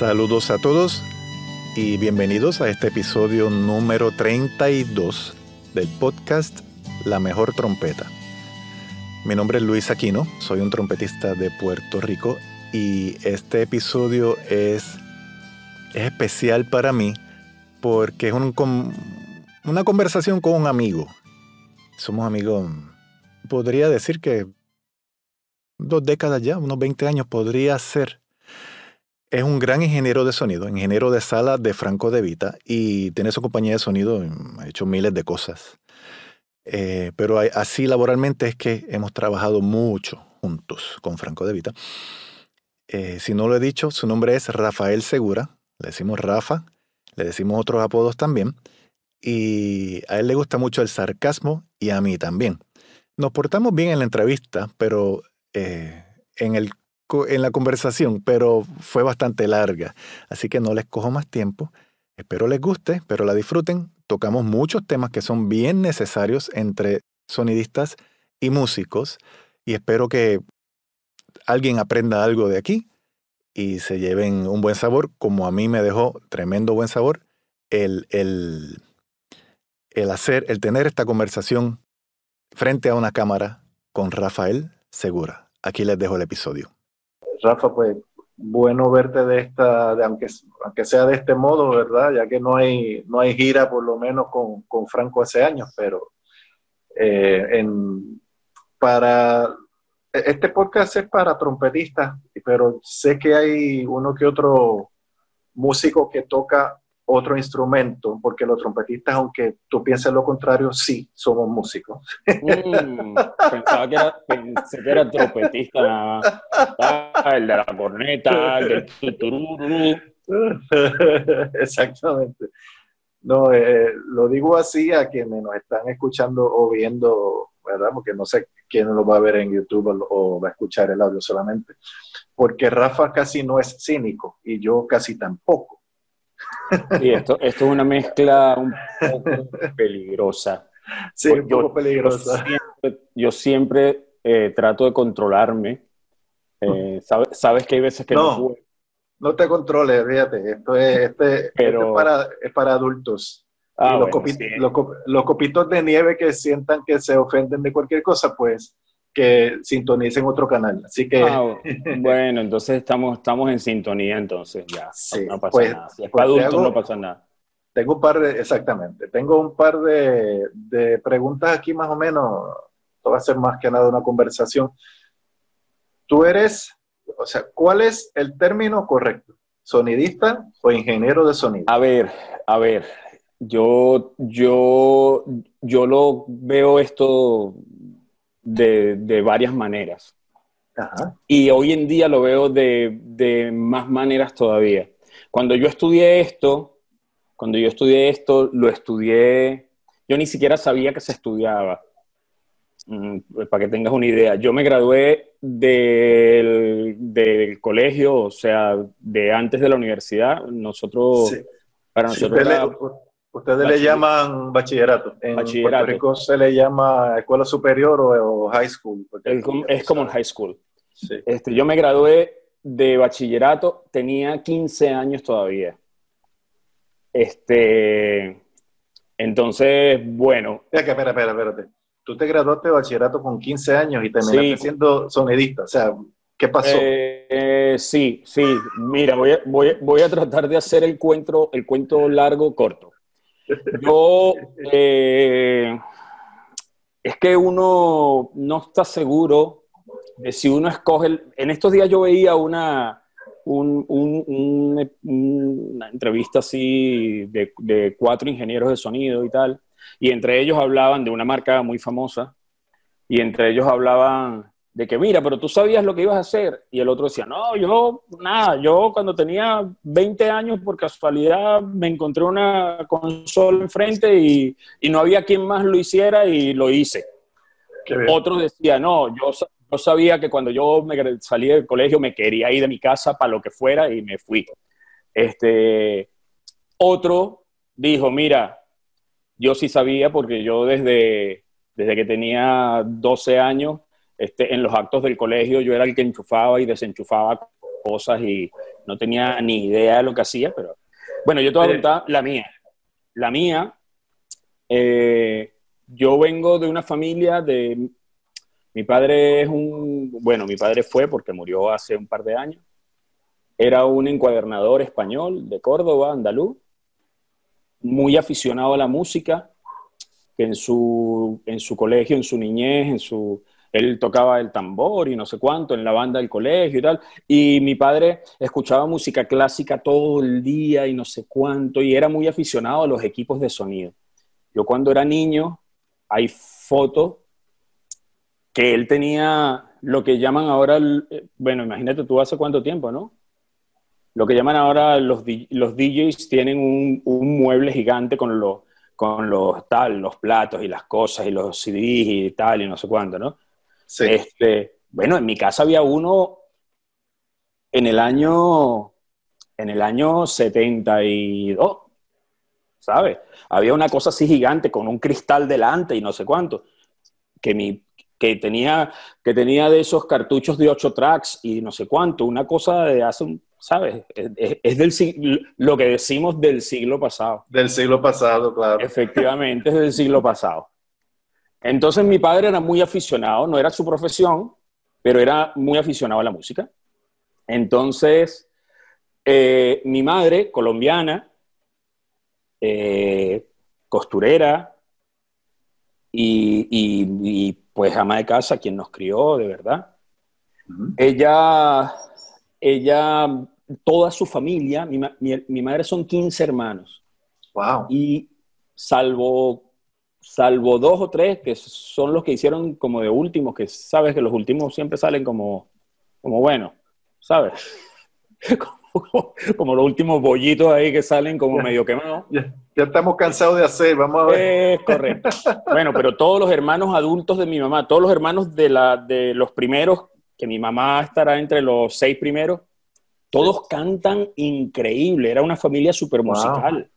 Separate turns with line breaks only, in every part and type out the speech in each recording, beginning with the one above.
Saludos a todos y bienvenidos a este episodio número 32 del podcast La Mejor Trompeta. Mi nombre es Luis Aquino, soy un trompetista de Puerto Rico y este episodio es, es especial para mí porque es un, una conversación con un amigo. Somos amigos, podría decir que dos décadas ya, unos 20 años podría ser. Es un gran ingeniero de sonido, ingeniero de sala de Franco de Vita y tiene su compañía de sonido, ha hecho miles de cosas. Eh, pero así laboralmente es que hemos trabajado mucho juntos con Franco de Vita. Eh, si no lo he dicho, su nombre es Rafael Segura, le decimos Rafa, le decimos otros apodos también, y a él le gusta mucho el sarcasmo y a mí también. Nos portamos bien en la entrevista, pero eh, en el en la conversación, pero fue bastante larga, así que no les cojo más tiempo. Espero les guste, espero la disfruten. Tocamos muchos temas que son bien necesarios entre sonidistas y músicos y espero que alguien aprenda algo de aquí y se lleven un buen sabor, como a mí me dejó tremendo buen sabor el, el, el hacer, el tener esta conversación frente a una cámara con Rafael Segura. Aquí les dejo el episodio.
Rafa, pues bueno verte de esta, de, aunque, sea de este modo, ¿verdad? Ya que no hay, no hay gira por lo menos con, con Franco hace años, pero eh, en, para este podcast es para trompetistas, pero sé que hay uno que otro músico que toca otro instrumento, porque los trompetistas, aunque tú pienses lo contrario, sí somos músicos.
Mm, pensaba que era, pensé que era trompetista ah, el de la corneta, el del tutururu.
Exactamente. No, eh, lo digo así a quienes nos están escuchando o viendo, ¿verdad? Porque no sé quién lo va a ver en YouTube o va a escuchar el audio solamente. Porque Rafa casi no es cínico y yo casi tampoco.
Sí, esto, esto es una mezcla un poco peligrosa.
Sí, un poco peligrosa.
Yo siempre, eh, trato de controlarme. Eh, sabes, que hay veces que no,
no No te controles, fíjate. Esto es, este, Pero, para, es para adultos. Ah, los, los copitos de nieve que sientan que se ofenden de cualquier cosa, pues que sintonicen otro canal. Así que. Ah,
bueno, entonces estamos, estamos en sintonía, entonces ya. no, pasa pues, nada. Si es pues para adultos, no pasa nada.
Tengo un par de, exactamente, tengo un par de, de preguntas aquí más o menos. Esto va a ser más que nada una conversación. Tú eres, o sea, ¿cuál es el término correcto? ¿Sonidista o ingeniero de sonido?
A ver, a ver, yo, yo, yo lo veo esto de, varias maneras. Y hoy en día lo veo de, más maneras todavía. Cuando yo estudié esto, cuando yo estudié esto, lo estudié, yo ni siquiera sabía que se estudiaba. Mm, para que tengas una idea, yo me gradué del, colegio, o sea, de antes de la universidad. Nosotros, para nosotros
Ustedes le llaman bachillerato. En Puerto Rico se le llama escuela superior o, high school.
es como el high school. Este, yo me gradué de bachillerato, tenía 15 años todavía. Este, entonces, bueno.
Espera, espera, espérate. Tú te graduaste de bachillerato con 15 años y terminaste siendo sonidista. O sea, ¿qué pasó?
Eh, sí, sí. Mira, voy a, voy, voy a tratar de hacer el cuento, el cuento largo corto. Yo, eh, es que uno no está seguro de si uno escoge. en estos días yo veía una, una entrevista así de, cuatro ingenieros de sonido y tal, y entre ellos hablaban de una marca muy famosa, y entre ellos hablaban de que, mira, pero tú sabías lo que ibas a hacer. Y el otro decía, no, yo, nada, yo cuando tenía 20 años, por casualidad, me encontré una consola enfrente y, y no había quien más lo hiciera y lo hice. Otro decía, no, yo, yo sabía que cuando yo me salí del colegio me quería ir de mi casa para lo que fuera y me fui. Este, otro dijo, mira, yo sí sabía porque yo desde, desde que tenía 12 años, este, en los actos del colegio yo era el que enchufaba y desenchufaba cosas y no tenía ni idea de lo que hacía, pero bueno, yo te voy a contar la mía. La mía, eh, yo vengo de una familia de... Mi padre es un... Bueno, mi padre fue porque murió hace un par de años. Era un encuadernador español de Córdoba, andaluz, muy aficionado a la música, que en su, en su colegio, en su niñez, en su, él tocaba el tambor y no sé cuánto en la banda del colegio y tal. Y mi padre escuchaba música clásica todo el día y no sé cuánto, y era muy aficionado a los equipos de sonido. Yo cuando era niño, hay fotos que él tenía lo que llaman ahora, eh, bueno, imagínate tú hace cuánto tiempo, ¿no? Lo que llaman ahora los, los DJs tienen un, un mueble gigante con los, con los, tal, los platos y las cosas y los CDs y tal y no sé cuánto, ¿no? Sí. Este, bueno, en mi casa había uno en el año, en el año 72, ¿sabes? Había una cosa así gigante con un cristal delante y no sé cuánto, que, mi, que, tenía, que tenía de esos cartuchos de 8 tracks y no sé cuánto, una cosa de hace un, ¿sabes? Es, del lo que decimos del siglo pasado.
Del siglo pasado, claro.
Efectivamente, es del siglo pasado. Entonces mi padre era muy aficionado, no era su profesión, pero era muy aficionado a la música. Entonces, eh, mi madre, colombiana, eh, costurera y, pues ama de casa, quien nos crió de verdad, ella ella, toda su familia, mi, madre son 15 hermanos.
Wow.
Y salvo, salvo dos o tres que son los que hicieron como de últimos, que sabes que los últimos siempre salen como, como bueno, ¿sabes? como, los últimos bollitos ahí que salen como medio quemados.
Ya, estamos cansados de hacer, vamos a ver.
Es correcto. bueno, pero todos los hermanos adultos de mi mamá, todos los hermanos de, la, de los primeros que mi mamá estará entre los seis primeros, todos cantan increíble, era una familia súper musical.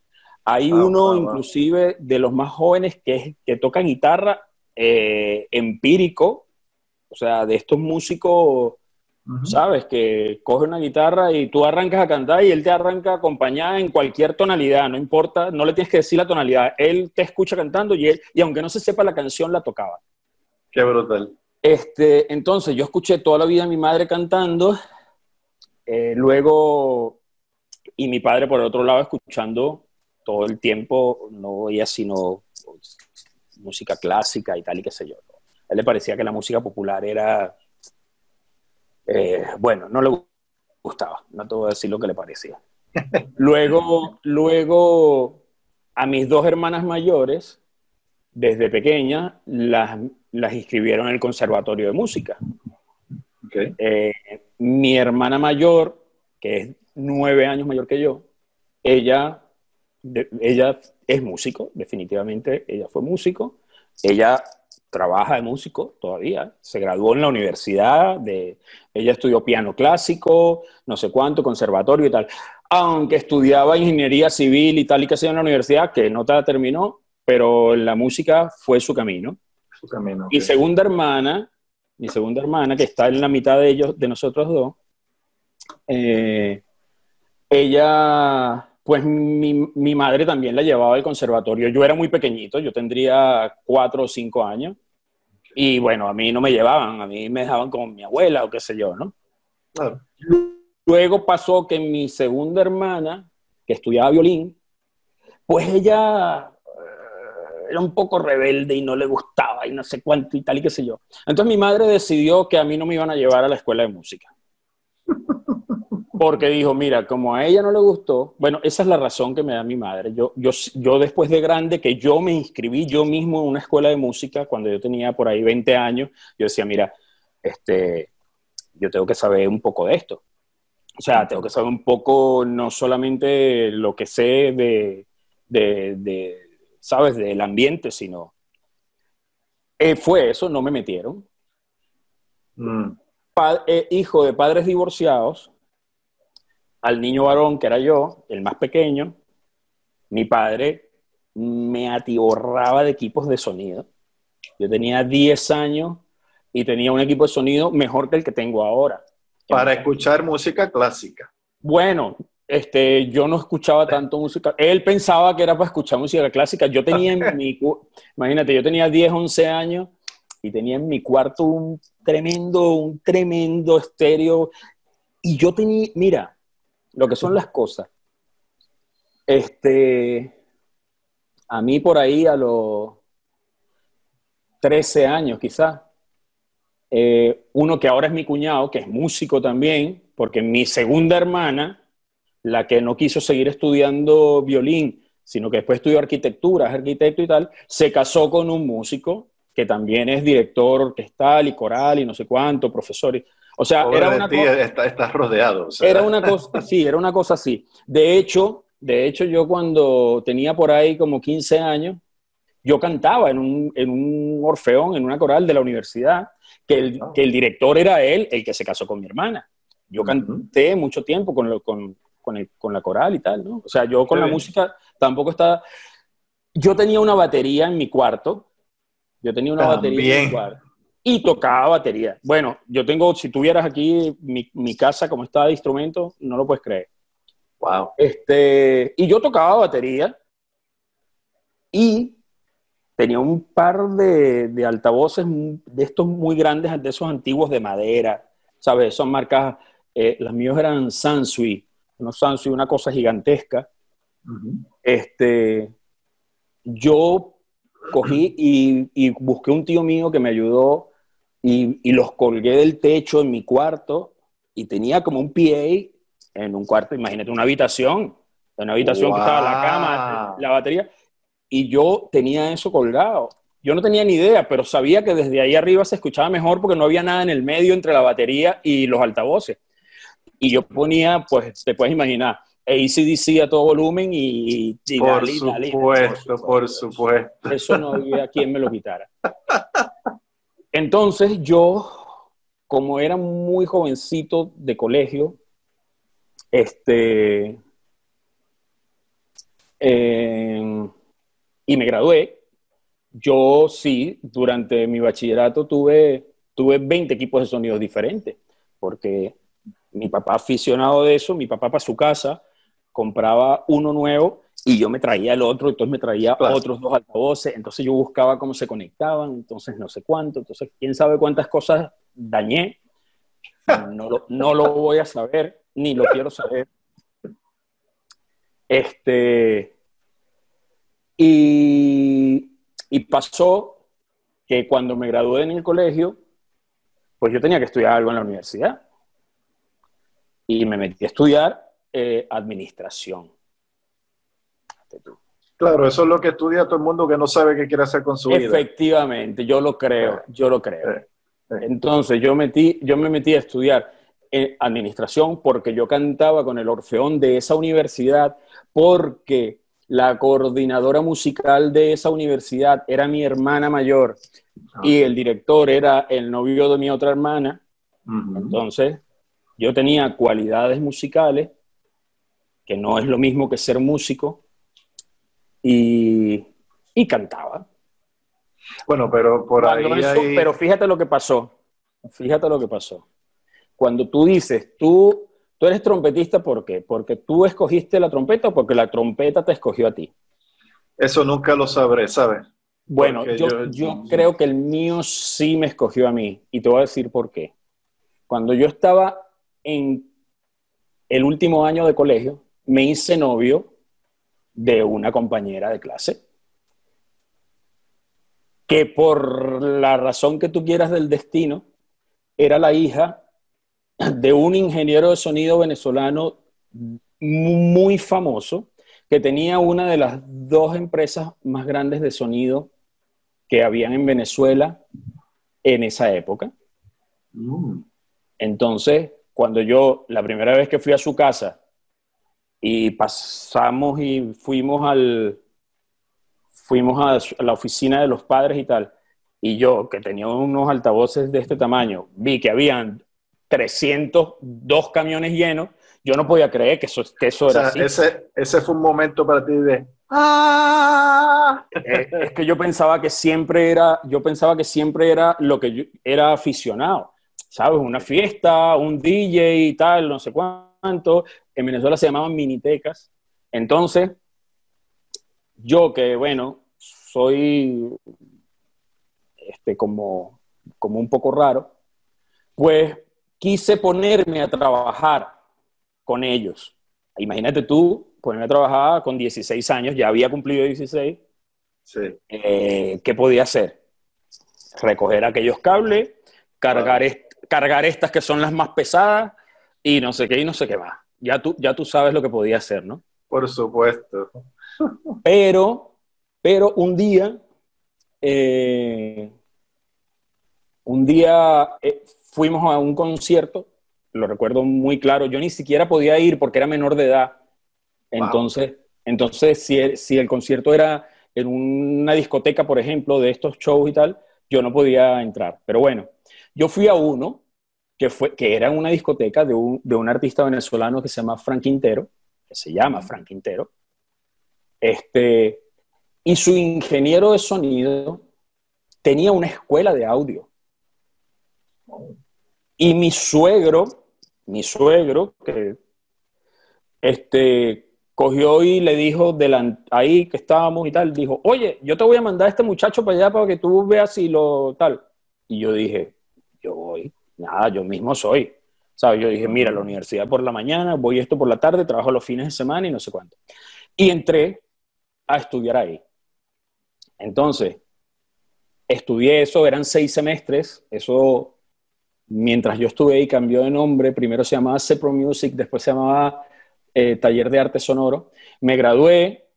Hay uno inclusive de los más jóvenes que, que toca guitarra eh, empírico, o sea, de estos músicos, ¿sabes? Que coge una guitarra y tú arrancas a cantar y él te arranca a acompañar en cualquier tonalidad, no importa, no le tienes que decir la tonalidad, él te escucha cantando y, él, y aunque no se sepa la canción, la tocaba.
Qué brutal.
Este, entonces, yo escuché toda la vida a mi madre cantando, eh, luego, y mi padre por el otro lado escuchando todo el tiempo, no oía sino música clásica y tal y qué sé yo. A él le parecía que la música popular era, eh, bueno, no le gustaba, no te voy a decir lo que le parecía. Luego, luego, a mis dos hermanas mayores, desde pequeña, las las inscribieron en el Conservatorio de Música. Eh, mi hermana mayor, que es nueve años mayor que yo, ella, ella es músico, definitivamente, ella fue músico, ella trabaja de músico todavía, se graduó en la universidad, de, ella estudió piano clásico, no sé cuánto, conservatorio y tal, aunque estudiaba ingeniería civil y tal y que sea en la universidad, que no te terminó, pero la música fue su camino. Mi segunda hermana, mi segunda hermana, que está en la mitad de ellos, de nosotros dos, eh, ella, pues mi, mi, madre también la llevaba al conservatorio. Yo era muy pequeñito, yo tendría cuatro o cinco años. Y bueno, a mí no me llevaban, a mí me dejaban con mi abuela o qué sé yo, ¿no? Luego pasó que mi segunda hermana, que estudiaba violín, pues ella era un poco rebelde y no le gustaba y no sé cuánto y tal y qué sé yo. Entonces mi madre decidió que a mí no me iban a llevar a la escuela de música. Porque dijo, mira, como a ella no le gustó, bueno, esa es la razón que me da mi madre. Yo, yo, yo después de grande, que yo me inscribí yo mismo en una escuela de música, cuando yo tenía por ahí 20 años, yo decía, mira, este, yo tengo que saber un poco de esto. O sea, tengo que saber un poco, no solamente lo que sé de, de, ¿sabes?, del ambiente, sino... Eh, fue eso, no me metieron. Mm. Eh, hijo de padres divorciados, al niño varón, que era yo, el más pequeño, mi padre me atiborraba de equipos de sonido. Yo tenía 10 años y tenía un equipo de sonido mejor que el que tengo ahora.
Para escuchar música clásica.
Bueno, este, yo no escuchaba tanto música. Él pensaba que era para escuchar música clásica. Yo tenía en mi, imagínate, yo tenía 10, 11 años y tenía en mi cuarto un tremendo, un tremendo estéreo. Y yo tenía, mira, lo que son las cosas. Este, a mí por ahí a los 13 años quizás, eh, uno que ahora es mi cuñado, que es músico también, porque mi segunda hermana, la que no quiso seguir estudiando violín, sino que después estudió arquitectura, es arquitecto y tal, se casó con un músico que también es director orquestal y coral y no sé cuánto, profesor. o sea, era una cosa...
Estás rodeado.
Era una cosa, sí, era una cosa así. De hecho, de hecho, yo cuando tenía por ahí como 15 años, yo cantaba en un, en un orfeón, en una coral de la universidad, que el, ah. que el, director era él, el que se casó con mi hermana. Yo canté mucho tiempo con, con, con, el, con, la coral y tal, ¿no? O sea, yo con la música tampoco estaba... Yo tenía una batería en mi cuarto. Yo tenía una batería en mi cuarto. Y tocaba batería. Bueno, yo tengo, si tuvieras aquí mi, mi casa como está de instrumentos, no lo puedes creer. Este, y yo tocaba batería y tenía un par de, altavoces de estos muy grandes, de esos antiguos de madera, ¿sabes? Son marcas, eh, las míos eran Sansui, no Sansui, una cosa gigantesca. Este, yo cogí y, busqué un tío mío que me ayudó y, y, los colgué del techo en mi cuarto y tenía como un PA en un cuarto, imagínate una habitación, una habitación que estaba la cama, la batería, y yo tenía eso colgado. Yo no tenía ni idea, pero sabía que desde ahí arriba se escuchaba mejor porque no había nada en el medio entre la batería y los altavoces. Y yo ponía, pues, te puedes imaginar, ACDC a todo volumen y,
por, supuesto, por supuesto.
Eso no había quien me lo quitara. Entonces yo, como era muy jovencito de colegio, este, em, y me gradué. Yo sí, durante mi bachillerato tuve, tuve 20 equipos de sonidos diferentes, porque mi papá aficionado de eso, mi papá para su casa compraba uno nuevo y yo me traía el otro, entonces me traía otros dos altavoces, entonces yo buscaba cómo se conectaban, entonces no sé cuánto, entonces quién sabe cuántas cosas dañé, no no lo voy a saber, ni lo quiero saber. Este, y, y pasó que cuando me gradué en el colegio, pues yo tenía que estudiar algo en la universidad. Y me metí a estudiar eh, administración.
Claro, eso es lo que estudia todo el mundo que no sabe qué quiere hacer con su
vida. Efectivamente, yo lo creo, yo lo creo. Entonces yo, metí, yo me metí a estudiar administración porque yo cantaba con el Orfeón de esa universidad, porque la coordinadora musical de esa universidad era mi hermana mayor y el director era el novio de mi otra hermana. Entonces, yo tenía cualidades musicales, que no es lo mismo que ser músico, y, cantaba.
Bueno, pero por ahí,
Pero fíjate lo que pasó. Fíjate lo que pasó cuando tú dices, tú, tú eres trompetista, ¿por qué? ¿Porque tú escogiste la trompeta o porque la trompeta te escogió a ti?
Eso nunca lo sabré, ¿sabes?
Bueno, yo, yo, creo que el mío sí me escogió a mí y te voy a decir por qué. Cuando yo estaba en el último año de colegio, me hice novio de una compañera de clase que por la razón que tú quieras del destino, era la hija de un ingeniero de sonido venezolano muy famoso que tenía una de las dos empresas más grandes de sonido que habían en Venezuela en esa época. Mm. Entonces, cuando yo, la primera vez que fui a su casa y pasamos y fuimos al, fuimos a la oficina de los padres y tal, y yo, que tenía unos altavoces de este tamaño, vi que habían 302 camiones llenos, yo no podía creer que eso, que eso era así.
Ese, ese fue un momento para ti de...
¡Ah! Eh, es, que yo pensaba que siempre era, yo pensaba que siempre era lo que yo era aficionado, ¿sabes? Una fiesta, un DJ y tal, no sé cuánto. En Venezuela se llamaban minitecas. Entonces, yo que, bueno, soy este, como, como un poco raro, pues quise ponerme a trabajar con ellos. Imagínate tú, ponerme a trabajar con 16 años, ya había cumplido 16. Sí. Eh, ¿Qué podía hacer? Recoger aquellos cables, cargar, cargar estas que son las más pesadas y no sé qué y no sé qué más. Ya tú, ya tú sabes lo que podía hacer, ¿no?
Por supuesto.
Pero, pero un día, eh, un día eh, fuimos a un concierto lo recuerdo muy claro. Yo ni siquiera podía ir porque era menor de edad. Entonces, entonces si, el, si el concierto era en una discoteca, por ejemplo, de estos shows y tal, yo no podía entrar. Pero bueno, yo fui a uno que, fue, que era una discoteca de un, de un artista venezolano que se llama Frank Quintero, que se llama Frank Quintero. Este, y su ingeniero de sonido tenía una escuela de audio. Y mi suegro mi suegro, que este, cogió y le dijo, ahí que estábamos y tal, dijo, oye, yo te voy a mandar a este muchacho para allá para que tú veas si lo tal. Y yo dije, yo voy, nada, yo mismo soy. ¿Sabes? Yo dije, mira, la universidad por la mañana, voy esto por la tarde, trabajo los fines de semana y no sé cuánto. Y entré a estudiar ahí. Entonces, estudié eso, eran seis semestres, eso mientras yo estuve ahí cambió de nombre, primero se llamaba Cepro Music, después se llamaba eh, Taller de Arte Sonoro. Me gradué,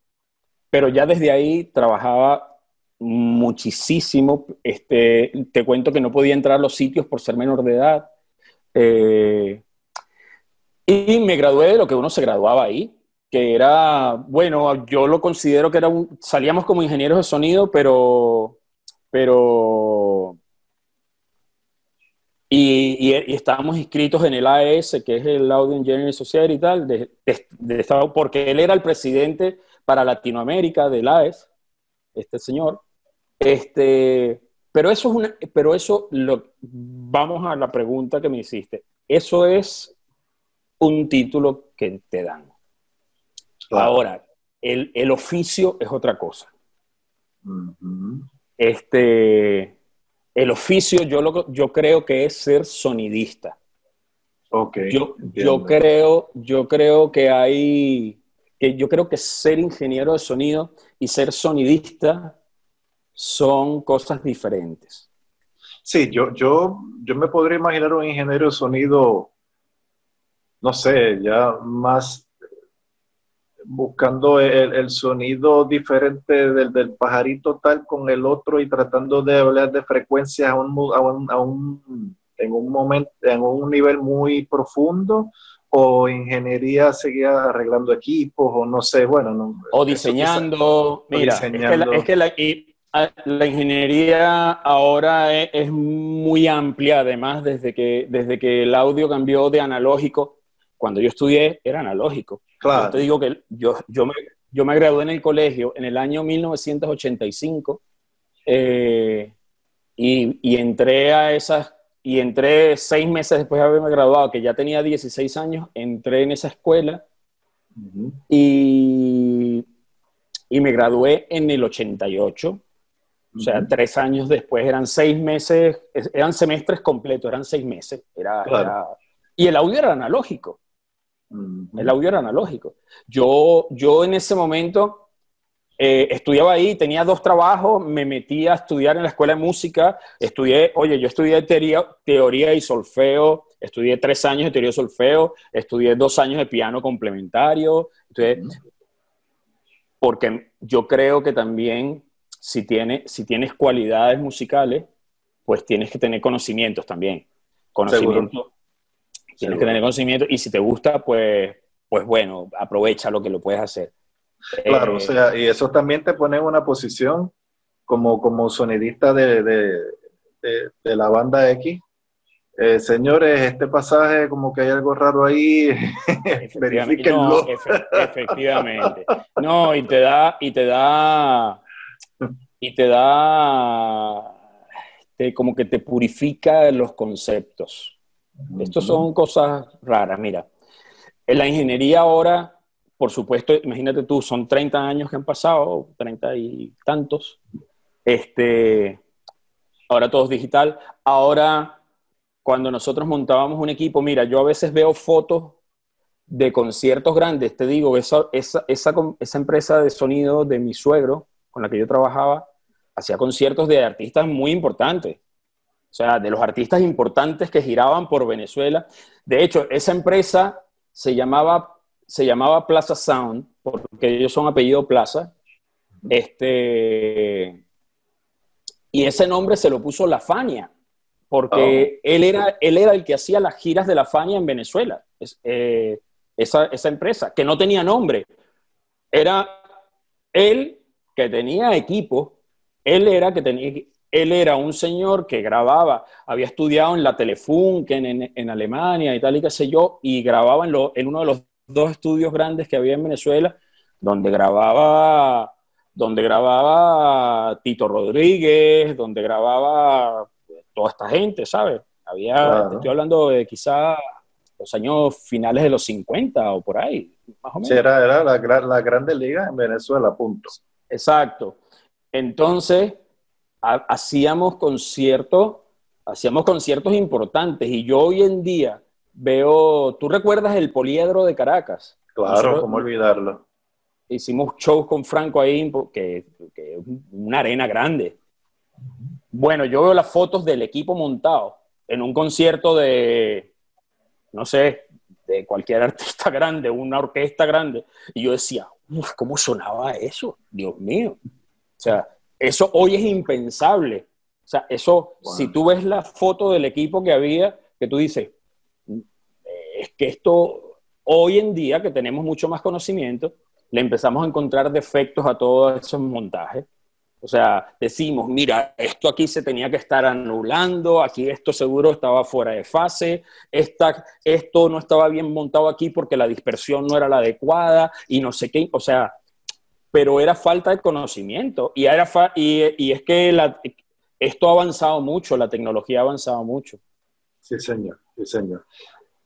pero ya desde ahí trabajaba muchísimo. Este, te cuento que no podía entrar a los sitios por ser menor de edad. Eh, y me gradué de lo que uno se graduaba ahí, que era, bueno, yo lo considero que era un, salíamos como ingenieros de sonido, pero, pero y, estábamos inscritos en el AES, que es el Audio Engineering Society y tal, de, porque él era el presidente para Latinoamérica del AES, este señor. Este, pero eso es una, pero eso lo, vamos a la pregunta que me hiciste. Eso es un título que te dan. Ahora, el, el, oficio es otra cosa. Este el oficio yo, lo, yo creo que es ser sonidista.
Okay,
yo, yo, creo, yo creo que hay, que yo creo que ser ingeniero de sonido y ser sonidista son cosas diferentes.
Sí, yo, yo, yo me podría imaginar un ingeniero de sonido, no sé, ya más buscando el, sonido diferente del, del, pajarito tal con el otro y tratando de hablar de frecuencias a un, a un, en un momento, en un nivel muy profundo, o ingeniería seguía arreglando equipos, o no sé, bueno.
o diseñando, mira, es que, la, la, ingeniería ahora es, muy amplia, además, desde que, desde que el audio cambió de analógico. Cuando yo estudié era analógico. Yo te digo que yo, yo, me, yo me gradué en el colegio en el año 1985 eh, y, y, entré a esas, y entré seis meses después de haberme graduado, que ya tenía 16 años, entré en esa escuela y, y me gradué en el 88. O sea, tres años después, eran seis meses, eran semestres completos, eran seis meses. Era, era, y el audio era analógico. El audio era analógico. Yo, yo en ese momento eh, estudiaba ahí, tenía dos trabajos, me metí a estudiar en la escuela de música, estudié, oye, yo estudié teoría, teoría y solfeo, estudié tres años de teoría y solfeo, estudié dos años de piano complementario, porque yo creo que también si, tiene, si tienes cualidades musicales, pues tienes que tener conocimientos también. conocimiento. Tienes que tener conocimiento y si te gusta, pues, pues bueno, aprovecha lo que lo puedes hacer.
Claro, o eh, sea, y eso también te pone en una posición como, como sonidista de, de, de, la banda X. Eh, señores, este pasaje como que hay algo raro ahí,
verifíquenlo. No, efectivamente. No, y te da, y te da, y te da, como que te purifica los conceptos. Estos son cosas raras, mira. En la ingeniería ahora, por supuesto, imagínate tú, son 30 años que han pasado, 30 y tantos. Este, ahora todo es digital. Ahora, cuando nosotros montábamos un equipo, mira, yo a veces veo fotos de conciertos grandes, te digo, esa, esa, esa, esa empresa de sonido de mi suegro, con la que yo trabajaba, hacía conciertos de artistas muy importantes. O sea, de los artistas importantes que giraban por Venezuela. De hecho, esa empresa se llamaba, se llamaba Plaza Sound, porque ellos son apellido Plaza. Este, y ese nombre se lo puso La Fania, porque oh. él, era, él era el que hacía las giras de La Fania en Venezuela, eh, esa, esa empresa, que no tenía nombre. Era él que tenía equipo, él era que tenía él era un señor que grababa, había estudiado en la Telefunken en, en Alemania y tal y qué sé yo, y grababa en, en, uno de los dos estudios grandes que había en Venezuela, donde grababa, donde grababa Tito Rodríguez, donde grababa toda esta gente, ¿sabes? Había, estoy hablando de quizá los años finales de los 50 o por ahí,
más o menos. Sí, era, era la, la Grande Liga en Venezuela, punto.
Exacto. Entonces, hacíamos conciertos, hacíamos conciertos importantes y yo hoy en día veo, ¿tú recuerdas el Poliedro de Caracas?
Claro, ¿cómo olvidarlo?
Hicimos shows con Franco ahí, que, es una arena grande. Bueno, yo veo las fotos del equipo montado en un concierto de, no sé, de cualquier artista grande, una orquesta grande, y yo decía, ¿cómo sonaba eso? Dios mío. O sea, eso hoy es impensable. O sea, eso, si tú ves la foto del equipo que había, que tú dices, mm, es que esto, hoy en día que tenemos mucho más conocimiento, le empezamos a encontrar defectos a todos esos montajes. O sea, decimos, mira, esto aquí se tenía que estar anulando, aquí esto seguro estaba fuera de fase, esta, esto no estaba bien montado aquí porque la dispersión no era la adecuada y no sé qué. O sea, pero era falta de conocimiento. Y, era y, es que esto ha avanzado mucho, la tecnología ha avanzado mucho.
Sí, señor, sí, señor.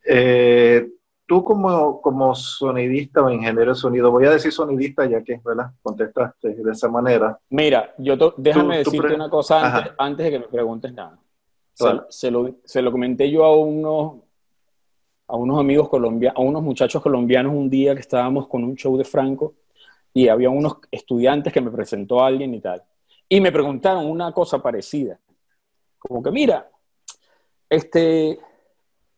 Eh, tú como, como sonidista o ingeniero de sonido, voy a decir sonidista ya que ¿verdad? contestaste de esa manera.
Mira, yo déjame decirte una cosa antes, de que me preguntes nada. Se, lo, se, lo, comenté yo a unos, a unos amigos colombianos, a unos muchachos colombianos un día que estábamos con un show de Franco y había unos estudiantes que me presentó a alguien y tal. Y me preguntaron una cosa parecida. Como que, mira, este,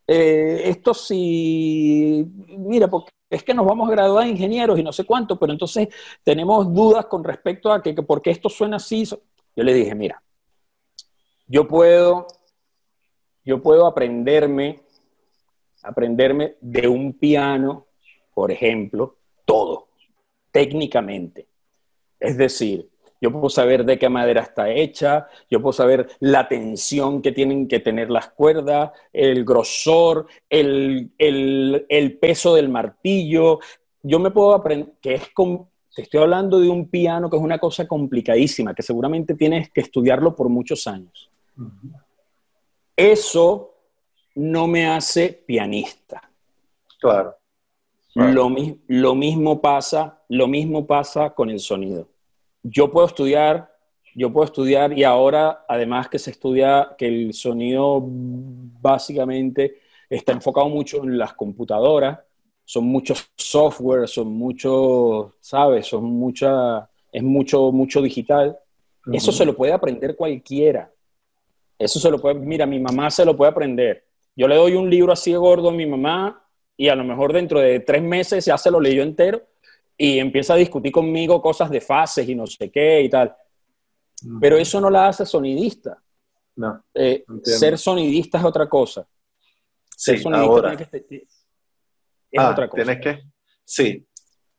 eh, esto sí, mira, porque es que nos vamos a graduar de ingenieros y no sé cuánto, pero entonces tenemos dudas con respecto a que, que esto suena así. Yo le dije, mira, yo puedo, yo puedo aprenderme, aprenderme de un piano, por ejemplo, todo técnicamente. Es decir, yo puedo saber de qué madera está hecha, yo puedo saber la tensión que tienen que tener las cuerdas, el grosor, el, peso del martillo. Yo me puedo aprender, que es te estoy hablando de un piano que es una cosa complicadísima, que seguramente tienes que estudiarlo por muchos años. Eso no me hace pianista.
Claro.
Lo, lo, mismo pasa, lo mismo pasa con el sonido. Yo puedo estudiar, yo puedo estudiar y ahora además que se estudia que el sonido básicamente está enfocado mucho en las computadoras, son muchos software, son muchos, ¿sabes? Son mucha, es mucho, mucho digital. Eso se lo puede aprender cualquiera. Eso se lo puede, mira, mi mamá se lo puede aprender. Yo le doy un libro así de gordo a mi mamá y a lo mejor dentro de tres meses ya se lo leyó entero y empieza a discutir conmigo cosas de fases y no sé qué y tal. Pero eso no la hace sonidista.
No,
eh, ser sonidista es otra cosa.
Sí, ahora. es ah, otra cosa. ¿Tienes que? Sí.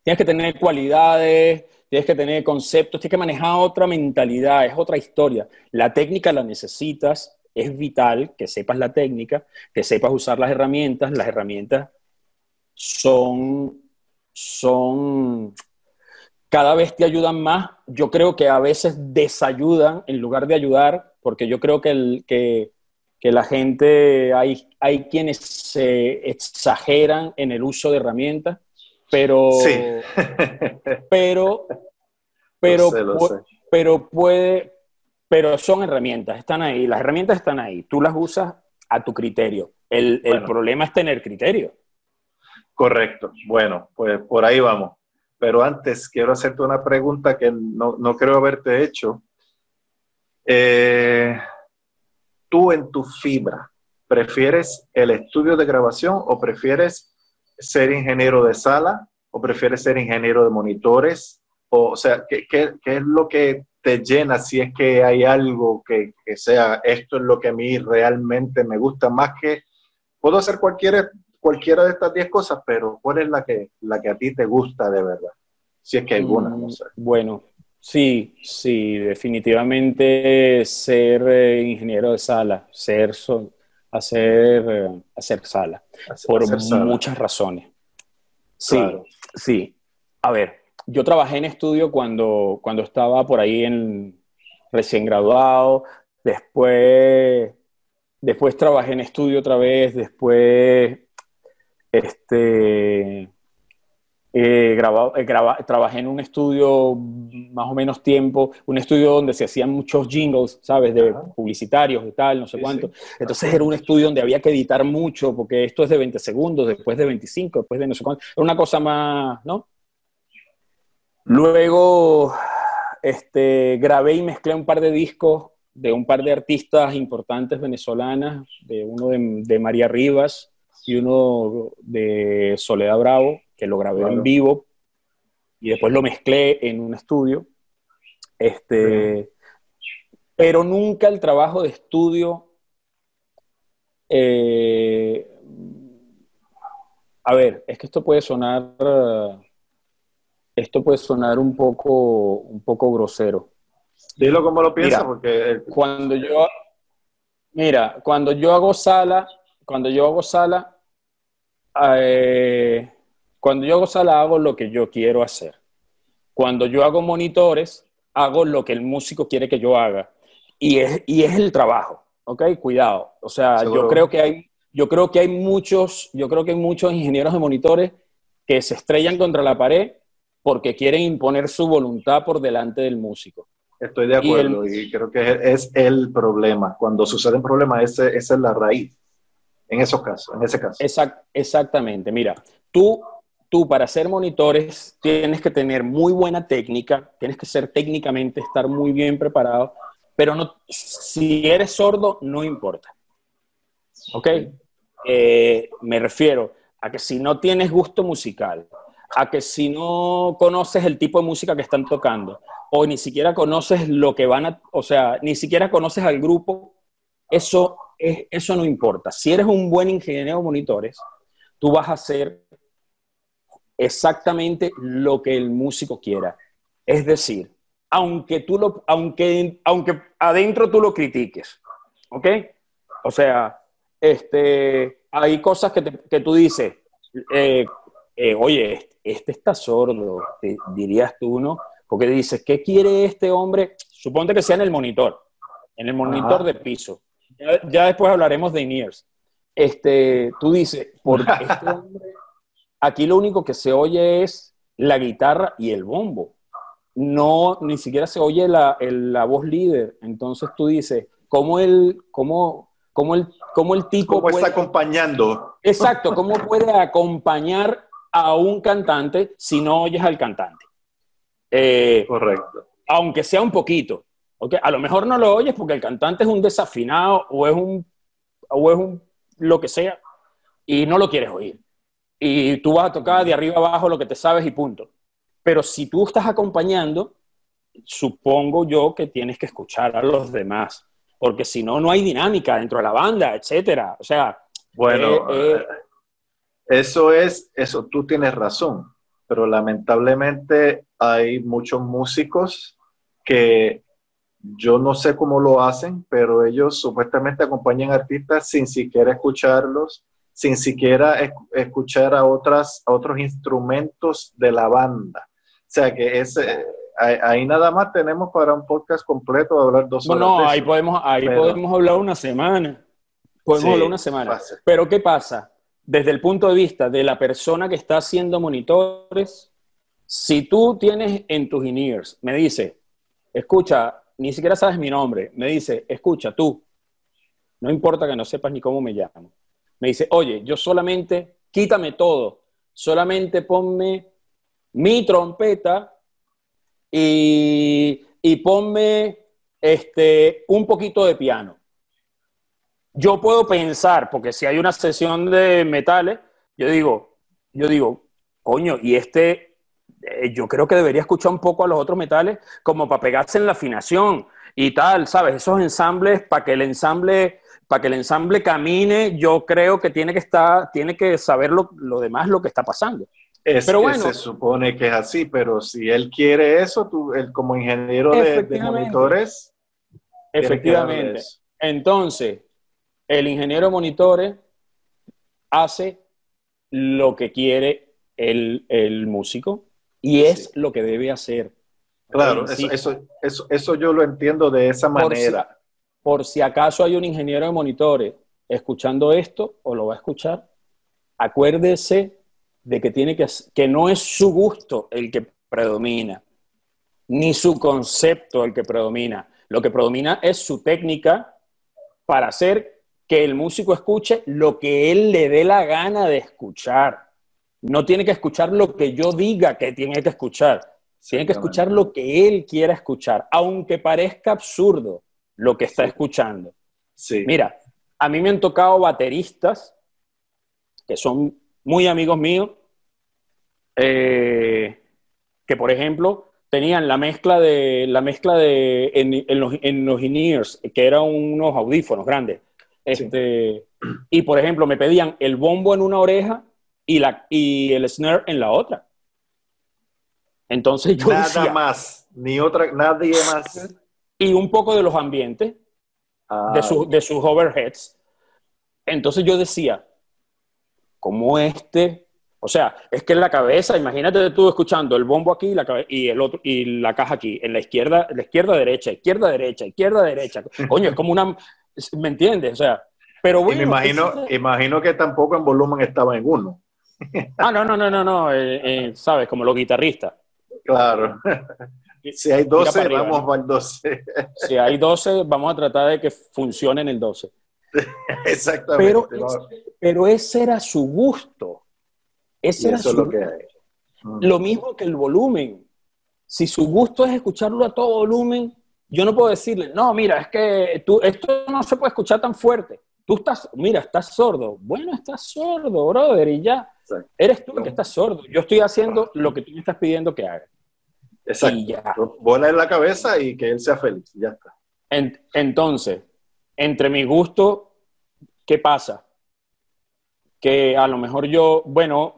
Tienes que tener cualidades, tienes que tener conceptos, tienes que manejar otra mentalidad, es otra historia. La técnica la necesitas, es vital que sepas la técnica, que sepas usar las herramientas. Las herramientas son, son, cada vez te ayudan más. Yo creo que a veces desayudan en lugar de ayudar, porque yo creo que, el, que, que la gente, hay, hay quienes se exageran en el uso de herramientas, pero, pero, pero, pero puede, pero son herramientas, están ahí, las herramientas están ahí, tú las usas a tu criterio. El, el problema es tener criterio.
Correcto. Bueno, pues por ahí vamos. Pero antes quiero hacerte una pregunta que no, no creo haberte hecho. Eh, tú en tu fibra, ¿prefieres el estudio de grabación o prefieres ser ingeniero de sala o prefieres ser ingeniero de monitores? O, sea, ¿qué, ¿qué, qué, es lo que te llena si es que hay algo que, que sea, esto es lo que a mí realmente me gusta más que, puedo hacer cualquier cualquiera de estas 10 cosas, pero ¿cuál es la que, la que a ti te gusta de verdad? Si es que hay alguna, no sé.
Mm, bueno, sí, sí, definitivamente ser eh, ingeniero de sala, ser hacer, eh, hacer sala, por muchas razones. Sí, sí. A ver, yo trabajé en estudio cuando, cuando estaba por ahí en recién graduado, después, después trabajé en estudio otra vez, después este, grabado, trabajé en un estudio más o menos tiempo, un estudio donde se hacían muchos jingles, ¿sabes? De publicitarios y tal, no sé cuánto. Entonces era un estudio donde había que editar mucho, porque esto es de 20 segundos, después de 25, después de no sé cuánto. Era una cosa más, ¿no? Luego este, grabé y mezclé un par de discos de un par de artistas importantes venezolanas, de uno de, de María Rivas, y uno de Soledad Bravo, que lo grabé en vivo y después lo mezclé en un estudio. Este, pero nunca el trabajo de estudio. Eh, a ver, es que esto puede sonar. Esto puede sonar un poco, un poco grosero.
Dilo como lo piensas, porque.
Cuando yo. Mira, cuando yo hago sala, cuando yo hago sala, eh, cuando yo hago sala hago lo que yo quiero hacer. Cuando yo hago monitores, hago lo que el músico quiere que yo haga. Y es, y es el trabajo, ¿ok? Cuidado. O sea, yo creo que hay, yo creo que hay muchos, yo creo que hay muchos ingenieros de monitores que se estrellan contra la pared porque quieren imponer su voluntad por delante del músico.
Estoy de acuerdo y, creo que es, el problema. Cuando sucede un problema, esa es la raíz en esos casos, en ese caso.
exactamente. Mira, tú, tú para ser monitores tienes que tener muy buena técnica, tienes que ser técnicamente, estar muy bien preparado, pero no, si eres sordo, no importa. ¿Ok? Eh, me refiero a que si no tienes gusto musical, a que si no conoces el tipo de música que están tocando, o ni siquiera conoces lo que van a, o sea, ni siquiera conoces al grupo, eso eso no importa. Si eres un buen ingeniero de monitores, tú vas a hacer exactamente lo que el músico quiera. Es decir, aunque tú lo, aunque, aunque adentro tú lo critiques, ¿ok? O sea, este, hay cosas que, que tú dices, eh, eh, oye, este está sordo, dirías tú, ¿no? Porque dices, ¿qué quiere este hombre? Suponte que sea en el monitor, en el monitor de piso. Ya, después hablaremos de in-ears. Este, tú dices, porque este hombre, aquí lo único que se oye es la guitarra y el bombo. No, ni siquiera se oye la, la voz líder. Entonces tú dices, ¿cómo el, cómo, cómo el, cómo el tipo...
¿Cómo está acompañando?
Exacto, ¿cómo puede acompañar a un cantante si no oyes al cantante?
Eh, Correcto.
Aunque sea un poquito. A lo mejor no lo oyes porque el cantante es un desafinado o es un, o es un lo que sea y no lo quieres oír. Y tú vas a tocar de arriba abajo lo que te sabes y punto. Pero si tú estás acompañando, supongo yo que tienes que escuchar a los demás, porque si no, no hay dinámica dentro de la banda, etcétera. O sea,
Bueno, eh, eh, eso es, eso, tú tienes razón, pero lamentablemente hay muchos músicos que yo no sé cómo lo hacen, pero ellos supuestamente acompañan artistas sin siquiera escucharlos, sin siquiera escuchar a, otras, a otros instrumentos de la banda. O sea que ese, ahí, nada más tenemos para un podcast completo hablar dos horas.
No, no, ahí, podemos, ahí podemos hablar una semana. Podemos hablar una semana. Pero ¿qué pasa? Desde el punto de vista de la persona que está haciendo monitores, si tú tienes en tus in me dice, escucha, ni siquiera sabes mi nombre, me dice, escucha, tú, no importa que no sepas ni cómo me llamo, me dice, oye, yo solamente, quítame todo, solamente ponme mi trompeta y, ponme este, un poquito de piano. Yo puedo pensar, porque si hay una sesión de metales, yo digo, yo digo, coño, y este, eh, yo creo que debería escuchar un poco a los otros metales como para pegarse en la afinación y tal, ¿sabes? Esos ensambles, para que el ensamble, para que el ensamble camine, yo creo que tiene que estar, tiene que saber lo, demás, lo que está pasando.
Es pero bueno, se supone que es así, pero si él quiere eso, tú, él como ingeniero de, de monitores.
Efectivamente. Entonces, el ingeniero monitores hace lo que quiere el, músico y es lo que debe hacer.
Claro, eso, eso, eso, yo lo entiendo de esa manera.
Por si, acaso hay un ingeniero de monitores escuchando esto o lo va a escuchar, acuérdese de que, tiene que, que no es su gusto el que predomina, ni su concepto el que predomina. Lo que predomina es su técnica para hacer que el músico escuche lo que él le dé la gana de escuchar. No tiene que escuchar lo que yo diga que tiene que escuchar. Tiene que escuchar lo que él quiera escuchar, aunque parezca absurdo lo que está escuchando. Sí. Mira, a mí me han tocado bateristas que son muy amigos míos, eh, que por ejemplo tenían la mezcla de la mezcla de en, los, en los in-ears, que eran unos audífonos grandes este, Y por ejemplo, me pedían el bombo en una oreja y, la, y el snare en la otra. Entonces yo
Nada más, ni otra, nadie más.
Y un poco de los ambientes, de, ah. de sus overheads. Entonces yo decía, como este, o sea, es que en la cabeza, imagínate tú escuchando el bombo aquí y la, y el otro, y la caja aquí, en la izquierda, la izquierda derecha, izquierda derecha, izquierda derecha. Coño, es como una, ¿Me entiendes? O sea, pero
bueno. me imagino, imagino que tampoco en volumen estaba en uno.
Ah, no, no, no, no, no, eh, eh, sabes, como los guitarristas.
Claro. Si hay 12, vamos al 12.
Si hay 12, vamos a tratar de que funcione en el 12.
Exactamente.
Pero, pero ese era su gusto. Ese era su
lo que hay.
Mm. Lo mismo que el volumen. Si su gusto es escucharlo a todo volumen, yo no puedo decirle, no, mira, es que tú, esto no se puede escuchar tan fuerte. Tú estás, mira, estás sordo. Bueno, estás sordo, brother, y ya. Eres tú el que estás sordo. Yo estoy haciendo lo que tú me estás pidiendo que haga.
Exacto. Y ya. Bola en la cabeza y que él sea feliz. Ya está.
entonces, entre mi gusto, ¿qué pasa? Que a lo mejor yo, bueno,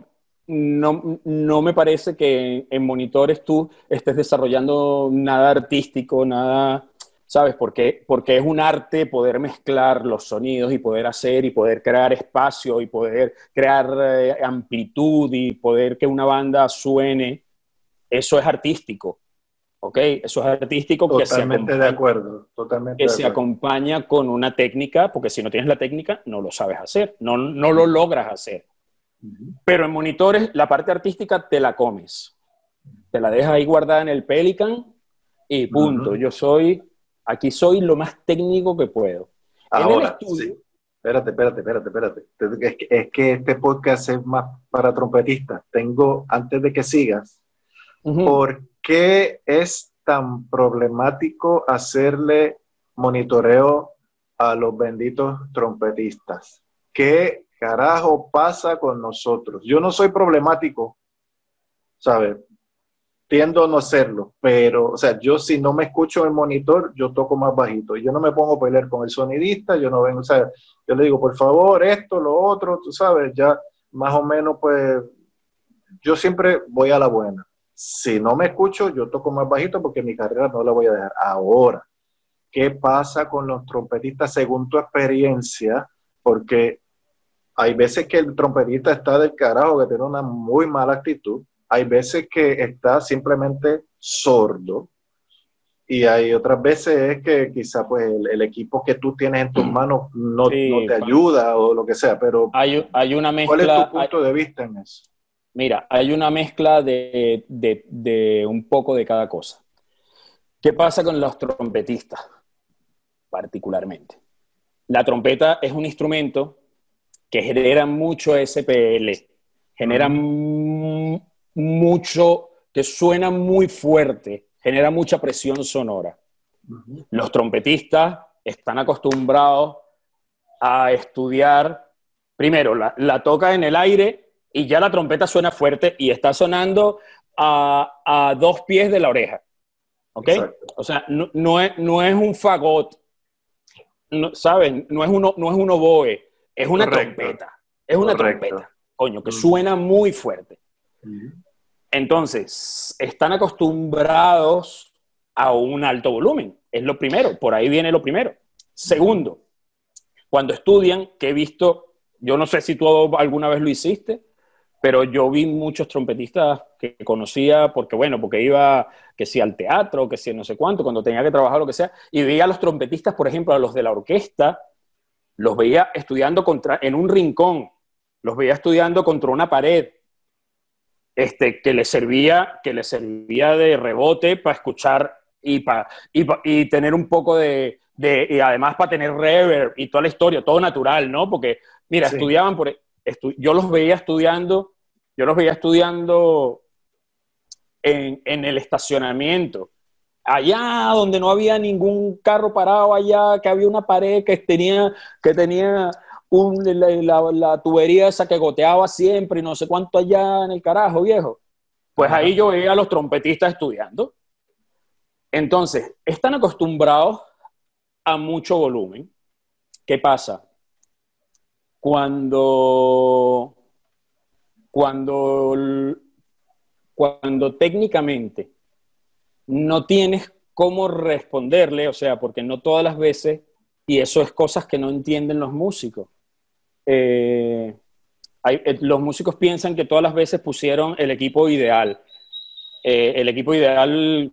no, no, me parece que en monitores tú estés desarrollando nada artístico, nada, ¿sabes? Porque, porque es un arte poder mezclar los sonidos y poder hacer y poder crear espacio y poder crear eh, amplitud y poder que una banda suene. Eso es artístico. ¿Ok? Eso es artístico.
Totalmente que se de acuerdo. Totalmente
que se acompaña con una técnica, porque si no tienes la técnica, no lo sabes hacer, no, no lo logras hacer. Pero en monitores, la parte artística te la comes. Te la dejas ahí guardada en el Pelican y punto. Yo soy, aquí soy lo más técnico que puedo.
Ahora, sí. Espérate, espérate, espérate, espérate. Es que, es que, este podcast es más para trompetistas. Tengo, antes de que sigas, ¿por qué es tan problemático hacerle monitoreo a los benditos trompetistas? ¿Qué carajo pasa con nosotros? Yo no soy problemático, ¿sabes? Tiendo a no hacerlo, pero, o sea, yo si no me escucho en el monitor, yo toco más bajito. Yo no me pongo a pelear con el sonidista, yo no vengo, o sea, yo le digo, por favor, esto, lo otro, tú sabes, ya más o menos, pues, yo siempre voy a la buena. Si no me escucho, yo toco más bajito porque mi carrera no la voy a dejar. Ahora, ¿qué pasa con los trompetistas según tu experiencia? Porque hay veces que el trompetista está del carajo, que tiene una muy mala actitud. Hay veces que está simplemente sordo. Y hay otras veces es que quizá pues el, equipo que tú tienes en tus manos no, te ayuda o lo que sea, pero
hay, hay una mezcla,
¿cuál es tu punto de vista en eso?
Mira, hay una mezcla de, de un poco de cada cosa. ¿Qué pasa con los trompetistas particularmente? La trompeta es un instrumento que generan mucho SPL, generan mucho, que suena muy fuerte, genera mucha presión sonora. Los trompetistas están acostumbrados a estudiar, primero, la, toca en el aire y ya la trompeta suena fuerte y está sonando a, dos pies de la oreja. ¿Ok? O sea, no, es, no es un fagot, no, ¿saben? No es, uno, no es un oboe, es una trompeta. Es una trompeta, coño, que suena muy fuerte. Entonces, están acostumbrados a un alto volumen. Es lo primero, por ahí viene lo primero. Segundo, cuando estudian, que he visto, yo no sé si tú alguna vez lo hiciste, pero yo vi muchos trompetistas que conocía porque, bueno, porque iba, que si al teatro, que si no sé cuánto, cuando tenía que trabajar, lo que sea, y veía a los trompetistas, por ejemplo, a los de la orquesta, los veía estudiando contra, en un rincón, los veía estudiando contra una pared, este, que les servía, que les servía de rebote para escuchar y, para, y, tener un poco de, y además para tener reverb y toda la historia, todo natural, ¿no? Porque, mira, estudiaban por, yo los veía estudiando, yo los veía estudiando en, en el estacionamiento allá donde no había ningún carro parado, allá que había una pared que tenía, que tenía un, la, tubería esa que goteaba siempre y no sé cuánto allá en el carajo, viejo. Pues ahí yo veía a los trompetistas estudiando. Entonces, están acostumbrados a mucho volumen. ¿Qué pasa? Cuando, cuando, cuando técnicamente no tienes cómo responderle, o sea, porque no todas las veces, y eso es cosas que no entienden los músicos. Eh, eh, los músicos piensan que todas las veces pusieron el equipo ideal. Eh, el equipo ideal,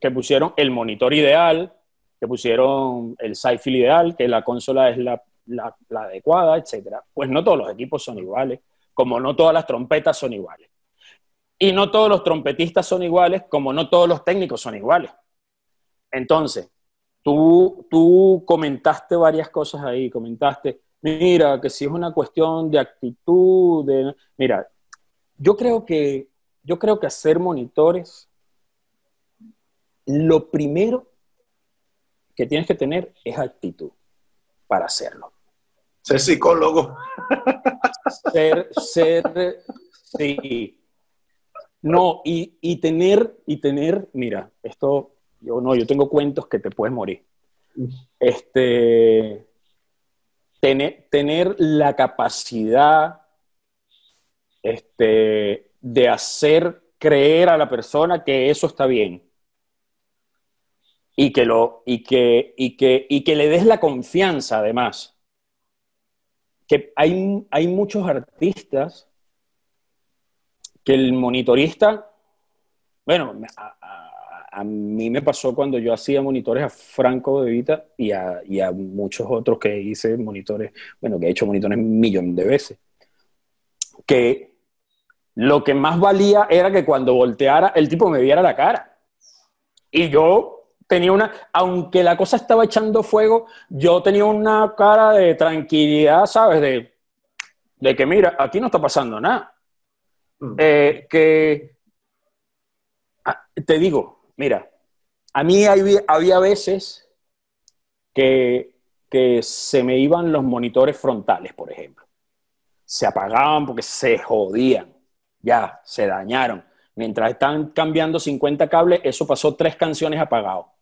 que pusieron el monitor ideal, que pusieron el sci ideal, que la consola es la, la adecuada, etc. Pues no todos los equipos son iguales, como no todas las trompetas son iguales. Y no todos los trompetistas son iguales, como no todos los técnicos son iguales. Entonces, tú, tú comentaste varias cosas ahí, comentaste, mira, que si es una cuestión de actitud, de... Mira, yo creo que, yo creo que hacer monitores, lo primero que tienes que tener es actitud para hacerlo.
Ser psicólogo.
Ser, ser, sí, no, y, tener, y tener, mira, esto, yo no, yo tengo cuentos que te puedes morir. Este, tener, tener la capacidad este, de hacer creer a la persona que eso está bien. Y que, lo, y que, y que, y que le des la confianza, además. Que hay, hay muchos artistas que el monitorista, bueno, a, mí me pasó cuando yo hacía monitores a Franco de Vita y a, y a, muchos otros que hice monitores, bueno, que he hecho monitores un millón de veces, que lo que más valía era que cuando volteara el tipo me viera la cara. Y yo tenía una, aunque la cosa estaba echando fuego, yo tenía una cara de tranquilidad, ¿sabes? De, de que mira, aquí no está pasando nada. Mm. Eh, que ah, te digo, mira, a mí había, veces que, que se me iban los monitores frontales, por ejemplo. Se apagaban porque se jodían, ya, se dañaron. Mientras están cambiando 50 cables, eso pasó tres canciones apagado.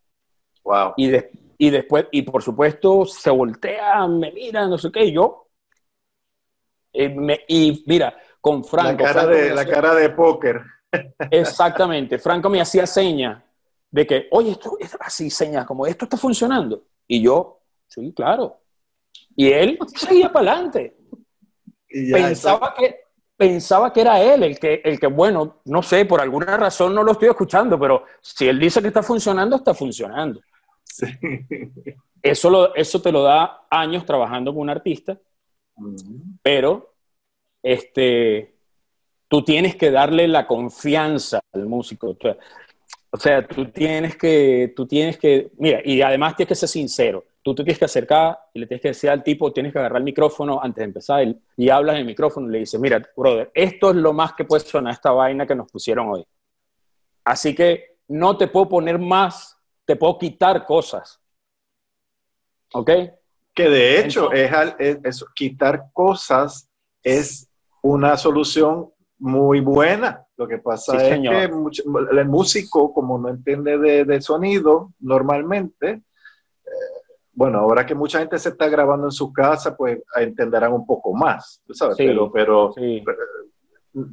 Wow.
Y, y después, y por supuesto, se voltea, me mira, no sé qué, y yo. Eh, y mira, con Franco.
La cara, de, la cara de póker.
Exactamente. Franco me hacía señas de que, oye, esto es así, señas, como esto está funcionando. Y yo, sí, claro. Y él seguía para adelante. Pensaba que, pensaba que era él el que, el que, bueno, no sé, por alguna razón no lo estoy escuchando, pero si él dice que está funcionando, está funcionando. Eso, lo, eso te lo da años trabajando con un artista, pero este, tú tienes que darle la confianza al músico. O sea, tú tienes que, tú tienes que, mira, y además tienes que ser sincero. Tú te tienes que acercar y le tienes que decir al tipo, tienes que agarrar el micrófono antes de empezar y, y hablas en el micrófono y le dices, mira, brother, esto es lo más que puede sonar esta vaina que nos pusieron hoy. Así que no te puedo poner más, te puedo quitar cosas. ¿Ok?
Que de hecho, es, quitar cosas es una solución muy buena. Lo que pasa es que el músico, como no entiende de, sonido normalmente, eh, bueno, ahora que mucha gente se está grabando en su casa, pues entenderán un poco más, ¿tú sabes? pero, pero,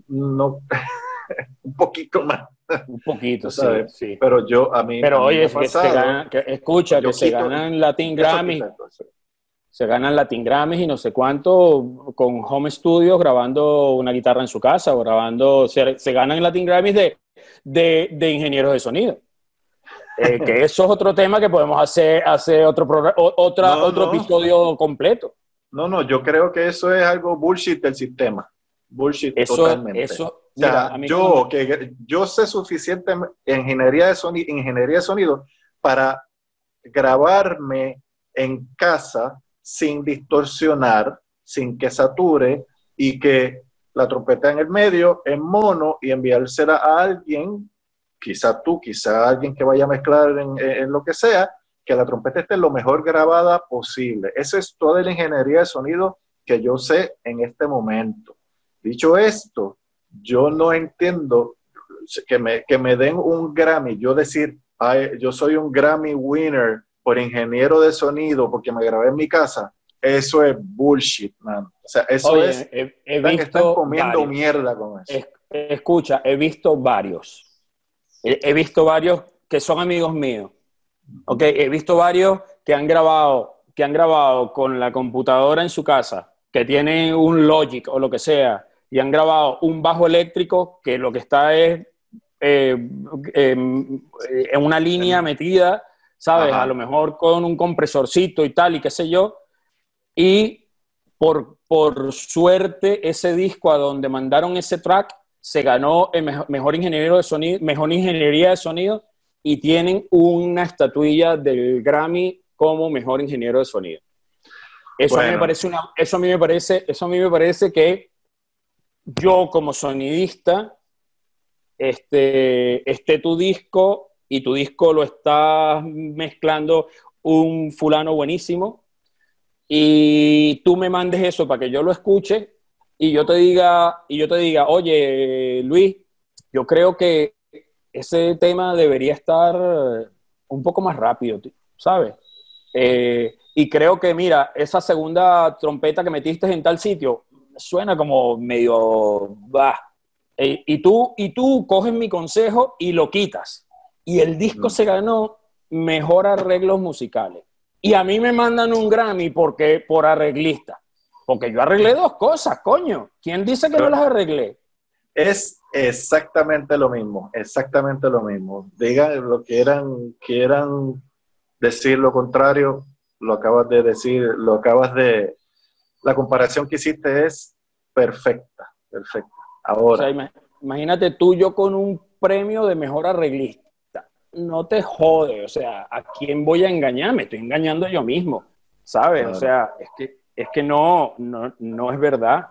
no, un poquito más.
Un poquito, sí,
Pero yo, a mí.
Pero oye, que escucha, que se ganan Latin Grammy. Se ganan Latin Grammys y no sé cuánto con home studios grabando una guitarra en su casa o grabando. Se, se ganan Latin Grammys de, de, de ingenieros de sonido. Eh, que eso es otro tema que podemos hacer, hacer otro, otra, otro episodio completo.
No, no, yo creo que eso es algo bullshit del sistema. Bullshit
eso,
totalmente.
Eso,
yo, que, yo sé suficiente en ingeniería de, sonido, ingeniería de sonido para grabarme en casa sin distorsionar, sin que sature y que la trompeta en el medio, en mono, y enviársela a alguien, quizá tú, quizá alguien que vaya a mezclar en, lo que sea, que la trompeta esté lo mejor grabada posible. Esa es toda la ingeniería de sonido que yo sé en este momento. Dicho esto, yo no entiendo que me, que me den un Grammy, yo decir, yo soy un Grammy winner por ingeniero de sonido porque me grabé en mi casa, eso es bullshit, man. O sea, eso es.
He, visto
están comiendo mierda con eso.
escucha, he visto varios. He, visto varios que son amigos míos. Ok, he visto varios que han grabado, que han grabado con la computadora en su casa, que tienen un Logic o lo que sea, y han grabado un bajo eléctrico que lo que está es eh, em, en una línea metida, ¿sabes? A lo mejor con un compresorcito y tal, y qué sé yo. Y por, por suerte, ese disco a donde mandaron ese track se ganó el mejor, ingeniero de sonido, mejor ingeniería de sonido y tienen una estatuilla del Grammy como mejor ingeniero de sonido. Eso a mí me parece una, eso a mí me parece, eso a mí me parece que yo como sonidista, este, esté tu disco y tu disco lo está mezclando un fulano buenísimo y tú me mandes eso para que yo lo escuche y yo te diga, y yo te diga, oye, Luis, yo creo que ese tema debería estar un poco más rápido, ¿sabes? Eh, y creo que, mira, esa segunda trompeta que metiste en tal sitio, suena como medio, bah. Eh, y, tú, y tú coges mi consejo y lo quitas. Y el disco se ganó mejor arreglos musicales. Y a mí me mandan un Grammy porque, por arreglista. Porque yo arreglé dos cosas, coño. ¿Quién dice que no las arreglé?
Es exactamente lo mismo, exactamente lo mismo. Digan lo que eran, quieran decir lo contrario, lo acabas de decir, lo acabas de, la comparación que hiciste es perfecta, perfecta. Ahora.
imagínate tú yo con un premio de mejor arreglista. No te jode, o sea, ¿a quién voy a engañar? Me estoy engañando yo mismo, ¿sabes? O sea, es que, es que no, no, es verdad.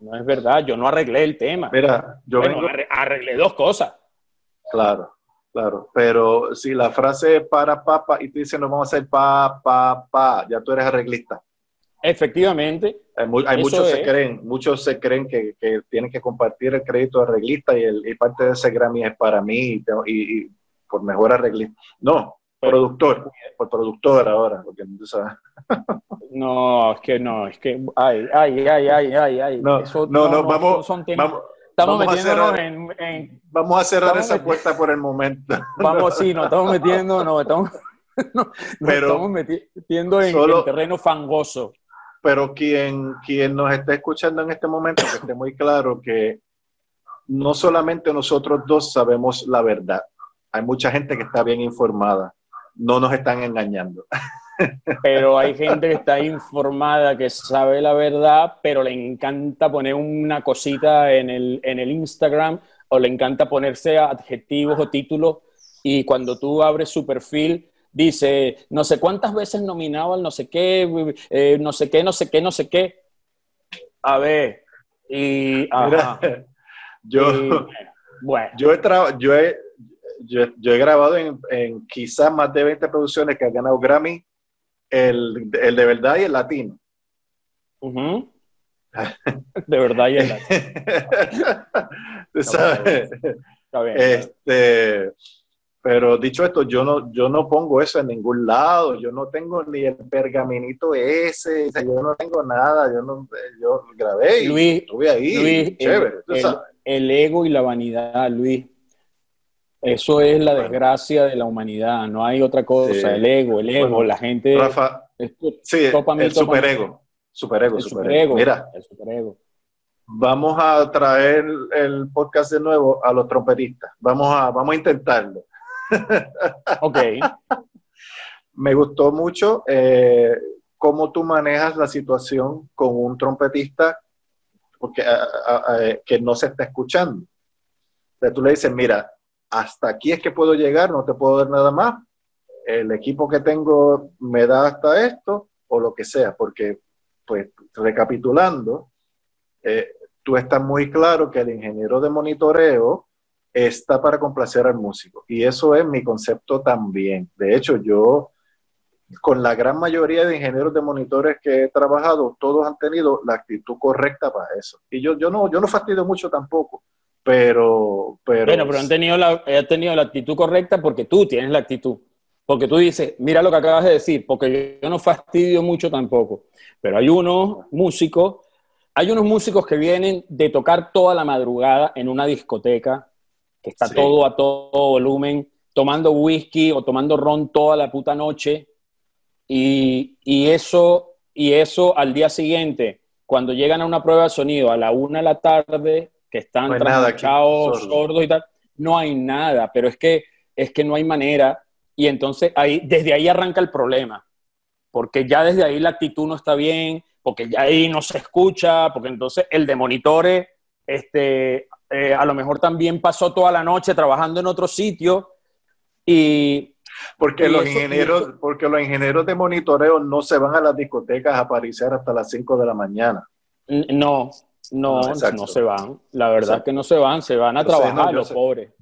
No es verdad, yo no arreglé el tema.
Mira, yo
arreglé dos cosas.
Claro, claro. Pero si la frase es para papa y tú dices no vamos a hacer pa, pa, pa, ya tú eres arreglista.
Efectivamente.
Hay, muchos, se creen, muchos se creen que, tienen que compartir el crédito de arreglista y, el, parte de ese Grammy es para mí y, por mejor arreglista. No, productor, por productor ahora, porque
No, es que no, es que ay, ay, ay, ay, ay, ay.
No, no, no, vamos, vamos,
estamos metiéndonos en,
Vamos a cerrar esa puerta por el momento.
Vamos, sí, nos estamos metiendo, no, estamos, pero estamos metiendo en, terreno fangoso.
Pero quien, quien nos está escuchando en este momento, que esté muy claro que no solamente nosotros dos sabemos la verdad, hay mucha gente que está bien informada, no nos están engañando.
Pero hay gente que está informada, que sabe la verdad, pero le encanta poner una cosita en el, en el Instagram o le encanta ponerse adjetivos o títulos y cuando tú abres su perfil dice no sé cuántas veces nominado al no sé qué, eh, no sé qué, no sé qué, no sé qué. A ver, y...
yo, bueno. yo, he yo, he, yo, he grabado en, en, quizás más de 20 producciones que han ganado Grammy el, el de verdad y el latino.
de verdad y el latino.
Este, pero dicho esto, yo no, yo no pongo eso en ningún lado, yo no tengo ni el pergaminito ese, yo no tengo nada, yo no, yo grabé y estuve ahí,
Luis, chévere. El, el, ego y la vanidad, Luis, eso es la desgracia de la humanidad, no hay otra cosa, el ego, el ego, la gente...
Rafa, sí, el superego, superego, el superego. Mira, el superego. Vamos a traer el podcast de nuevo a los trompetistas, vamos a, vamos a intentarlo.
Ok.
Me gustó mucho eh, cómo tú manejas la situación con un trompetista porque, que no se está escuchando. O sea, tú le dices, mira, hasta aquí es que puedo llegar, no te puedo dar nada más. El equipo que tengo me da hasta esto o lo que sea, porque, pues, recapitulando, eh, tú estás muy claro que el ingeniero de monitoreo está para complacer al músico. Y eso es mi concepto también. De hecho, yo, con la gran mayoría de ingenieros de monitores que he trabajado, todos han tenido la actitud correcta para eso. Y yo, yo, no, yo no fastidio mucho tampoco pero, pero...
Bueno, pero han tenido, la, han tenido la actitud correcta porque tú tienes la actitud. Porque tú dices, mira lo que acabas de decir, porque yo no fastidio mucho tampoco. Pero hay unos músicos, hay unos músicos que vienen de tocar toda la madrugada en una discoteca, que está todo a todo volumen, tomando whisky o tomando ron toda la puta noche. Y, y, eso, y eso al día siguiente, cuando llegan a una prueba de sonido a la una de la tarde, que están no sordos y tal. No hay nada, pero es que, es que no hay manera. Y entonces ahí, desde ahí arranca el problema, porque ya desde ahí la actitud no está bien, porque ya ahí no se escucha, porque entonces el de monitores, este, eh, a lo mejor también pasó toda la noche trabajando en otro sitio y...
Porque, los ingenieros, porque los ingenieros de monitoreo no se van a las discotecas a aparecer hasta las 5 de la mañana.
No, no, no se van. La verdad es que no se van, se van a trabajar los pobres.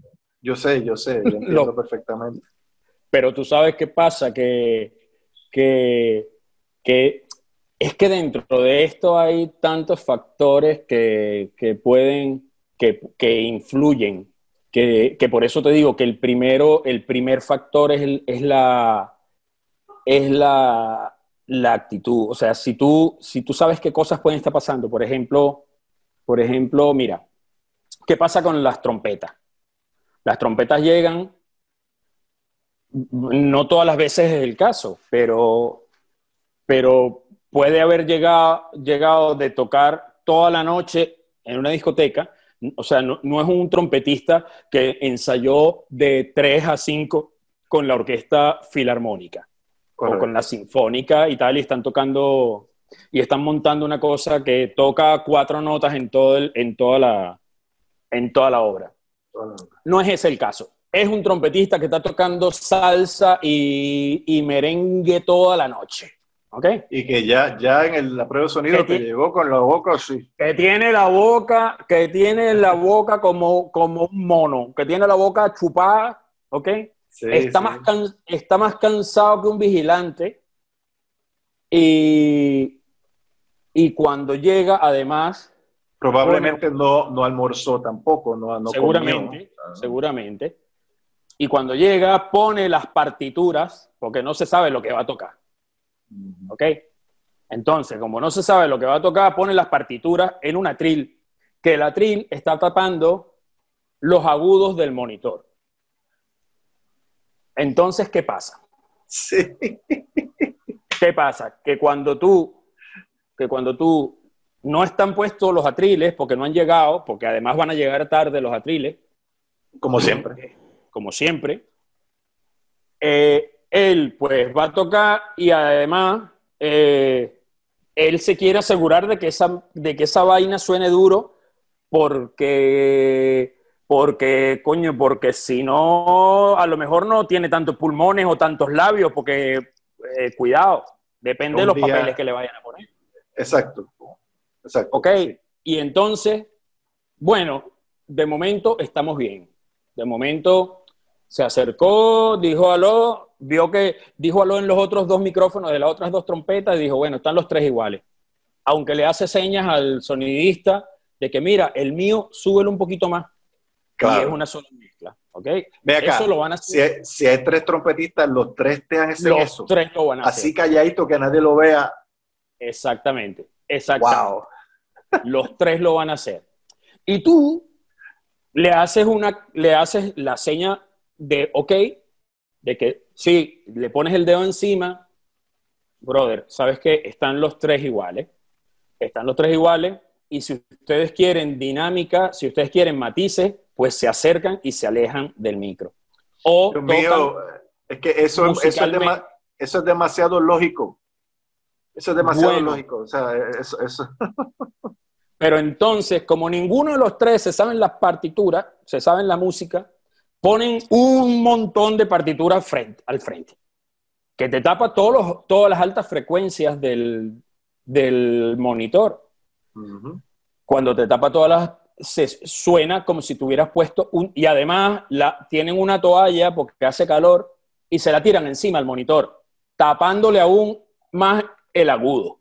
Yo sé, yo sé, yo entiendo perfectamente.
Pero tú sabes qué pasa, que, que, es que dentro de esto hay tantos factores que, pueden, que, influyen, que, por eso te digo que el primero, el primer factor es, es la, es la, la actitud. O sea, si tú, si tú sabes qué cosas pueden estar pasando, por ejemplo, por ejemplo, mira, ¿qué pasa con las trompetas? Las trompetas llegan, no todas las veces es el caso, pero, pero puede haber llegado, llegado de tocar toda la noche en una discoteca, o sea, no, es un trompetista que ensayó de 3 a 5 con la orquesta filarmónica o con la sinfónica y tal, y están tocando y están montando una cosa que toca cuatro notas en, todo en, toda, la, en toda la obra. No es ese el caso. Es un trompetista que está tocando salsa y, merengue toda la noche. ¿Okay?
Y que ya, ya en la prueba de sonido que, llegó con la boca así.
Que tiene la boca, que tiene la boca como, como un mono, que tiene la boca chupada, ¿ok? está, Más está más cansado que un vigilante y, Y cuando llega, además...
Probablemente no, no almorzó tampoco, no, no
Seguramente, seguramente. Y cuando llega, pone las partituras, porque no se sabe lo que va a tocar. ¿Ok? Entonces, como no se sabe lo que va a tocar, pone las partituras en un atril, que el atril está tapando los agudos del monitor. Entonces, ¿qué pasa?
Sí.
¿Qué pasa? Que cuando tú, que cuando tú no están puestos los atriles, porque no han llegado, porque además van a llegar tarde los atriles.
Como siempre.
Como siempre. Eh, él pues va a tocar y además eh, él se quiere asegurar de que, esa, de que esa vaina suene duro porque, porque, coño, porque si no, a lo mejor no tiene tantos pulmones o tantos labios, porque, eh, cuidado, depende de los papeles que le vayan a poner.
Exacto, exacto.
Ok, y entonces, bueno, de momento estamos bien. De momento se acercó, dijo aló, vio que dijo aló en los otros dos micrófonos de las otras dos trompetas y dijo, bueno, están los tres iguales. Aunque le hace señas al sonidista de que, mira, el mío, súbelo un poquito más. Claro. Y es una sola mezcla. ¿Ok?
Ve acá, eso lo van a hacer. Si, hay, tres trompetistas, los tres te han hecho
eso. tres lo van a
Así calladito que nadie lo vea.
Exactamente. Exactamente. Wow. Los tres lo van a hacer. Y tú le haces, una, le haces la seña de OK, de que sí, le pones el dedo encima, brother, sabes que están los tres iguales, están los tres iguales, y si ustedes quieren dinámica, si ustedes quieren matices, pues se acercan y se alejan del micro. O
mío, es que eso, eso, es demasiado lógico. Eso es demasiado lógico. O sea, eso,
Pero entonces, como ninguno de los tres se saben las partituras, se saben la música, ponen un montón de partituras frente, al frente, que te tapa todos todas las altas frecuencias del, monitor. Cuando te tapa todas las, se suena como si tuvieras puesto un, y además la, tienen una toalla porque hace calor y se la tiran encima al monitor, tapándole aún más el agudo.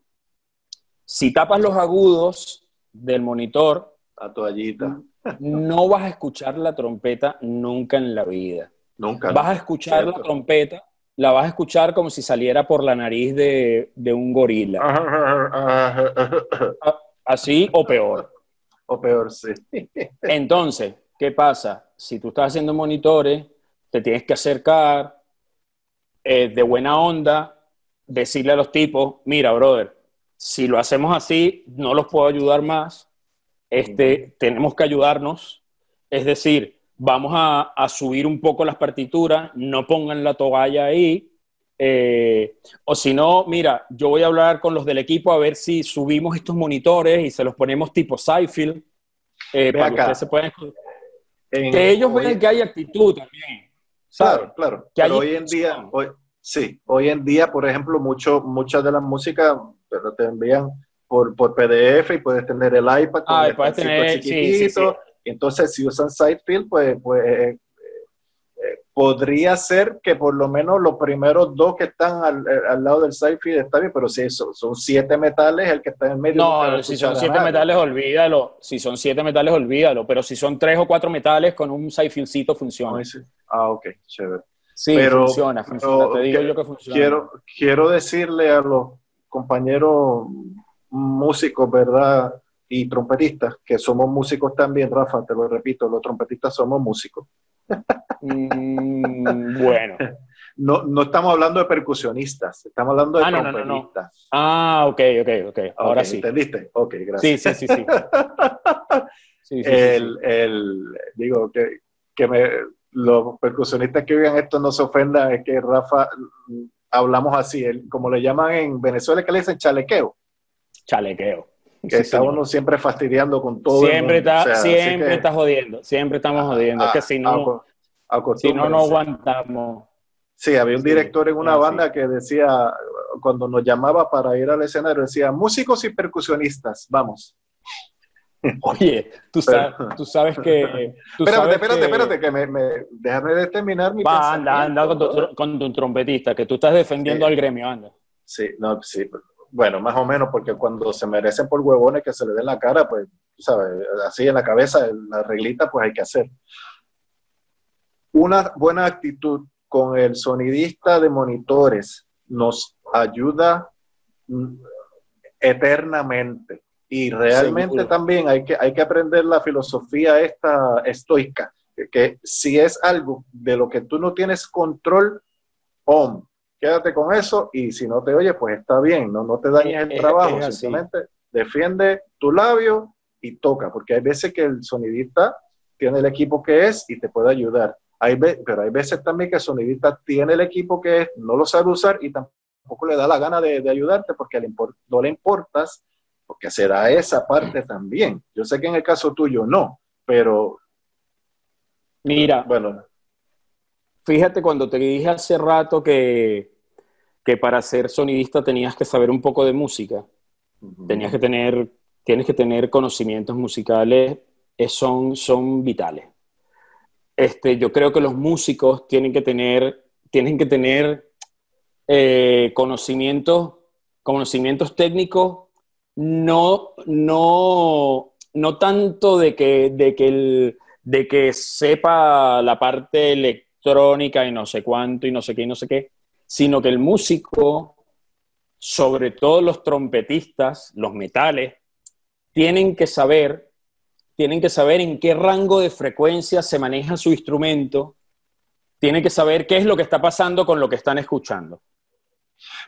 Si tapas los agudos del monitor,
la toallita
no vas a escuchar la trompeta nunca en la vida.
Nunca.
Vas a escuchar la trompeta, la vas a escuchar como si saliera por la nariz de, un gorila. Así o peor.
O peor, sí.
Entonces, ¿qué pasa? Si tú estás haciendo monitores, te tienes que acercar eh, de buena onda, decirle a los tipos, mira, brother, si lo hacemos así, no los puedo ayudar más. Este, tenemos que ayudarnos, es decir, vamos a, subir un poco las partituras, no pongan la toalla ahí, eh, o si no, mira, yo voy a hablar con los del equipo a ver si subimos estos monitores y se los ponemos tipo Seinfeld, eh, para que se puedan... que ellos vean que hay actitud también.
Claro, claro. Que hoy en día, hoy, sí, hoy en día, por ejemplo, mucho, muchas de las músicas te envían por, por PDF y puedes tener el iPad
ah, puedes tener, chiquitito.
Entonces, si usan Sidefield, pues, pues eh, eh, podría ser que por lo menos los primeros dos que están al, eh, al lado del Sidefield está bien, pero si eso, son siete metales, el que está en el medio.
No, si son siete metales, olvídalo. Si son siete metales, olvídalo. Pero si son tres o cuatro metales, con un Sidefieldcito funciona.
Ah, ok, chévere.
Sí, funciona, funciona. Te digo yo que funciona.
Quiero, quiero decirle a los compañeros músicos, ¿verdad? Y trompetistas, que somos músicos también, Rafa, te lo repito, los trompetistas somos músicos.
Mm, bueno.
No, no estamos hablando de percusionistas, estamos hablando de
ah,
trompetistas.
ah, ok, ok, ok. Ahora sí.
¿Entendiste? Ok, gracias.
Sí, sí, sí.
sí. el, el, digo que, que me, los percusionistas que oigan esto no se ofendan, es que Rafa hablamos así, como le llaman en Venezuela, que le dicen chalequeo
chalequeo.
Que está uno siempre fastidiando con todo.
Siempre está, siempre está jodiendo, siempre estamos jodiendo. es que si no, si no, no aguantamos.
Sí, había un director en una banda que decía, cuando nos llamaba para ir al escenario, decía, músicos y percusionistas, vamos.
Oye, tú sabes, tú sabes que...
espérate, espérate, espérate, que me, me, déjame terminar mi
anda, anda con tu, con tu, trompetista, que tú estás defendiendo al gremio, anda.
Sí, no, sí, bueno, más o menos, porque cuando se merecen por huevones que se le den la cara, pues, ¿sabes? Así en la cabeza, la reglita, pues hay que hacer. Una buena actitud con el sonidista de monitores nos ayuda mm, eternamente. Y realmente también hay que, hay que aprender la filosofía esta estoica, que, si es algo de lo que tú no tienes control, om, quédate con eso y si no te oye, pues está bien, no, no te dañes el trabajo, simplemente defiende tu labio y toca, porque hay veces que el sonidista tiene el equipo que es y te puede ayudar. Hay pero hay veces también que el sonidista tiene el equipo que es, no lo sabe usar y tampoco le da la gana de, ayudarte porque no le importas, porque se da esa parte también. Yo sé que en el caso tuyo no, pero...
Mira, bueno, fíjate cuando te dije hace rato que, que para ser sonidista tenías que saber un poco de música, tenías que tener, tienes que tener conocimientos musicales, eh, son, son vitales. Este, yo creo que los músicos tienen que tener, tienen que tener eh, conocimientos, conocimientos técnicos, no, no, no tanto de que, de que, de que sepa la parte electrónica y no sé cuánto y no sé qué y no sé qué, sino que el músico, sobre todo los trompetistas, los metales, tienen que saber, tienen que saber en qué rango de frecuencia se maneja su instrumento, tienen que saber qué es lo que está pasando con lo que están escuchando.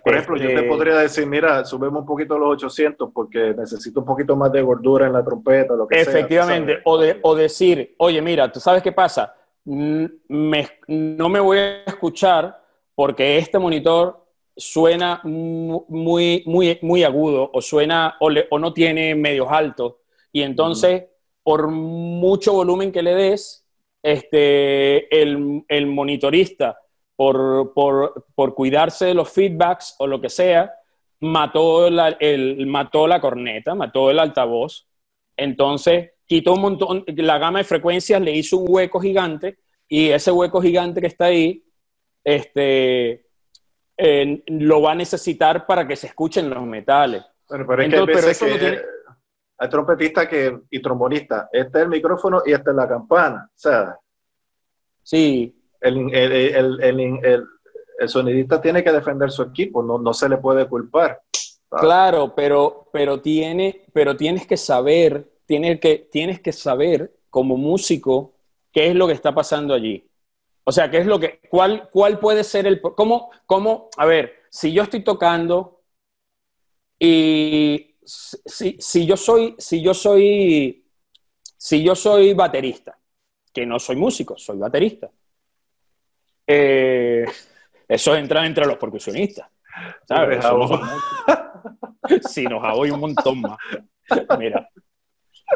Por ejemplo, yo te este podría decir, mira, subemos un poquito los 800 porque necesito un poquito más de gordura en la trompeta, lo que
Efectivamente, sea. Efectivamente, o, o decir, oye, mira, ¿tú sabes qué pasa? no me voy a escuchar porque este monitor suena muy, muy, muy agudo o suena o, no tiene medios altos y entonces por mucho volumen que le des, este, el, monitorista por, cuidarse de los feedbacks o lo que sea, mató la, el, mató la corneta, mató el altavoz, entonces quitó un montón, la gama de frecuencias le hizo un hueco gigante y ese hueco gigante que está ahí este, lo va a necesitar para que se escuchen los metales.
pero es que hay trompetistas que, y trombonistas, este es el micrófono y esta es la campana. O sea,
sí.
El, el, sonidista tiene que defender su equipo, no, no se le puede culpar.
Claro, pero, pero, tiene, pero tienes que saber, tienes que, tienes que saber como músico qué es lo que está pasando allí. O sea, ¿qué es lo que, cuál, cuál puede ser el, cómo, cómo, a ver, si yo estoy tocando y si, si yo soy, si yo soy, si yo soy baterista, que no soy músico, soy baterista, eh, eso entra entre los percusionistas. ¿Sabes? si nos hago un montón más. Mira,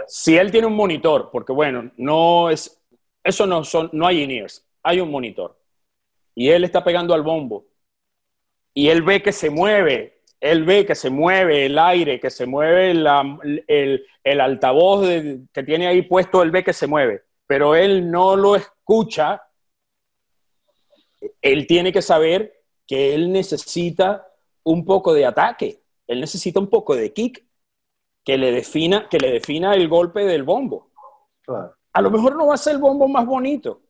si él tiene un monitor, porque bueno, no es, eso no son, no hay in hay un monitor y él está pegando al bombo y él ve que se mueve, él ve que se mueve el aire, que se mueve el, altavoz que tiene ahí puesto, él ve que se mueve, pero él no lo escucha, él tiene que saber que él necesita un poco de ataque, él necesita un poco de kick que le defina, que le defina el golpe del bombo. A lo mejor no va a ser el bombo más bonito,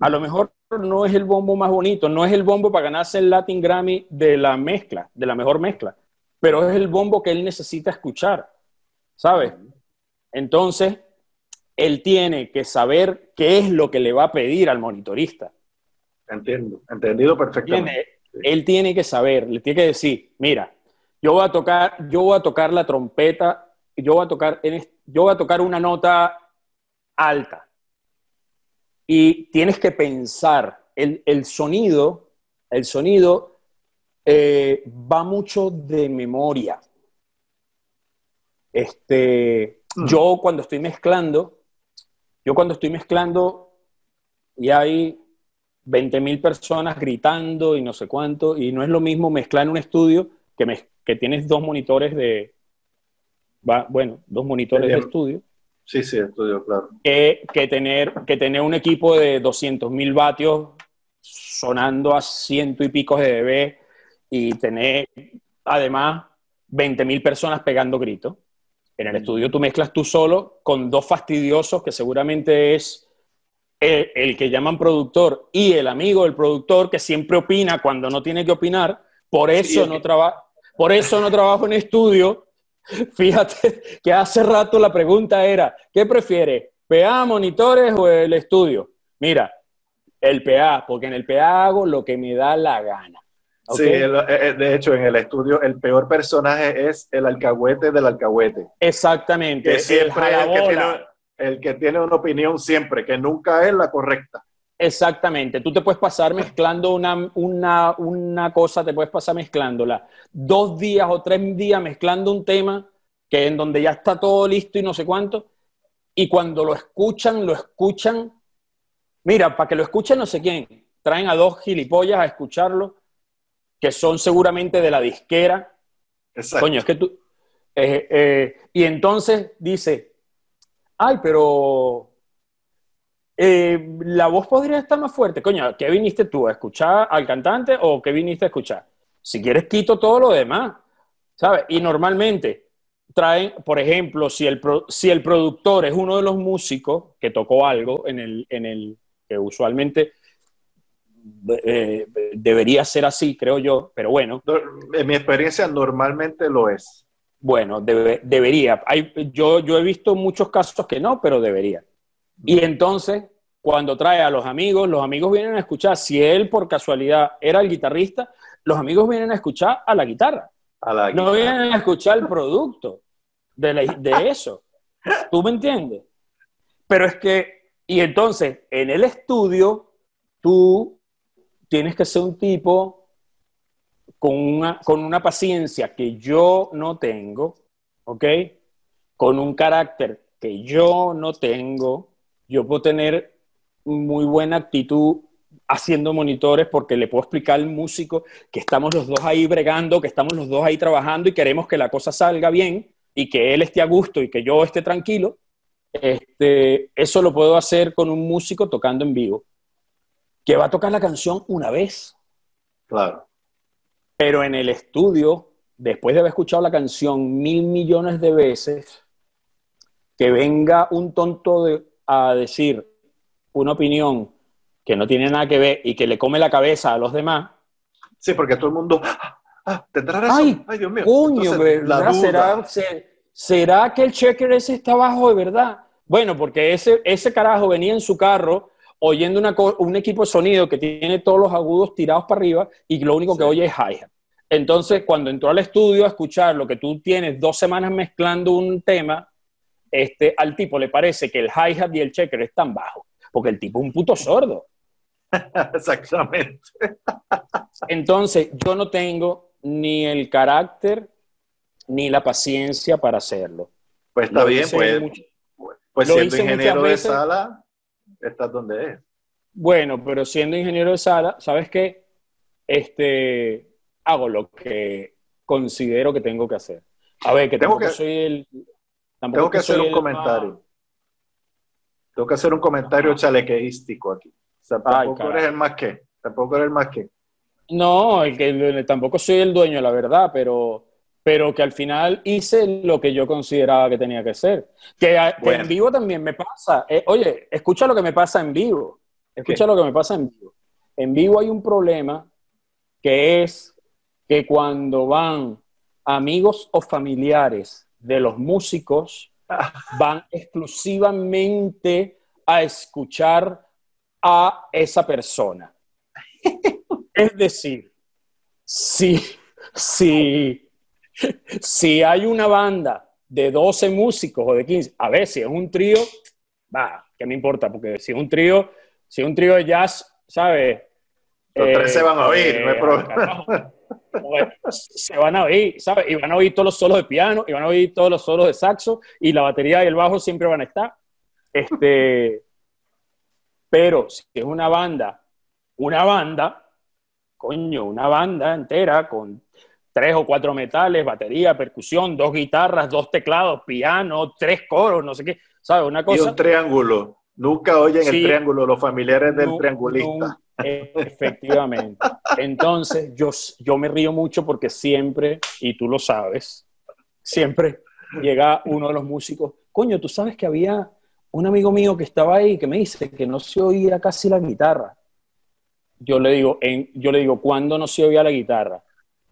a lo mejor no es el bombo más bonito, no es el bombo para ganarse el Latin Grammy de la mezcla, de la mejor mezcla, pero es el bombo que él necesita escuchar, ¿sabes? Entonces, él tiene que saber qué es lo que le va a pedir al monitorista.
Entiendo, entendido perfectamente.
Él tiene que saber, le tiene que decir, mira, yo voy a tocar, yo voy a tocar la trompeta, yo voy a tocar, yo voy a tocar una nota alta y tienes que pensar, el, sonido, el sonido eh, va mucho de memoria. Este, mm. Yo cuando estoy mezclando, yo cuando estoy mezclando y hay 20.000 personas gritando y no sé cuánto, y no es lo mismo mezclar en un estudio que, que tienes dos monitores de, bueno, dos monitores de estudio
Sí, sí, estudio, claro.
Que, tener, que tener un equipo de 200.000 vatios sonando a ciento y pico de dB y tener además 20.000 personas pegando gritos. En el estudio tú mezclas tú solo con dos fastidiosos que seguramente es el, que llaman productor y el amigo del productor que siempre opina cuando no tiene que opinar. Por eso, no, por eso no trabajo en estudio. Fíjate que hace rato la pregunta era, ¿qué prefiere? ¿PA, monitores o el estudio? Mira, el PA, porque en el PA hago lo que me da la gana.
Sí, eh, eh, de hecho, en el estudio el peor personaje es el alcahuete del alcahuete.
Exactamente.
Que siempre el, el, que tiene, el que tiene una opinión siempre, que nunca es la correcta.
Exactamente. Tú te puedes pasar mezclando una, una, una, cosa, te puedes pasar mezclándola dos días o tres días mezclando un tema que en donde ya está todo listo y no sé cuánto. Y cuando lo escuchan, lo escuchan. Mira, para que lo escuchen no sé quién, traen a dos gilipollas a escucharlo que son seguramente de la disquera. Exacto. Coño, es que tú... Eh, eh, y entonces dice, ay, pero eh, la voz podría estar más fuerte. Coño, ¿qué viniste tú? ¿A escuchar al cantante o qué viniste a escuchar? Si quieres, quito todo lo demás, ¿sabes? Y normalmente traen, por ejemplo, si el, si el productor es uno de los músicos que tocó algo en el, en el que usualmente eh, debería ser así, creo yo, pero bueno.
En mi experiencia normalmente lo es.
Bueno, debería. Hay, yo, yo he visto muchos casos que no, pero debería. Y entonces, cuando trae a los amigos, los amigos vienen a escuchar, si él por casualidad era el guitarrista, los amigos vienen a escuchar a la guitarra. no vienen a escuchar el producto de, de eso. ¿Tú me entiendes? Pero es que, y entonces, en el estudio, tú tienes que ser un tipo con una, con una paciencia que yo no tengo, ¿ok? Con un carácter que yo no tengo. Yo puedo tener muy buena actitud haciendo monitores porque le puedo explicar al músico que estamos los dos ahí bregando, que estamos los dos ahí trabajando y queremos que la cosa salga bien y que él esté a gusto y que yo esté tranquilo. Este, eso lo puedo hacer con un músico tocando en vivo que va a tocar la canción una vez.
Claro.
Pero en el estudio, después de haber escuchado la canción mil millones de veces, que venga un tonto a decir una opinión que no tiene nada que ver y que le come la cabeza a los demás.
Sí, porque todo el mundo ah, ah tendrá razón. Ay, Dios mío.
Coño, ¿Será, ¿Será que el checker ese está abajo de verdad? Bueno, porque ese, ese carajo venía en su carro oyendo un equipo de sonido que tiene todos los agudos tirados para arriba y lo único que oye es hi-hat. Entonces, cuando entró al estudio a escuchar lo que tú tienes dos semanas mezclando un tema, este, al tipo le parece que el hi-hat y el checker están bajos, porque el tipo es un puto sordo.
Exactamente.
Entonces, yo no tengo ni el carácter ni la paciencia para hacerlo.
Pues está bien, pues, pues siendo ingeniero de sala, estás donde es.
Bueno, pero siendo ingeniero de sala, ¿sabes qué? Este, hago lo que considero que tengo que hacer. A ver, que tengo que, soy el...
Tengo que, hacer un comentario. Tengo que hacer un comentario chalequeístico aquí. tampoco eres el más que. Tampoco eres el más que.
No, el que tampoco soy el dueño, la verdad, pero pero que al final hice lo que yo consideraba que tenía que ser. Que, en vivo también me pasa. Eh, oye, escucha lo que me pasa en vivo. Escucha lo que me pasa en vivo. En vivo hay un problema que es que cuando van amigos o familiares de los músicos, van exclusivamente a escuchar a esa persona. Es decir, si, si si hay una banda de 12 músicos o de 15, a ver, si es un trío, va, ¿qué me importa? Porque si es un trío, si es un trío de jazz, ¿sabes?
Los tres se van a oír, no hay eh, problema.
se van a oír, ¿sabes? Y van a oír todos los solos de piano, y van a oír todos los solos de saxo, y la batería y el bajo siempre van a estar. Este, pero si es una banda, una banda, coño, una banda entera con tres o cuatro metales, batería, percusión, dos guitarras, dos teclados, piano, tres coros, no sé qué, ¿sabes? Una cosa.
Y un triángulo. Nunca oyen el triángulo, los familiares del triangulista.
efectivamente. Entonces, yo, yo me río mucho porque siempre, y tú lo sabes, siempre llega uno de los músicos, coño, tú sabes que había un amigo mío que estaba ahí que me dice que no se oía casi la guitarra. Yo le digo, en, yo le digo, ¿cuándo no se oía la guitarra?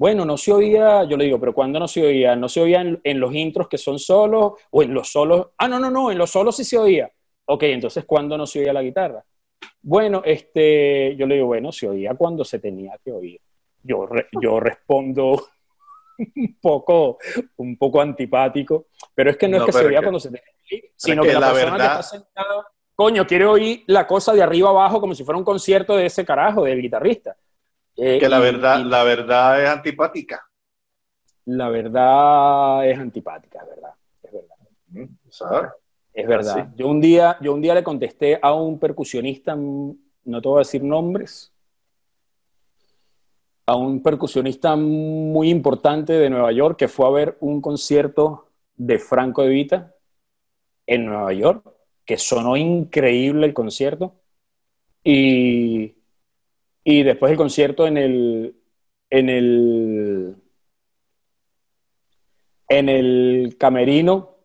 Bueno, no se oía, yo le digo, pero ¿cuándo no se oía? No se oía en, los intros que son solos o en los solos. Ah, no, no, no, en los solos sí se oía. Ok, entonces, ¿cuándo no se oía la guitarra? Bueno, este, yo le digo, bueno, se oía cuando se tenía que oír. Yo, yo respondo un poco, un poco antipático, pero es que no, es que se oía cuando se tenía que oír, sino que, la, persona que está sentada, coño, quiere oír la cosa de arriba abajo como si fuera un concierto de ese carajo, del guitarrista.
Eh, que la verdad, la verdad es antipática.
La verdad es antipática, es verdad. Es verdad. Es verdad. Yo un, día, yo un día le contesté a un percusionista, no te voy a decir nombres, a un percusionista muy importante de Nueva York que fue a ver un concierto de Franco de Vita en Nueva York, que sonó increíble el concierto. Y y después el concierto en el, en el, en el camerino,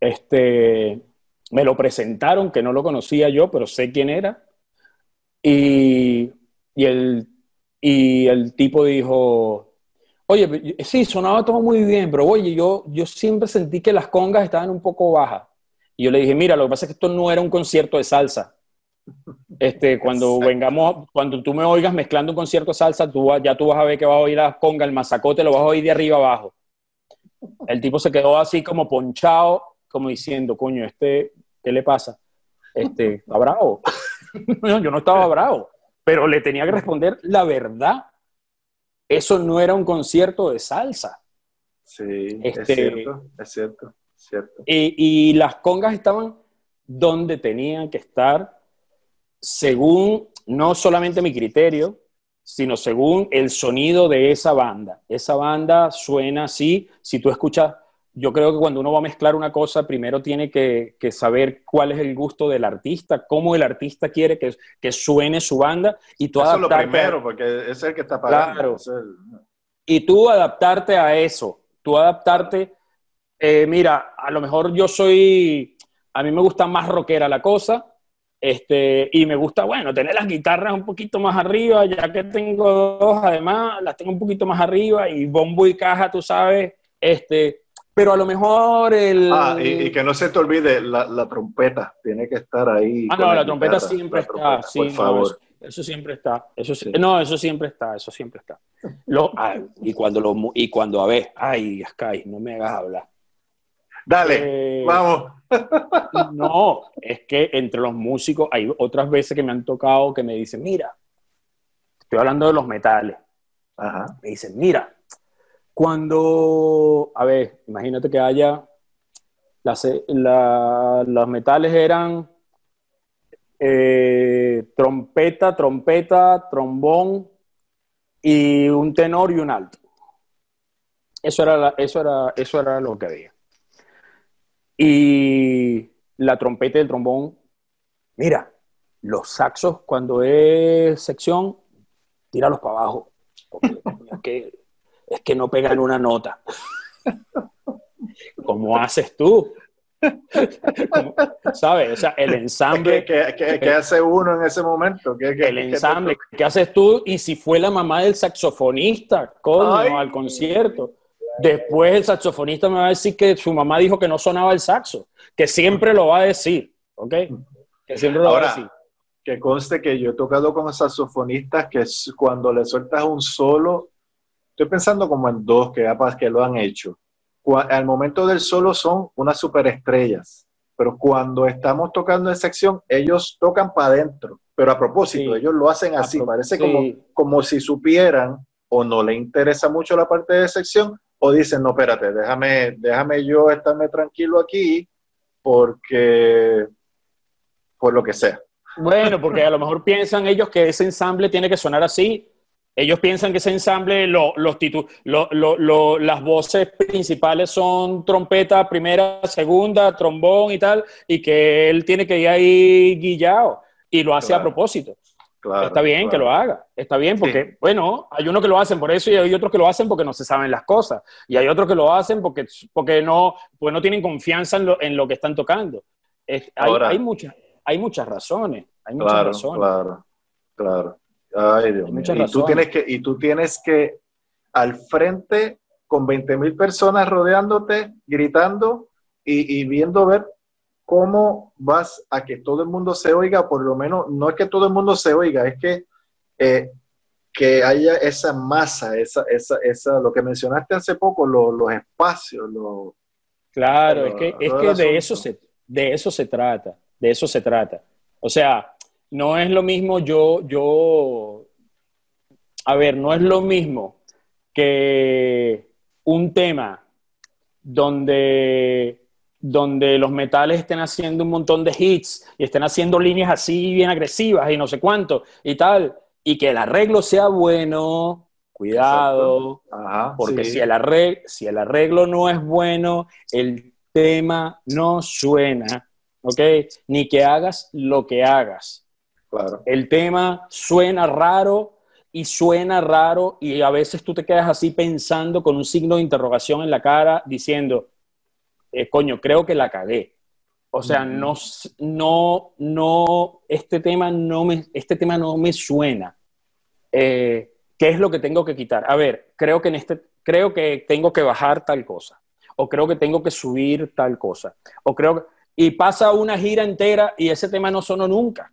este, me lo presentaron, que no lo conocía yo, pero sé quién era. Y, y, el, y el tipo dijo, oye, sí, sonaba todo muy bien, pero oye, yo, yo siempre sentí que las congas estaban un poco bajas. Y yo le dije, mira, lo que pasa es que esto no era un concierto de salsa. Este, cuando vengamos, cuando tú me oigas mezclando un concierto salsa, tú, ya tú vas a ver que vas a oír la conga, el mazacote, lo vas a oír de arriba abajo. El tipo se quedó así como ponchado, como diciendo, coño, este, ¿qué le pasa? Este, ¿está bravo? yo no estaba bravo, pero le tenía que responder la verdad. Eso no era un concierto de salsa.
Sí, es este, cierto, es cierto, cierto.
Y, y las congas estaban donde tenían que estar según no solamente mi criterio, sino según el sonido de esa banda. Esa banda suena así, si tú escuchas, yo creo que cuando uno va a mezclar una cosa, primero tiene que, saber cuál es el gusto del artista, cómo el artista quiere que, que suene su banda y tú
Eso es lo primero, porque es el que está pagando.
Y tú adaptarte a eso, tú adaptarte, eh, mira, a lo mejor yo soy, a mí me gusta más rockera la cosa, este, y me gusta, bueno, tener las guitarras un poquito más arriba, ya que tengo dos, además, las tengo un poquito más arriba y bombo y caja, tú sabes, este, pero a lo mejor el...
Ah, y, que no se te olvide, la, trompeta tiene que estar ahí.
Ah, no, la, trompeta siempre está, sí, por favor. eso, siempre está, eso, no, eso siempre está, eso siempre está. Lo, y, cuando lo, y cuando, a ver, ay, Sky, no me hagas hablar.
Dale, eh, vamos.
no, es que entre los músicos hay otras veces que me han tocado que me dicen, mira, estoy hablando de los metales. Me dicen, mira, cuando, a ver, imagínate que haya, las, los metales eran eh, trompeta, trompeta, trombón y un tenor y un alto. Eso era, eso era, eso era lo que había. Y la trompeta y el trombón, mira, los saxos cuando es sección, tíralos para abajo. Es que, es que no pegan una nota. ¿Cómo haces tú? ¿Sabes? O sea, el ensamble.
¿Qué, hace uno en ese momento?
el ensamble. ¿Qué haces tú? Y si fue la mamá del saxofonista, coño, al concierto. Después el saxofonista me va a decir que su mamá dijo que no sonaba el saxo, que siempre lo va a decir, ¿ok? Que siempre lo va a decir.
Que conste que yo he tocado con saxofonistas que cuando le sueltas un solo, estoy pensando como en dos que, que lo han hecho. Al momento del solo son unas superestrellas, pero cuando estamos tocando en sección, ellos tocan para adentro, pero a propósito, ellos lo hacen así, parece como, como si supieran o no le interesa mucho la parte de sección o dicen, no, espérate, déjame, déjame yo estarme tranquilo aquí porque, por lo que sea.
Bueno, porque a lo mejor piensan ellos que ese ensamble tiene que sonar así. Ellos piensan que ese ensamble, los las voces principales son trompeta, primera, segunda, trombón y tal, y que él tiene que ir ahí guillado y lo hace a propósito. Está bien que lo haga, está bien porque, bueno, hay unos que lo hacen por eso y hay otros que lo hacen porque no se saben las cosas. Y hay otros que lo hacen porque, porque no, pues no tienen confianza en lo, en lo que están tocando. hay, hay, muchas, hay muchas razones. Hay muchas
claro,
razones.
Claro, claro. Ay, Dios mío. Y tú, tienes que, y tú tienes que, al frente, con 20 mil personas rodeándote, gritando y, y viendo ver cómo vas a que todo el mundo se oiga, por lo menos, no es que todo el mundo se oiga, es que, eh, que haya esa masa, esa, esa, esa, lo que mencionaste hace poco, los espacios. Lo,
claro, es que, es que de, eso se, de eso se trata, de eso se trata. O sea, no es lo mismo yo, yo, a ver, no es lo mismo que un tema donde donde los metales estén haciendo un montón de hits y estén haciendo líneas así bien agresivas y no sé cuánto y tal, y que el arreglo sea bueno, cuidado, porque si, el arreglo, si el arreglo no es bueno, el tema no suena, ¿ok? Ni que hagas lo que hagas.
Claro.
El tema suena raro y suena raro y a veces tú te quedas así pensando con un signo de interrogación en la cara diciendo, eh, coño, creo que la cagué. O sea, no, no, no, este tema no me, este tema no me suena. Eh, ¿Qué es lo que tengo que quitar? A ver, creo que en este, creo que tengo que bajar tal cosa, o creo que tengo que subir tal cosa, o creo y pasa una gira entera y ese tema no sonó nunca.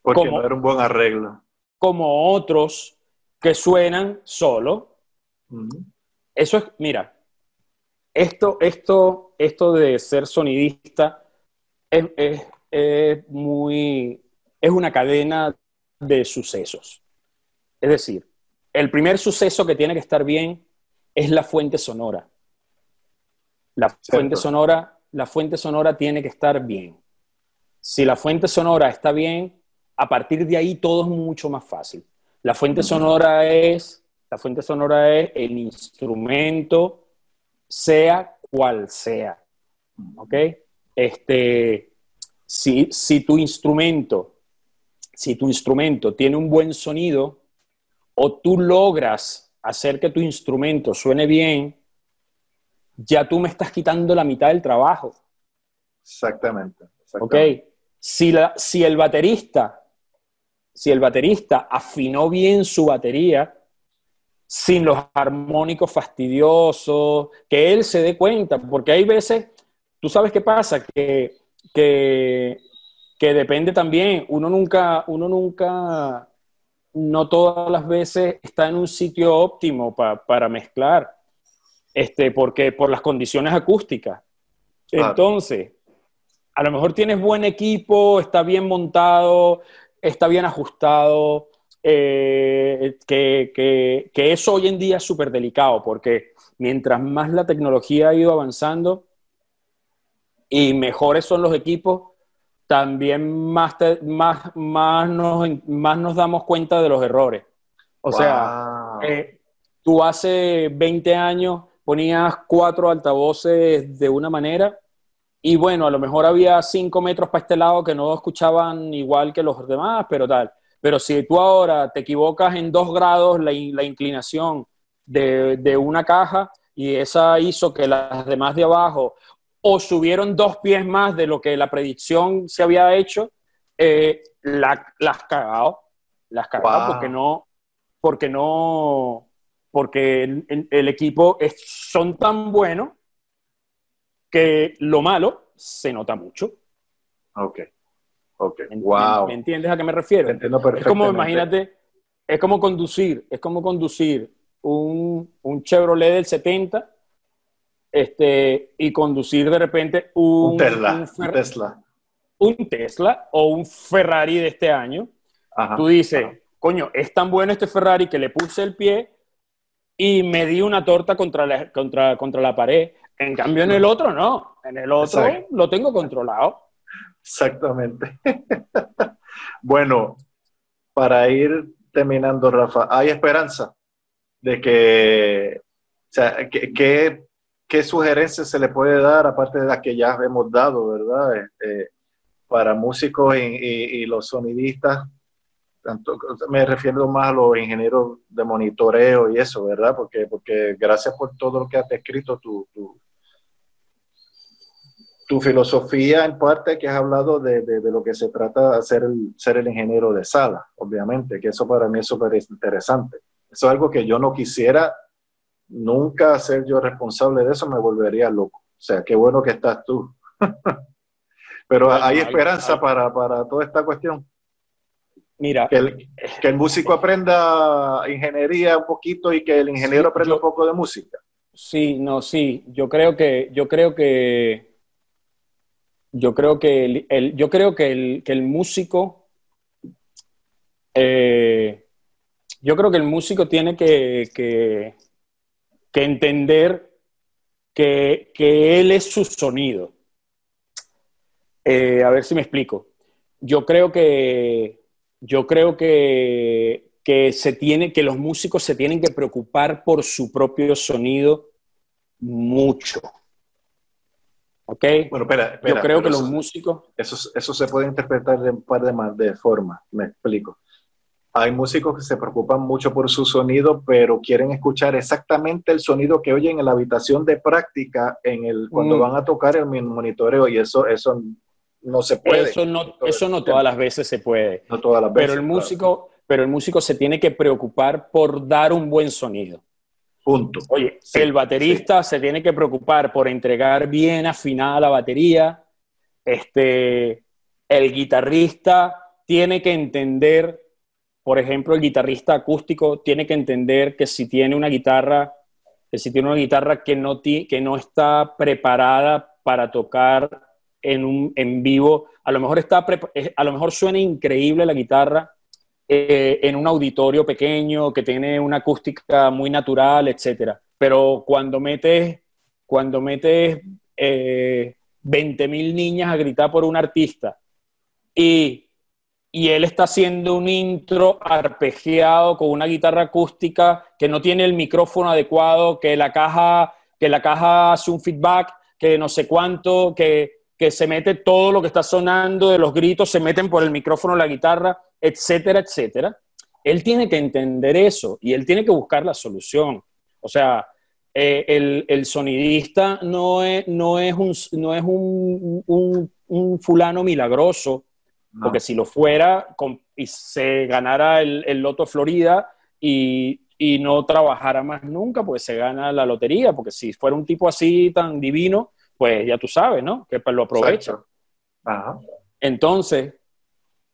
Porque no era un buen arreglo.
Como otros que suenan solo. Eso es, mira, esto, esto, esto de ser sonidista es, muy, es una cadena de sucesos. Es decir, el primer suceso que tiene que estar bien es la fuente sonora. La fuente sonora, la fuente sonora tiene que estar bien. Si la fuente sonora está bien, a partir de ahí todo es mucho más fácil. La fuente sonora es, la fuente sonora es el instrumento sea cual sea. ¿Ok? Este, si, si tu instrumento, si tu instrumento tiene un buen sonido o tú logras hacer que tu instrumento suene bien, ya tú me estás quitando la mitad del trabajo.
Exactamente.
¿Ok? Si, la, si el baterista, si el baterista afinó bien su batería, sin los armónicos fastidiosos, que él se dé cuenta, porque hay veces, tú sabes qué pasa, que, que, depende también, uno nunca, uno nunca, no todas las veces está en un sitio óptimo para mezclar, este, porque por las condiciones acústicas. Entonces, a lo mejor tienes buen equipo, está bien montado, está bien ajustado, eh, que, eso hoy en día es súper delicado porque mientras más la tecnología ha ido avanzando y mejores son los equipos, también más, más, más, nos, más nos damos cuenta de los errores. O sea, eh, tú hace 20 años ponías cuatro altavoces de una manera y bueno, a lo mejor había cinco metros para este lado que no escuchaban igual que los demás, pero tal. Pero si tú ahora te equivocas en dos grados la, inclinación de, una caja y esa hizo que las demás de abajo o subieron dos pies más de lo que la predicción se había hecho, eh, la, las cagado. Las cagado porque no, porque no, porque el, equipo es, son tan buenos que lo malo se nota mucho.
Ok.
¿Me, entiendes a qué me refiero? Es como, imagínate, es como conducir, es como conducir un, un Chevrolet del 70 este, y conducir de repente un,
Tesla, un, Tesla.
Un Tesla o un Ferrari de este año. Tú dices, coño, es tan bueno este Ferrari que le puse el pie y me di una torta contra la, contra, contra la pared. En cambio, en el otro no. En el otro lo tengo controlado.
Exactamente. bueno, para ir terminando, Rafa, ¿hay esperanza de que, o sea, qué sugerencias se le puede dar, aparte de las que ya hemos dado, ¿verdad? Este, para músicos y, los sonidistas, tanto, me refiero más a los ingenieros de monitoreo y eso, ¿verdad? Porque, porque gracias por todo lo que has descrito, tu, tu, tu filosofía en parte que has hablado de, de, lo que se trata de ser el, ser el ingeniero de sala, obviamente, que eso para mí es súper interesante. Eso es algo que yo no quisiera nunca ser yo responsable de eso, me volvería loco. O sea, qué bueno que estás tú. Pero hay esperanza para, toda esta cuestión.
Mira,
que el, músico aprenda ingeniería un poquito y que el ingeniero aprenda un poco de música.
Sí, no, sí. Yo creo que, yo creo que, yo creo que el, yo creo que el, que el músico, eh, yo creo que el músico tiene que, que, entender que, que él es su sonido eh, a ver si me explico. Yo creo que, yo creo que, que, se tiene, que los músicos se tienen que preocupar por su propio sonido mucho. ¿Ok?
Bueno, espera,
Yo creo que los músicos...
Eso, eso se puede interpretar de un par de, de formas, me explico. Hay músicos que se preocupan mucho por su sonido, pero quieren escuchar exactamente el sonido que oyen en la habitación de práctica en el, cuando mm. van a tocar el monitoreo y eso, eso no se puede.
Eso no, eso no todas las veces se puede.
No todas las veces.
Pero el, músico, pero el músico se tiene que preocupar por dar un buen sonido.
Punto.
Oye, el baterista se tiene que preocupar por entregar bien afinada la batería. Este, el guitarrista tiene que entender, por ejemplo, el guitarrista acústico tiene que entender que si tiene una guitarra, que si tiene una guitarra que no, que no está preparada para tocar en, un, en vivo, a lo, mejor está, a lo mejor suena increíble la guitarra eh, en un auditorio pequeño que tiene una acústica muy natural, etc. Pero cuando metes, cuando metes eh, 20.000 niñas a gritar por un artista y, y él está haciendo un intro arpegiado con una guitarra acústica que no tiene el micrófono adecuado, que la caja, que la caja hace un feedback, que no sé cuánto, que que se mete todo lo que está sonando de los gritos, se meten por el micrófono, la guitarra, etcétera, etcétera. Él tiene que entender eso y él tiene que buscar la solución. O sea, eh, el, sonidista no es, no es, un, no es un, fulano milagroso, porque si lo fuera y se ganara el, el Loto Florida y, y no trabajara más nunca, pues se gana la lotería, porque si fuera un tipo así tan divino, pues ya tú sabes, ¿no? Que pues lo aprovecha. Entonces,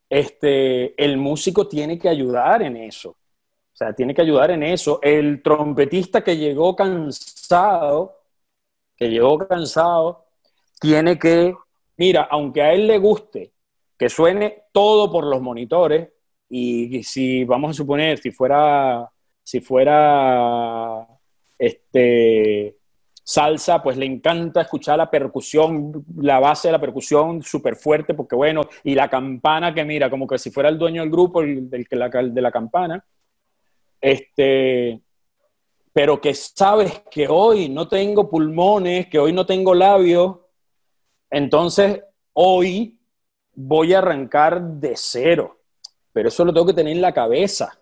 este, el músico tiene que ayudar en eso. O sea, tiene que ayudar en eso. El trompetista que llegó cansado, que llegó cansado, tiene que, mira, aunque a él le guste que suene todo por los monitores, y si vamos a suponer, si fuera, si fuera, este, salsa, pues le encanta escuchar la percusión, la base de la percusión súper fuerte, porque bueno, y la campana que mira, como que si fuera el dueño del grupo, el, del, de la campana, este, pero que sabes que hoy no tengo pulmones, que hoy no tengo labios, entonces hoy voy a arrancar de cero, pero eso lo tengo que tener en la cabeza.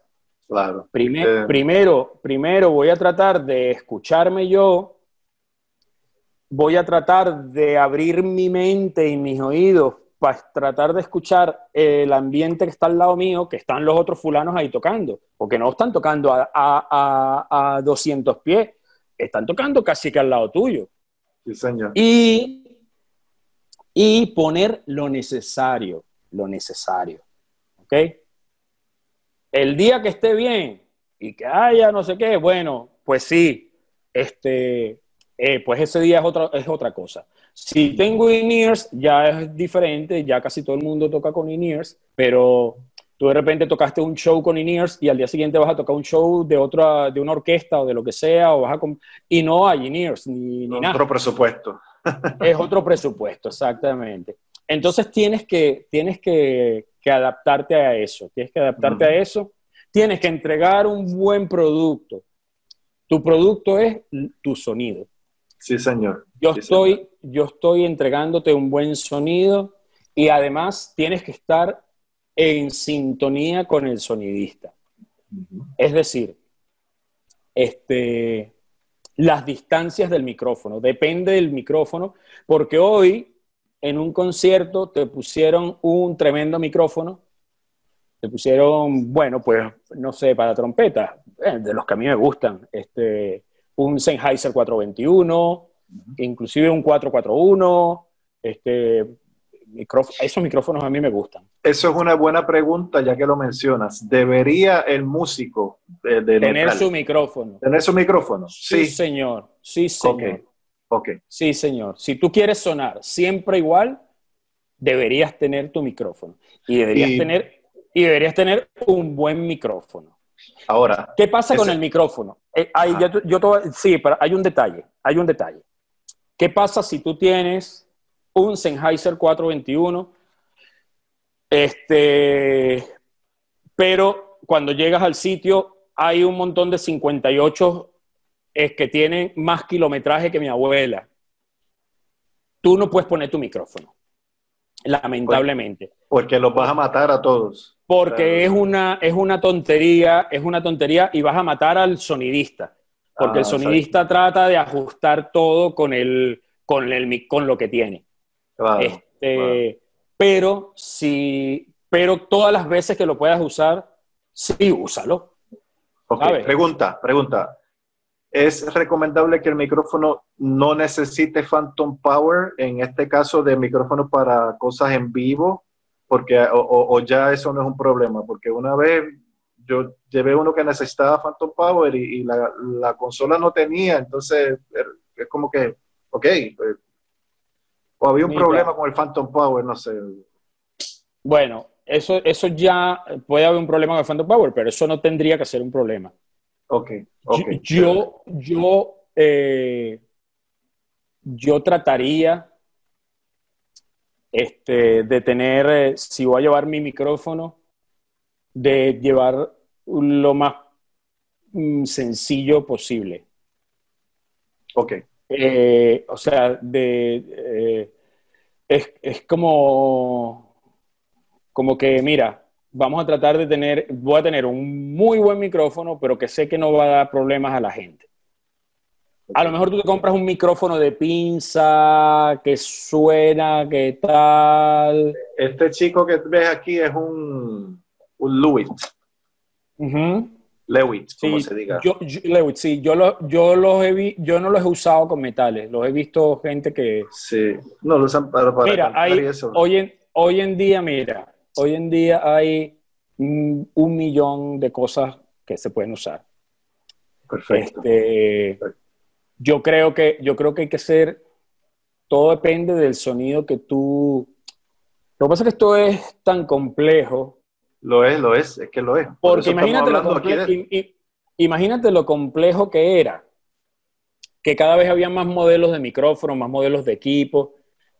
Claro.
Eh. Primero, primero voy a tratar de escucharme yo, voy a tratar de abrir mi mente y mis oídos para tratar de escuchar el ambiente que está al lado mío, que están los otros fulanos ahí tocando, porque no están tocando a, a, 200 pies, están tocando casi que al lado tuyo.
Sí, señor.
Y, y poner lo necesario, lo necesario. ¿Ok? El día que esté bien y que haya no sé qué, bueno, pues sí, este, eh, pues ese día es otra, es otra cosa. Si tengo in-ears, ya es diferente, ya casi todo el mundo toca con in-ears, pero tú de repente tocaste un show con in-ears y al día siguiente vas a tocar un show de otra, de una orquesta o de lo que sea, o vas a y no hay in-ears ni,
ni Otro presupuesto.
es otro presupuesto, exactamente. Entonces tienes que, tienes que, que adaptarte a eso, tienes que adaptarte a eso, tienes que entregar un buen producto. Tu producto es tu sonido.
Sí, señor.
Yo, estoy, yo estoy entregándote un buen sonido y además tienes que estar en sintonía con el sonidista. Es decir, este, las distancias del micrófono, depende del micrófono, porque hoy en un concierto te pusieron un tremendo micrófono, te pusieron, bueno, pues no sé, para trompeta, eh, de los que a mí me gustan, este, un Sennheiser 421, inclusive un 441, este, esos micrófonos a mí me gustan.
Eso es una buena pregunta, ya que lo mencionas. ¿Debería el músico
tener su micrófono?
¿Tener su micrófono?
Sí, señor. Sí, señor. Okay. Sí, señor. Si tú quieres sonar siempre igual, deberías tener tu micrófono. Y deberías, tener, y deberías tener un buen micrófono.
Ahora.
¿Qué pasa con el micrófono? Eh, yo, sí, pero hay un detalle. Hay un detalle. ¿Qué pasa si tú tienes un Sennheiser 421. Este, pero cuando llegas al sitio hay un montón de 58 es que tienen más kilometraje que mi abuela. Tú no puedes poner tu micrófono, lamentablemente.
Porque los vas a matar a todos.
Porque es, una, es una tontería, es una tontería y vas a matar al sonidista. Porque el ah, sonidista trata de ajustar todo con, el, con, el, con lo que tiene este, Pero si, pero todas las veces que lo puedas usar, sí, úsalo.
pregunta, pregunta. ¿Es recomendable que el micrófono no necesite Phantom Power, en este caso de micrófono para cosas en vivo? Porque, o, ya eso no es un problema, porque una vez yo llevé uno que necesitaba Phantom Power y, la, la, consola no tenía, entonces es como que, ok, pues, o había un problema con el Phantom Power, no sé.
Bueno, eso, eso ya puede haber un problema con el Phantom Power, pero eso no tendría que ser un problema.
Ok,
Yo, yo, eh, yo trataría este, de tener, eh, si voy a llevar mi micrófono, de llevar lo más mm, sencillo posible.
Ok.
Eh, o sea, de, eh, es, como, como que, mira, vamos a tratar de tener, voy a tener un muy buen micrófono, pero que sé que no va a dar problemas a la gente. A lo mejor tú te compras un micrófono de pinza, que suena, que tal.
Este chico que ves aquí es un, un. Lewitt, como se diga.
Yo, Lewitt, sí, yo, lo, yo, los he yo no los he usado con metales, los he visto gente que...
Sí, no lo usan para,
mira, Hoy, en, hoy en día, mira, hoy en día hay un millón de cosas que se pueden usar.
Perfecto.
Este, yo, creo que, yo creo que hay que ser, todo depende del sonido que tú... Lo que pasa es que esto es tan complejo
lo es, lo es, es que lo es.
Porque imagínate lo, imagínate lo complejo que era, que cada vez había más modelos de micrófono, más modelos de equipo,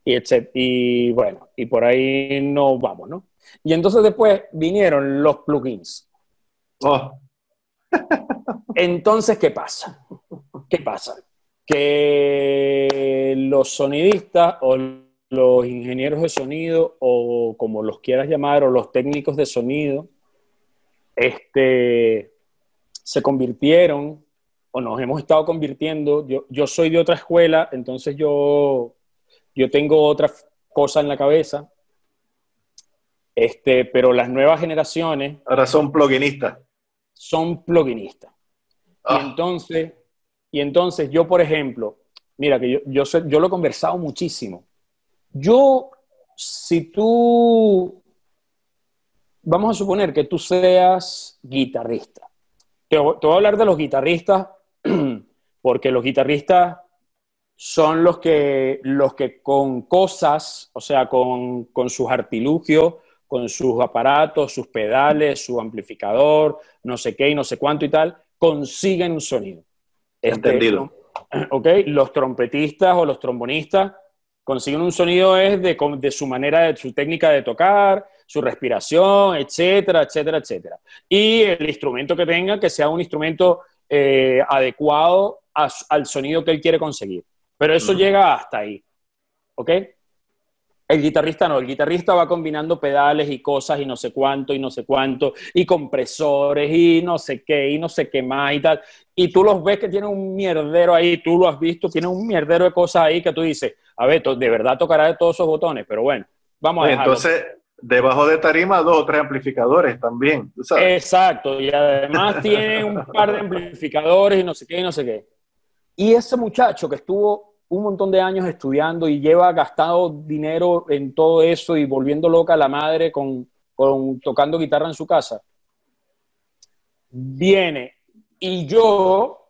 y, y bueno, y por ahí no vamos, ¿no? Y entonces después vinieron los plugins. Oh. entonces, ¿qué pasa? ¿Qué pasa? Que los sonidistas o los ingenieros de sonido o como los quieras llamar, o los técnicos de sonido, este, se convirtieron o nos hemos estado convirtiendo. Yo, yo soy de otra escuela, entonces yo, yo tengo otra cosa en la cabeza. Este, pero las nuevas generaciones...
Ahora son pluginistas.
Son pluginistas. Y, ah. entonces, y entonces yo, por ejemplo, mira que yo, yo, yo lo he conversado muchísimo yo, si tú, vamos a suponer que tú seas guitarrista. Te, voy a hablar de los guitarristas porque los guitarristas son los que, los que con cosas, o sea, con, con sus artilugios, con sus aparatos, sus pedales, su amplificador, no sé qué y no sé cuánto y tal, consiguen un sonido.
Este, Entendido.
¿Ok? Los trompetistas o los trombonistas consiguen un sonido es de, de, su manera, de su técnica de tocar, su respiración, etcétera, etcétera, etcétera. Y el instrumento que tenga, que sea un instrumento eh, adecuado al sonido que él quiere conseguir. Pero eso llega hasta ahí. ¿Ok? El guitarrista no, el guitarrista va combinando pedales y cosas y no sé cuánto y no sé cuánto, y compresores y no sé qué y no sé qué más y tal. Y tú los ves que tienen un mierdero ahí, tú lo has visto, tienen un mierdero de cosas ahí que tú dices, a ver, de verdad tocará de todos esos botones, pero bueno, vamos a dejarlo.
Entonces, debajo de tarima, dos o tres amplificadores también.
Exacto, y además tiene un par de amplificadores y no sé qué y no sé qué. Y ese muchacho que estuvo un montón de años estudiando y lleva gastado dinero en todo eso y volviendo loca a la madre con, tocando guitarra en su casa. Viene y yo,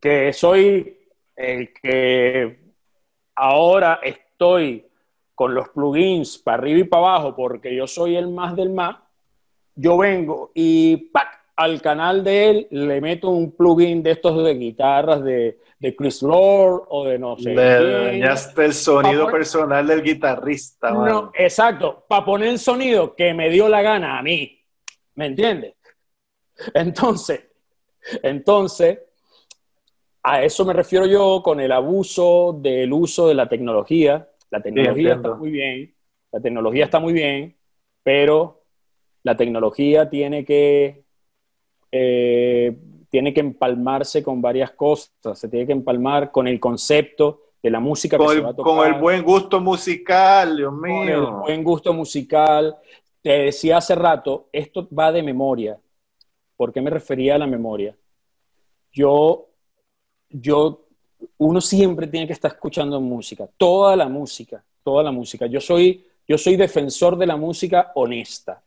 que soy el que ahora estoy con los plugins para arriba y para abajo porque yo soy el más del más, yo vengo y ¡pac! Al canal de él le meto un plugin de estos de guitarras de, Chris Lord o de no sé.
Le el sonido personal del guitarrista.
No, exacto, para poner el sonido que me dio la gana a mí. ¿Me entiendes? Entonces, entonces, a eso me refiero yo con el abuso del uso de la tecnología. La tecnología está muy bien, la tecnología está muy bien, pero la tecnología tiene que eh, tiene que empalmarse con varias cosas, se tiene que empalmar con el concepto de la música
que se va a tocar. Con el buen gusto musical, Dios mío. Con el
buen gusto musical. Te decía hace rato, esto va de memoria. ¿Por qué me refería a la memoria? Yo, yo, uno siempre tiene que estar escuchando música, toda la música, toda la música. Yo soy, yo soy defensor de la música honesta.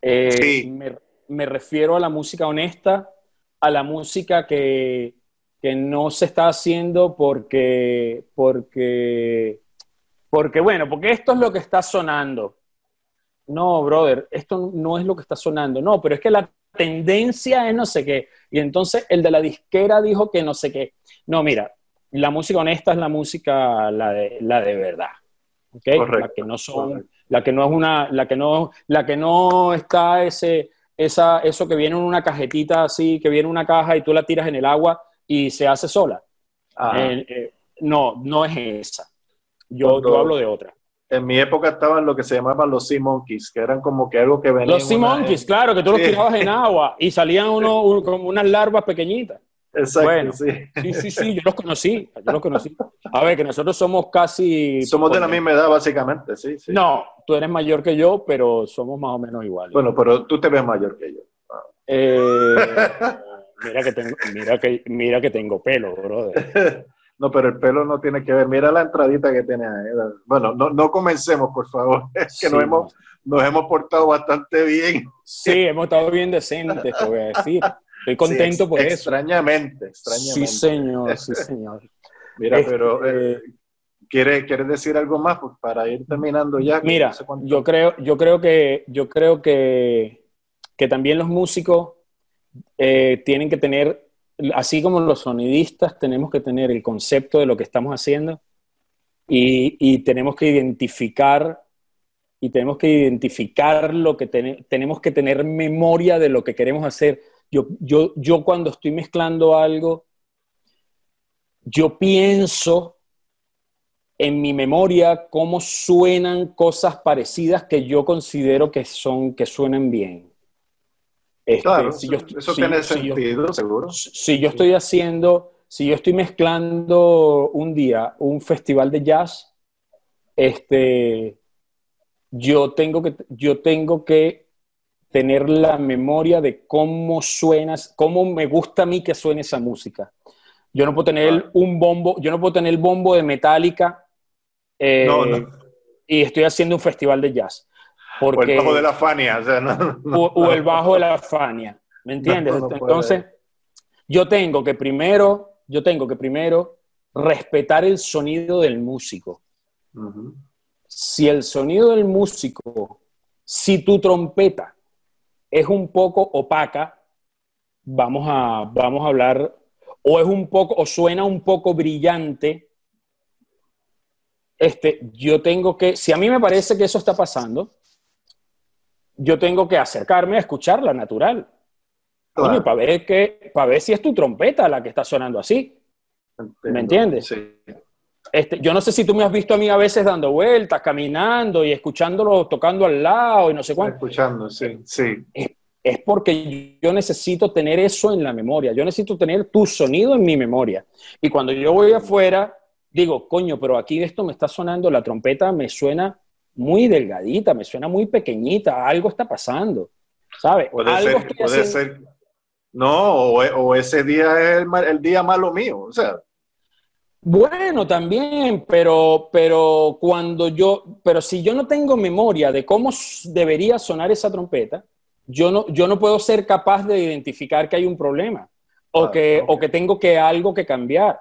Eh, sí me refiero a la música honesta, a la música que, no se está haciendo porque, porque, porque, bueno, porque esto es lo que está sonando. No, brother, esto no es lo que está sonando. No, pero es que la tendencia es no sé qué. Y entonces el de la disquera dijo que no sé qué. No, mira, la música honesta es la música, la de, la de verdad. ¿okay? la que no son, la que no es una, la que no, la que no está ese, esa, eso que viene en una cajetita así, que viene en una caja y tú la tiras en el agua y se hace sola. Eh, eh, no, no es esa. Yo, hablo de otra.
En mi época estaban lo que se llamaban los Sea Monkeys, que eran como que algo que venían.
Los Sea Monkeys, claro, que tú los tirabas en agua y salían uno, como unas larvas pequeñitas.
Exacto, sí.
sí. Sí, sí, yo los conocí, yo los conocí. A ver, que nosotros somos casi...
Somos de la misma edad, básicamente, sí, sí.
No, tú eres mayor que yo, pero somos más o menos iguales.
Bueno, pero tú te ves mayor que yo.
Eh, mira, que tengo, mira, que, mira que tengo pelo, brother.
No, pero el pelo no tiene que ver. Mira la entradita que tiene ahí. Bueno, no, no comencemos, por favor. Es que nos, hemos, nos hemos portado bastante bien.
Sí, hemos estado bien decentes, te voy a decir. Estoy contento por
eso. Extrañamente, extrañamente.
Sí, señor, sí, señor.
Mira, pero este, eh, ¿quieres, ¿quieres decir algo más pues, para ir terminando ya?
Mira, yo creo, yo creo que, yo creo que, que también los músicos eh, tienen que tener, así como los sonidistas, tenemos que tener el concepto de lo que estamos haciendo y, y tenemos que identificar y tenemos que identificar lo que tenemos que tener memoria de lo que queremos hacer yo, yo, yo cuando estoy mezclando algo, yo pienso en mi memoria cómo suenan cosas parecidas que yo considero que son que suenan bien.
Este, claro, si yo, eso tiene sentido, seguro.
Si yo estoy haciendo, si yo estoy mezclando un día un festival de jazz, este, yo tengo que, yo tengo que tener la memoria de cómo suenas, cómo me gusta a mí que suene esa música. Yo no puedo tener un bombo, yo no puedo tener el bombo de Metallica eh, y estoy haciendo un festival de jazz.
Porque, o el bajo de la Fania.
O, el bajo de la Fania. ¿Me entiendes? Entonces, yo tengo que primero, yo tengo que primero respetar el sonido del músico. Si el sonido del músico, si tu trompeta es un poco opaca, vamos a, vamos a hablar, o es un poco, o suena un poco brillante, este, yo tengo que, si a mí me parece que eso está pasando, yo tengo que acercarme a escucharla natural. para ver, que, para ver si es tu trompeta la que está sonando así. ¿Me entiendes?
Sí.
Este, yo no sé si tú me has visto a mí a veces dando vueltas, caminando y escuchándolo tocando al lado y no sé cuánto.
Escuchando, sí, sí.
Es, es, porque yo necesito tener eso en la memoria. Yo necesito tener tu sonido en mi memoria. Y cuando yo voy afuera, digo, coño, pero aquí esto me está sonando, la trompeta me suena muy delgadita, me suena muy pequeñita, algo está pasando. ¿Sabes?
Puede
algo
ser, puede ser. No, o, o, ese día es el, el día malo mío, o sea.
Bueno, también, pero, pero cuando yo, pero si yo no tengo memoria de cómo debería sonar esa trompeta, yo no, yo no puedo ser capaz de identificar que hay un problema o, ah, que, okay. o que tengo que algo que cambiar.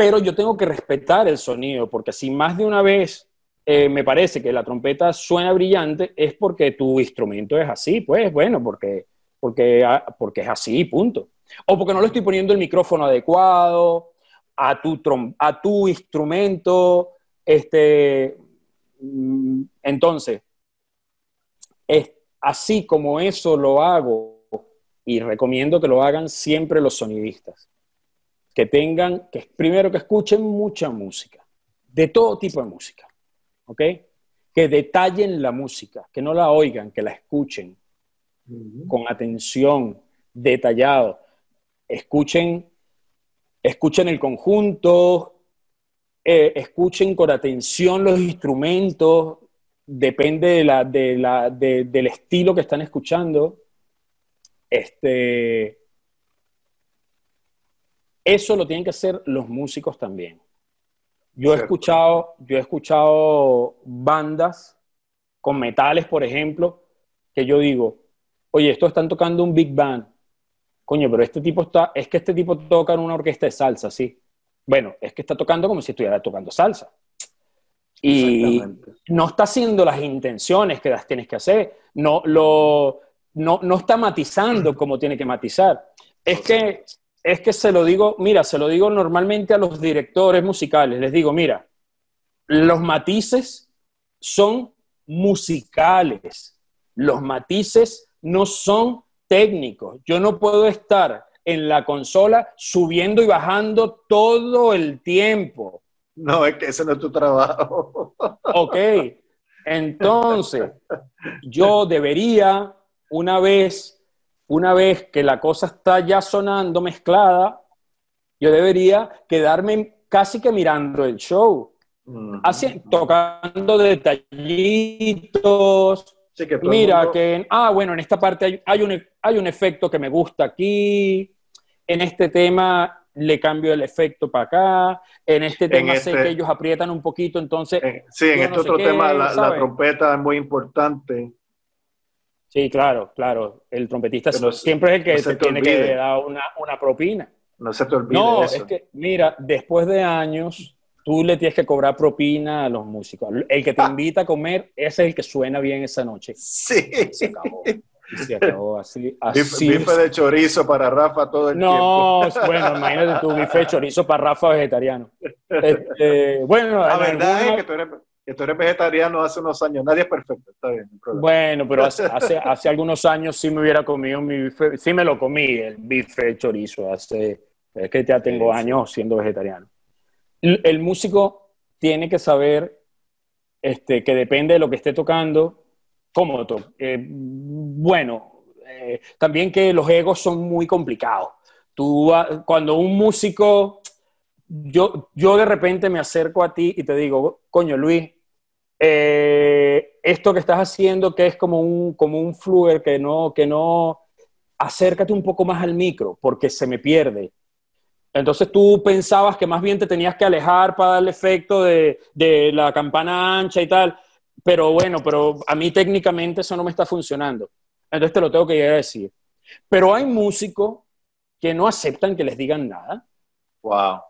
Pero yo tengo que respetar el sonido, porque si más de una vez eh, me parece que la trompeta suena brillante, es porque tu instrumento es así, pues bueno, porque, porque, porque es así, punto. O porque no le estoy poniendo el micrófono adecuado, a tu, a tu instrumento. Este, mm, entonces, es, así como eso lo hago, y recomiendo que lo hagan siempre los sonidistas, que tengan, que primero que escuchen mucha música, de todo tipo de música, ¿ok? Que detallen la música, que no la oigan, que la escuchen uh -huh. con atención, detallado. Escuchen escuchen el conjunto, eh, escuchen con atención los instrumentos, depende de la, de la, de, del estilo que están escuchando. Este, eso lo tienen que hacer los músicos también. Yo he, escuchado, yo he escuchado bandas con metales, por ejemplo, que yo digo, oye, estos están tocando un big band coño, pero este tipo está, es que este tipo toca en una orquesta de salsa, sí. Bueno, es que está tocando como si estuviera tocando salsa. Y no está haciendo las intenciones que las tienes que hacer, no, lo, no, no está matizando como tiene que matizar. Es que, es que se lo digo, mira, se lo digo normalmente a los directores musicales, les digo, mira, los matices son musicales, los matices no son técnicos. Yo no puedo estar en la consola subiendo y bajando todo el tiempo.
No, es que ese no es tu trabajo.
Ok, entonces yo debería, una vez, una vez que la cosa está ya sonando mezclada, yo debería quedarme casi que mirando el show, uh -huh. así, tocando detallitos, Sí, que Mira, mundo... que, ah, bueno, en esta parte hay, hay, un, hay un efecto que me gusta aquí, en este tema le cambio el efecto para acá, en este tema sé este, que ellos aprietan un poquito, entonces...
Sí, en este otro qué, tema la, la, trompeta es muy importante.
Sí, claro, claro, el trompetista no, siempre es el que no te tiene olvide. que dar una, una, propina.
No se te olvide
No,
eso.
es que, mira, después de años tú le tienes que cobrar propina a los músicos. El que te ah. invita a comer, ese es el que suena bien esa noche.
Sí.
Se acabó. Se acabó así. así
bife de chorizo para Rafa todo el
no,
tiempo.
No, bueno, imagínate tu bife de chorizo para Rafa vegetariano. Este, bueno,
la verdad alguna... es que tú, eres, que tú, eres, vegetariano hace unos años. Nadie es perfecto, está bien. No
bueno, pero hace, hace, hace, algunos años sí me hubiera comido mi bife, sí me lo comí, el bife chorizo. Hace, es que ya tengo años siendo vegetariano el músico tiene que saber este, que depende de lo que esté tocando, cómo to eh, bueno, eh, también que los egos son muy complicados. Tú, cuando un músico, yo, yo de repente me acerco a ti y te digo, coño Luis, eh, esto que estás haciendo que es como un, como un fluer que no, que no, acércate un poco más al micro porque se me pierde. Entonces tú pensabas que más bien te tenías que alejar para dar el efecto de, de, la campana ancha y tal, pero bueno, pero a mí técnicamente eso no me está funcionando. Entonces te lo tengo que a decir. Pero hay músicos que no aceptan que les digan nada.
Wow.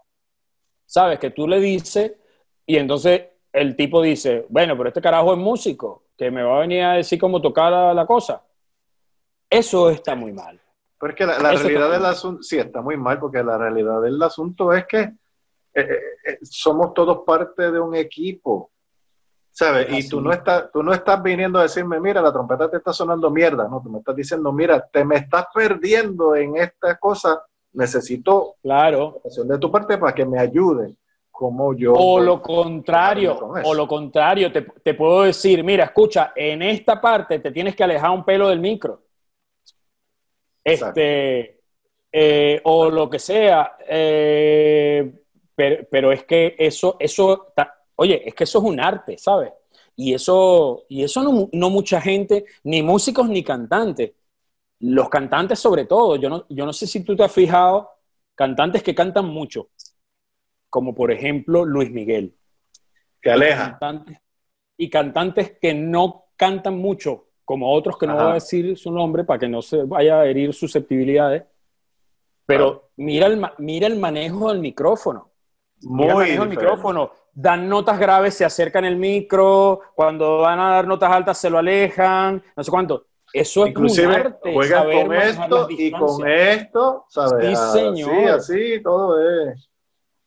Sabes, que tú le dices y entonces el tipo dice, bueno, pero este carajo es músico, que me va a venir a decir cómo tocar la, la cosa. Eso está muy mal.
Pero es que la, la realidad del asunto, sí, está muy mal, porque la realidad del asunto es que eh, eh, somos todos parte de un equipo, ¿sabes? Y tú no, estás, tú no estás viniendo a decirme, mira, la trompeta te está sonando mierda, no, tú me estás diciendo, mira, te me estás perdiendo en esta cosa, necesito
claro.
de tu parte para que me ayude. Cómo yo...
O lo contrario, o lo contrario, te, te, puedo decir, mira, escucha, en esta parte te tienes que alejar un pelo del micro. Este, eh, o lo que sea. Eh, pero, pero, es que eso, eso, oye, es que eso es un arte, ¿sabes? Y eso, y eso no, no mucha gente, ni músicos ni cantantes, los cantantes sobre todo, yo no, yo no sé si tú te has fijado, cantantes que cantan mucho, como por ejemplo Luis Miguel.
Que aleja.
y cantantes que no cantan mucho, como otros que no voy a decir su nombre para que no se vaya a herir susceptibilidades. Pero mira, el, mira el manejo del micrófono. Muy mira el manejo del micrófono. Dan notas graves, se acercan el micro, cuando van a dar notas altas se lo alejan, no sé cuánto. Eso es
Inclusive, un arte, juegan con esto y con esto, ¿sabes? Sí, señor. Así, todo es.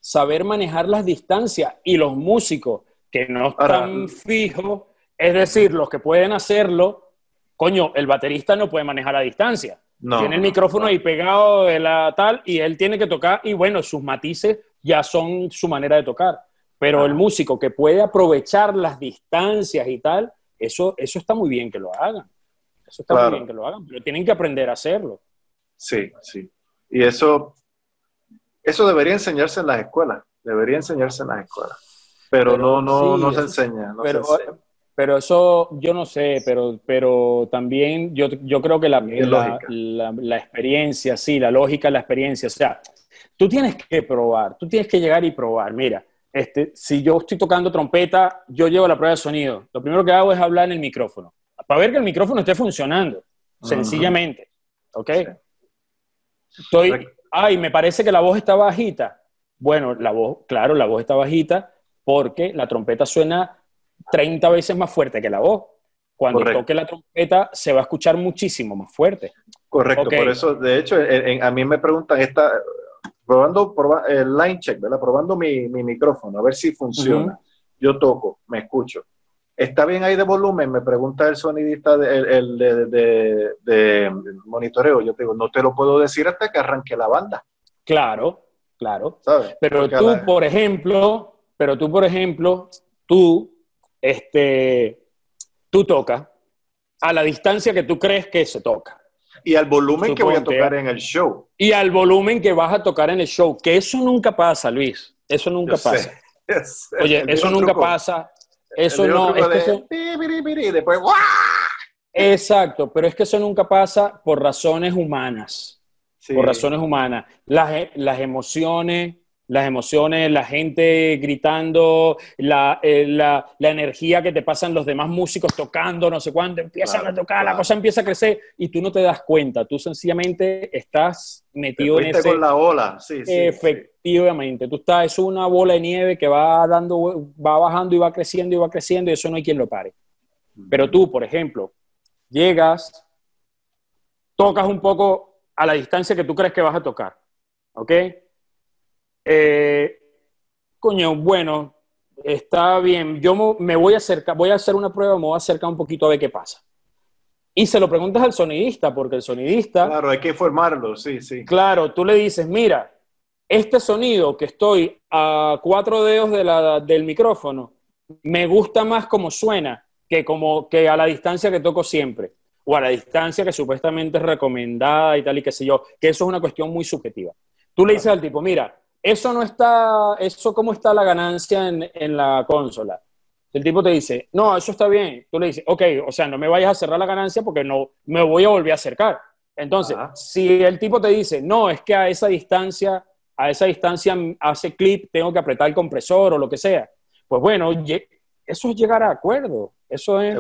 Saber manejar las distancias y los músicos que no están fijos, es decir, los que pueden hacerlo, coño, el baterista no puede manejar a distancia. tiene el micrófono ahí pegado de la tal y él tiene que tocar y bueno, sus matices ya son su manera de tocar. Pero el músico que puede aprovechar las distancias y tal, eso, eso está muy bien que lo hagan. Eso está muy bien que lo hagan, pero tienen que aprender a hacerlo.
Sí, sí. Y eso, eso debería enseñarse en las escuelas. Debería enseñarse en las escuelas. Pero, no, no, no, se enseña,
pero, pero eso yo no sé, pero, pero también yo, yo creo que la, la, la, experiencia, sí, la lógica, la experiencia, o sea, tú tienes que probar, tú tienes que llegar y probar. Mira, este, si yo estoy tocando trompeta, yo llevo la prueba de sonido. Lo primero que hago es hablar en el micrófono para ver que el micrófono esté funcionando, sencillamente. ¿Ok? Estoy, ay, me parece que la voz está bajita. Bueno, la voz, claro, la voz está bajita porque la trompeta suena 30 veces más fuerte que la voz. Cuando toque la trompeta se va a escuchar muchísimo más fuerte.
Correcto, por eso, de hecho, a mí me preguntan, esta, probando el line check, ¿verdad? Probando mi, micrófono, a ver si funciona. Yo toco, me escucho. ¿Está bien ahí de volumen? Me pregunta el sonidista el, de, monitoreo. Yo te digo, no te lo puedo decir hasta que arranque la banda.
Claro, claro. Pero tú, por ejemplo, pero tú, por ejemplo, tú, este, tú tocas a la distancia que tú crees que se toca.
Y al volumen que voy a tocar en el show.
Y al volumen que vas a tocar en el show, que eso nunca pasa, Luis. Eso nunca pasa. Oye, eso nunca pasa eso no. Es que después, Exacto, pero es que eso nunca pasa por razones humanas. Por razones humanas. Las, las emociones, las emociones, la gente gritando, la, eh, la, la, energía que te pasan los demás músicos tocando, no sé cuándo, empiezan a tocar, la cosa empieza a crecer y tú no te das cuenta, tú sencillamente estás metido en ese...
con la ola, sí,
sí Efectivamente, tú estás, es una bola de nieve que va dando, va bajando y va creciendo y va creciendo y eso no hay quien lo pare. Pero tú, por ejemplo, llegas, tocas un poco a la distancia que tú crees que vas a tocar, ¿ok? Eh, coño, bueno, está bien, yo me voy a acercar, voy a hacer una prueba, me voy a acercar un poquito a ver qué pasa. Y se lo preguntas al sonidista, porque el sonidista...
Claro, hay que informarlo, sí, sí.
Claro, tú le dices, mira, este sonido que estoy a cuatro dedos de la, del micrófono, me gusta más como suena que, como, que a la distancia que toco siempre, o a la distancia que supuestamente es recomendada y tal y qué sé yo, que eso es una cuestión muy subjetiva. Tú le dices al tipo, mira, eso no está, eso cómo está la ganancia en, en la consola. El tipo te dice, no, eso está bien. Tú le dices, ok, o sea, no me vayas a cerrar la ganancia porque no me voy a volver a acercar. Entonces, si el tipo te dice, no, es que a esa distancia a esa distancia hace clip, tengo que apretar el compresor o lo que sea. Pues bueno, eso es llegar a acuerdo. Eso es,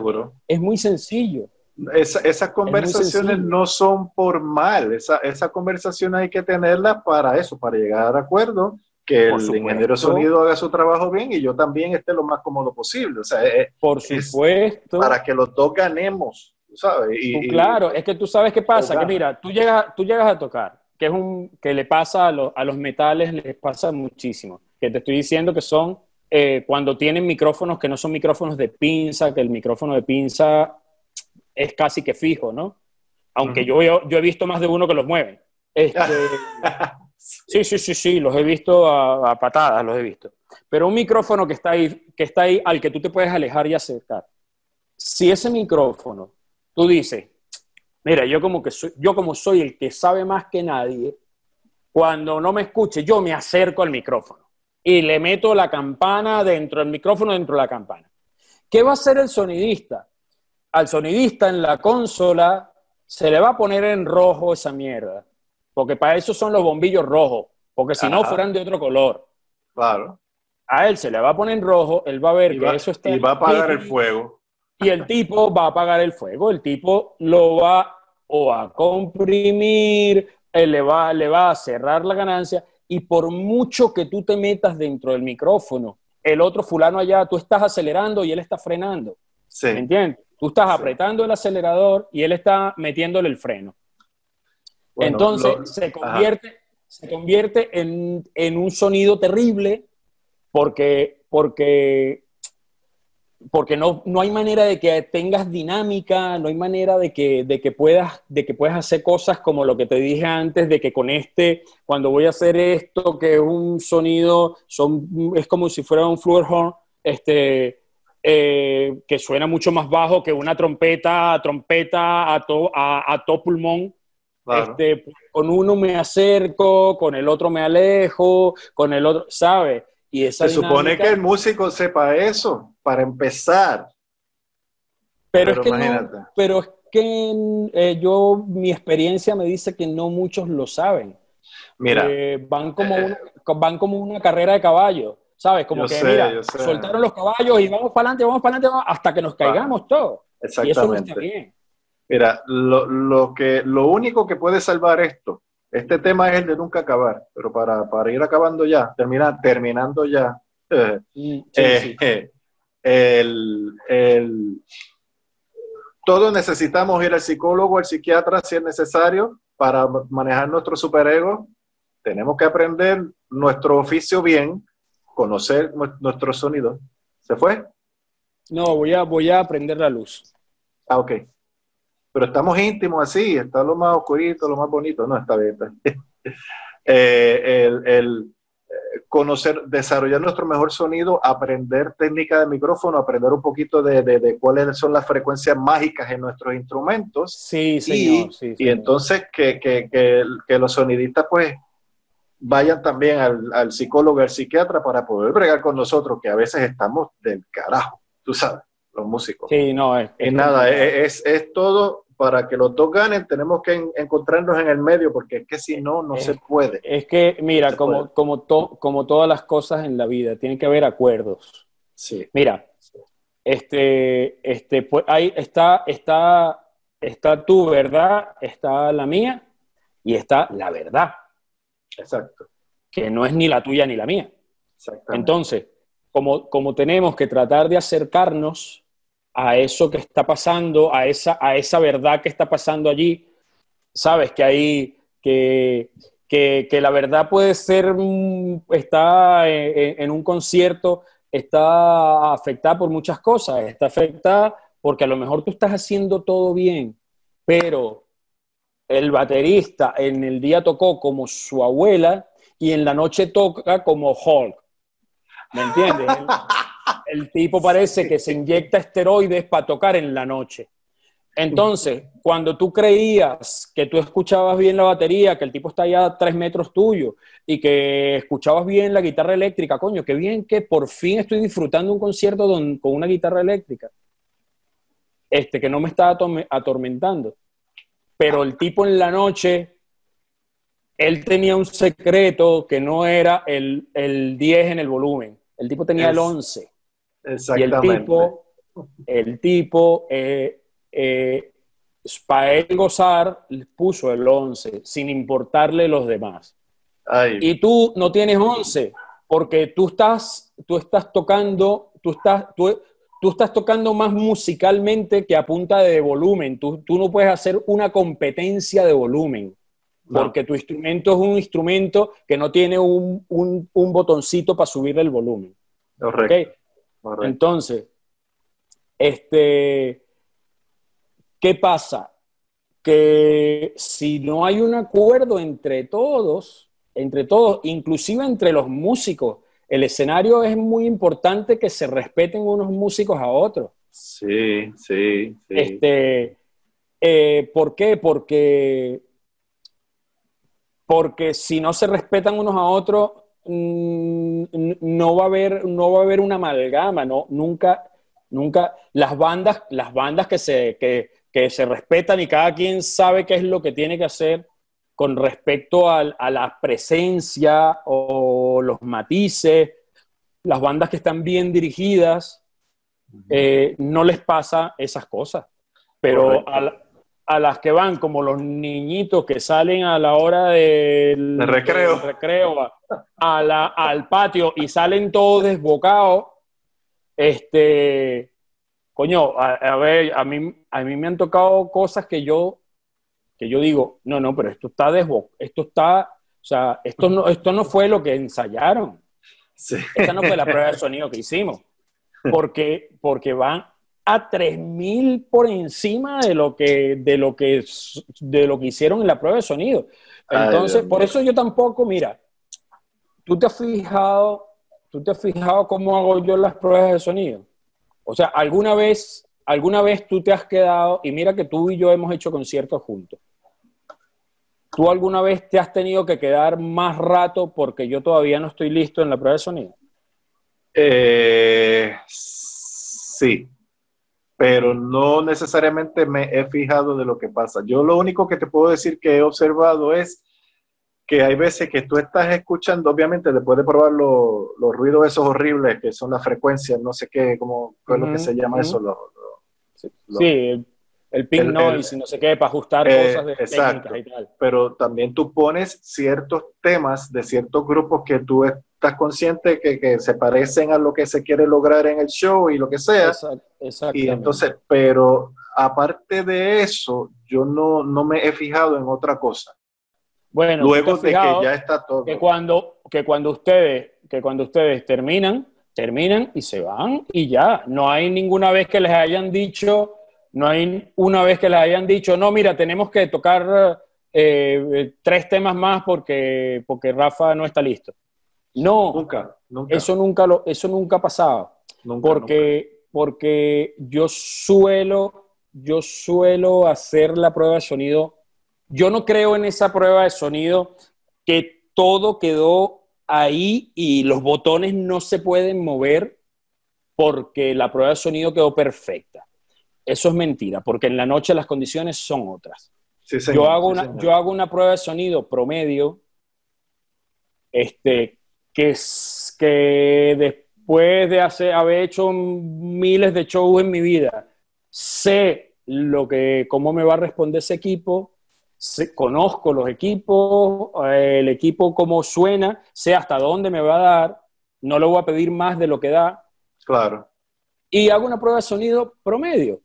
es muy sencillo.
Esas conversaciones no son por mal, esa, esa conversación hay que tenerla para eso, para llegar a acuerdo, que el ingeniero de sonido haga su trabajo bien y yo también esté lo más cómodo posible. O sea,
por supuesto.
para que los dos ganemos, ¿sabes?
Y, claro, es que tú sabes qué pasa, que mira, tú llegas, tú llegas a tocar que es un que le pasa a, los metales, les pasa muchísimo. Que te estoy diciendo que son eh, cuando tienen micrófonos que no son micrófonos de pinza, que el micrófono de pinza es casi que fijo, ¿no? Aunque yo, yo, he visto más de uno que los mueven. Este, sí, sí, sí, sí, los he visto a, patadas, los he visto. pero un micrófono que está ahí, que está ahí al que tú te puedes alejar y acercar. Si ese micrófono, tú dices, mira, yo como, que soy, yo como soy el que sabe más que nadie, cuando no me escuche, yo me acerco al micrófono y le meto la campana dentro del micrófono, dentro de la campana. ¿Qué va a hacer el sonidista? Al sonidista en la consola se le va a poner en rojo esa mierda, porque para eso son los bombillos rojos, porque si no fueran de otro color.
Claro.
A él se le va a poner en rojo, él va a ver que eso está.
Y va a apagar el fuego.
Y el tipo va a apagar el fuego, el tipo lo va o a comprimir, él le va, le va a cerrar la ganancia, y por mucho que tú te metas dentro del micrófono, el otro fulano allá, tú estás acelerando y él está frenando. Sí. ¿Me entiendes? Tú estás apretando el acelerador y él está metiéndole el freno. Entonces se convierte, se convierte en, en, un sonido terrible porque, porque, porque no, no, hay manera de que tengas dinámica, no hay manera de que, de, que puedas, de que puedas hacer cosas como lo que te dije antes, de que con este, cuando voy a hacer esto, que es un sonido, son, es como si fuera un flugelhorn, este, eh, que suena mucho más bajo que una trompeta, trompeta a, to, a, a todo pulmón. Este, con uno me acerco, con el otro me alejo, con el otro, ¿sabes?
Y Se supone que el músico sepa eso, para empezar.
Pero, es que pero es que eh, yo, mi experiencia me dice que no muchos lo saben. Mira. van, como eh, una, van como una carrera de caballo, ¿sabes? Como que, mira, soltaron los caballos y vamos para adelante, vamos para adelante, hasta que nos caigamos todos. Exactamente. Y eso no está bien.
Mira, lo, lo, que, lo único que puede salvar esto este tema es el de nunca acabar, pero para, para ir acabando ya, termina, terminando ya, eh, eh, el, el, todos necesitamos ir al psicólogo, al psiquiatra si es necesario para manejar nuestro superego. Tenemos que aprender nuestro oficio bien, conocer nuestro sonido. ¿Se fue?
No, voy a, voy a aprender la luz.
Ah, ok pero estamos íntimos así, está lo más oscurito, lo más bonito, no, está bien. Eh, el, eh, conocer, desarrollar nuestro mejor sonido, aprender técnica de micrófono, aprender un poquito de, cuáles son las frecuencias mágicas en nuestros instrumentos.
Sí, señor.
Y,
sí,
y entonces que, que, que, los sonidistas pues vayan también al, al psicólogo, al psiquiatra para poder bregar con nosotros, que a veces estamos del carajo, tú sabes los músicos.
Sí, no, es.
es nada, es, es, todo para que los dos ganen, tenemos que encontrarnos en el medio, porque es que si no, no se puede.
Es que, mira, como, como, como todas las cosas en la vida, tiene que haber acuerdos.
Sí.
Mira, este, este, pues ahí está, está, está tu verdad, está la mía y está la verdad.
Exacto.
Que no es ni la tuya ni la mía. Entonces, como, como tenemos que tratar de acercarnos a eso que está pasando, a esa, a esa verdad que está pasando allí. Sabes que hay, que, que, la verdad puede ser, está en, en, un concierto, está afectada por muchas cosas, está afectada porque a lo mejor tú estás haciendo todo bien, pero el baterista en el día tocó como su abuela y en la noche toca como Hulk. ¿Me entiendes? el tipo parece que se inyecta esteroides para tocar en la noche. Entonces, cuando tú creías que tú escuchabas bien la batería, que el tipo está allá a tres metros tuyo y que escuchabas bien la guitarra eléctrica, coño, qué bien que por fin estoy disfrutando un concierto con una guitarra eléctrica, este, que no me está atormentando. Pero el tipo en la noche, él tenía un secreto que no era el, el 10 en el volumen, el tipo tenía el 11.
Exactamente.
Y el tipo, el tipo eh, eh, para él gozar, puso el 11, sin importarle los demás. Y tú no tienes 11, porque tú estás, tú estás tocando, tú estás, tú, tú estás tocando más musicalmente que a punta de volumen. Tú, tú no puedes hacer una competencia de volumen, porque tu instrumento es un instrumento que no tiene un, un, un botoncito para subir el volumen.
Correcto.
Entonces, este, ¿qué pasa? Que si no hay un acuerdo entre todos, entre todos, inclusive entre los músicos, el escenario es muy importante que se respeten unos músicos a otros.
Sí, sí, sí.
Este, eh, ¿Por qué? Porque, porque si no se respetan unos a otros, mm, no va a haber, no va a haber una amalgama, no, nunca, nunca, las bandas, las bandas que se, que, que se respetan y cada quien sabe qué es lo que tiene que hacer con respecto a, la presencia o los matices, las bandas que están bien dirigidas, eh, no les pasa esas cosas. Pero a, las que van como los niñitos que salen a la hora del,
recreo,
recreo a, la, al patio y salen todos desbocados, este, coño, a, ver, a mí, a mí me han tocado cosas que yo que yo digo, no, no, pero esto está desbo esto está, o sea, esto no, esto no fue lo que ensayaron. Esta no fue la prueba de sonido que hicimos. Porque, porque van a 3000 por encima de lo que de lo que de lo que hicieron en la prueba de sonido. Entonces, por eso yo tampoco, mira, tú te has fijado, tú te has fijado cómo hago yo las pruebas de sonido. O sea, alguna vez alguna vez tú te has quedado y mira que tú y yo hemos hecho conciertos juntos. ¿Tú alguna vez te has tenido que quedar más rato porque yo todavía no estoy listo en la prueba de sonido?
Eh, sí, pero no necesariamente me he fijado de lo que pasa. Yo lo único que te puedo decir que he observado es que hay veces que tú estás escuchando, obviamente después de probar los ruidos esos horribles que son las frecuencias, no sé qué, cómo es lo que se llama eso,
sí, el pink noise y no sé qué, para ajustar eh, cosas de
exacto, y tal. Pero también tú pones ciertos temas de ciertos grupos que tú estás consciente que, que se parecen a lo que se quiere lograr en el show y lo que sea. Exacto, y entonces, pero aparte de eso, yo no, no me he fijado en otra cosa.
Bueno, luego de que ya está todo. Que cuando, que cuando ustedes, que cuando ustedes terminan, terminan y se van y ya. No hay ninguna vez que les hayan dicho no hay una vez que les hayan dicho, no, mira, tenemos que tocar eh, tres temas más porque, porque Rafa no está listo. No,
nunca, nunca.
Eso nunca, lo, eso nunca ha pasado. porque, porque yo suelo, yo suelo hacer la prueba de sonido. Yo no creo en esa prueba de sonido que todo quedó ahí y los botones no se pueden mover porque la prueba de sonido quedó perfecta. Eso es mentira, porque en la noche las condiciones son otras. yo, hago una, yo hago una prueba de sonido promedio este, que, que después de hacer, haber hecho miles de shows en mi vida, sé lo que, cómo me va a responder ese equipo, conozco los equipos, el equipo cómo suena, sé hasta dónde me va a dar, no le voy a pedir más de lo que da.
Claro.
Y hago una prueba de sonido promedio.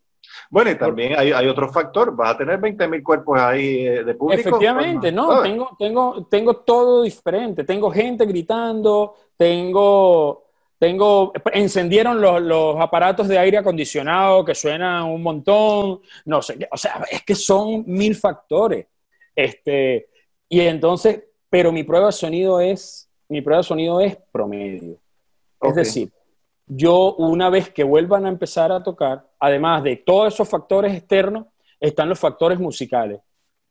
Bueno, y también hay, otro factor, vas a tener 20 mil cuerpos ahí eh, de público.
Efectivamente, no, tengo, tengo, tengo todo diferente, tengo gente gritando, tengo, tengo, encendieron los, aparatos de aire acondicionado que suenan un montón, no sé, o sea, es que son mil factores. Este, y entonces, pero mi prueba de sonido es, mi prueba de sonido es promedio. Es decir, yo una vez que vuelvan a empezar a tocar, además de todos esos factores externos, están los factores musicales,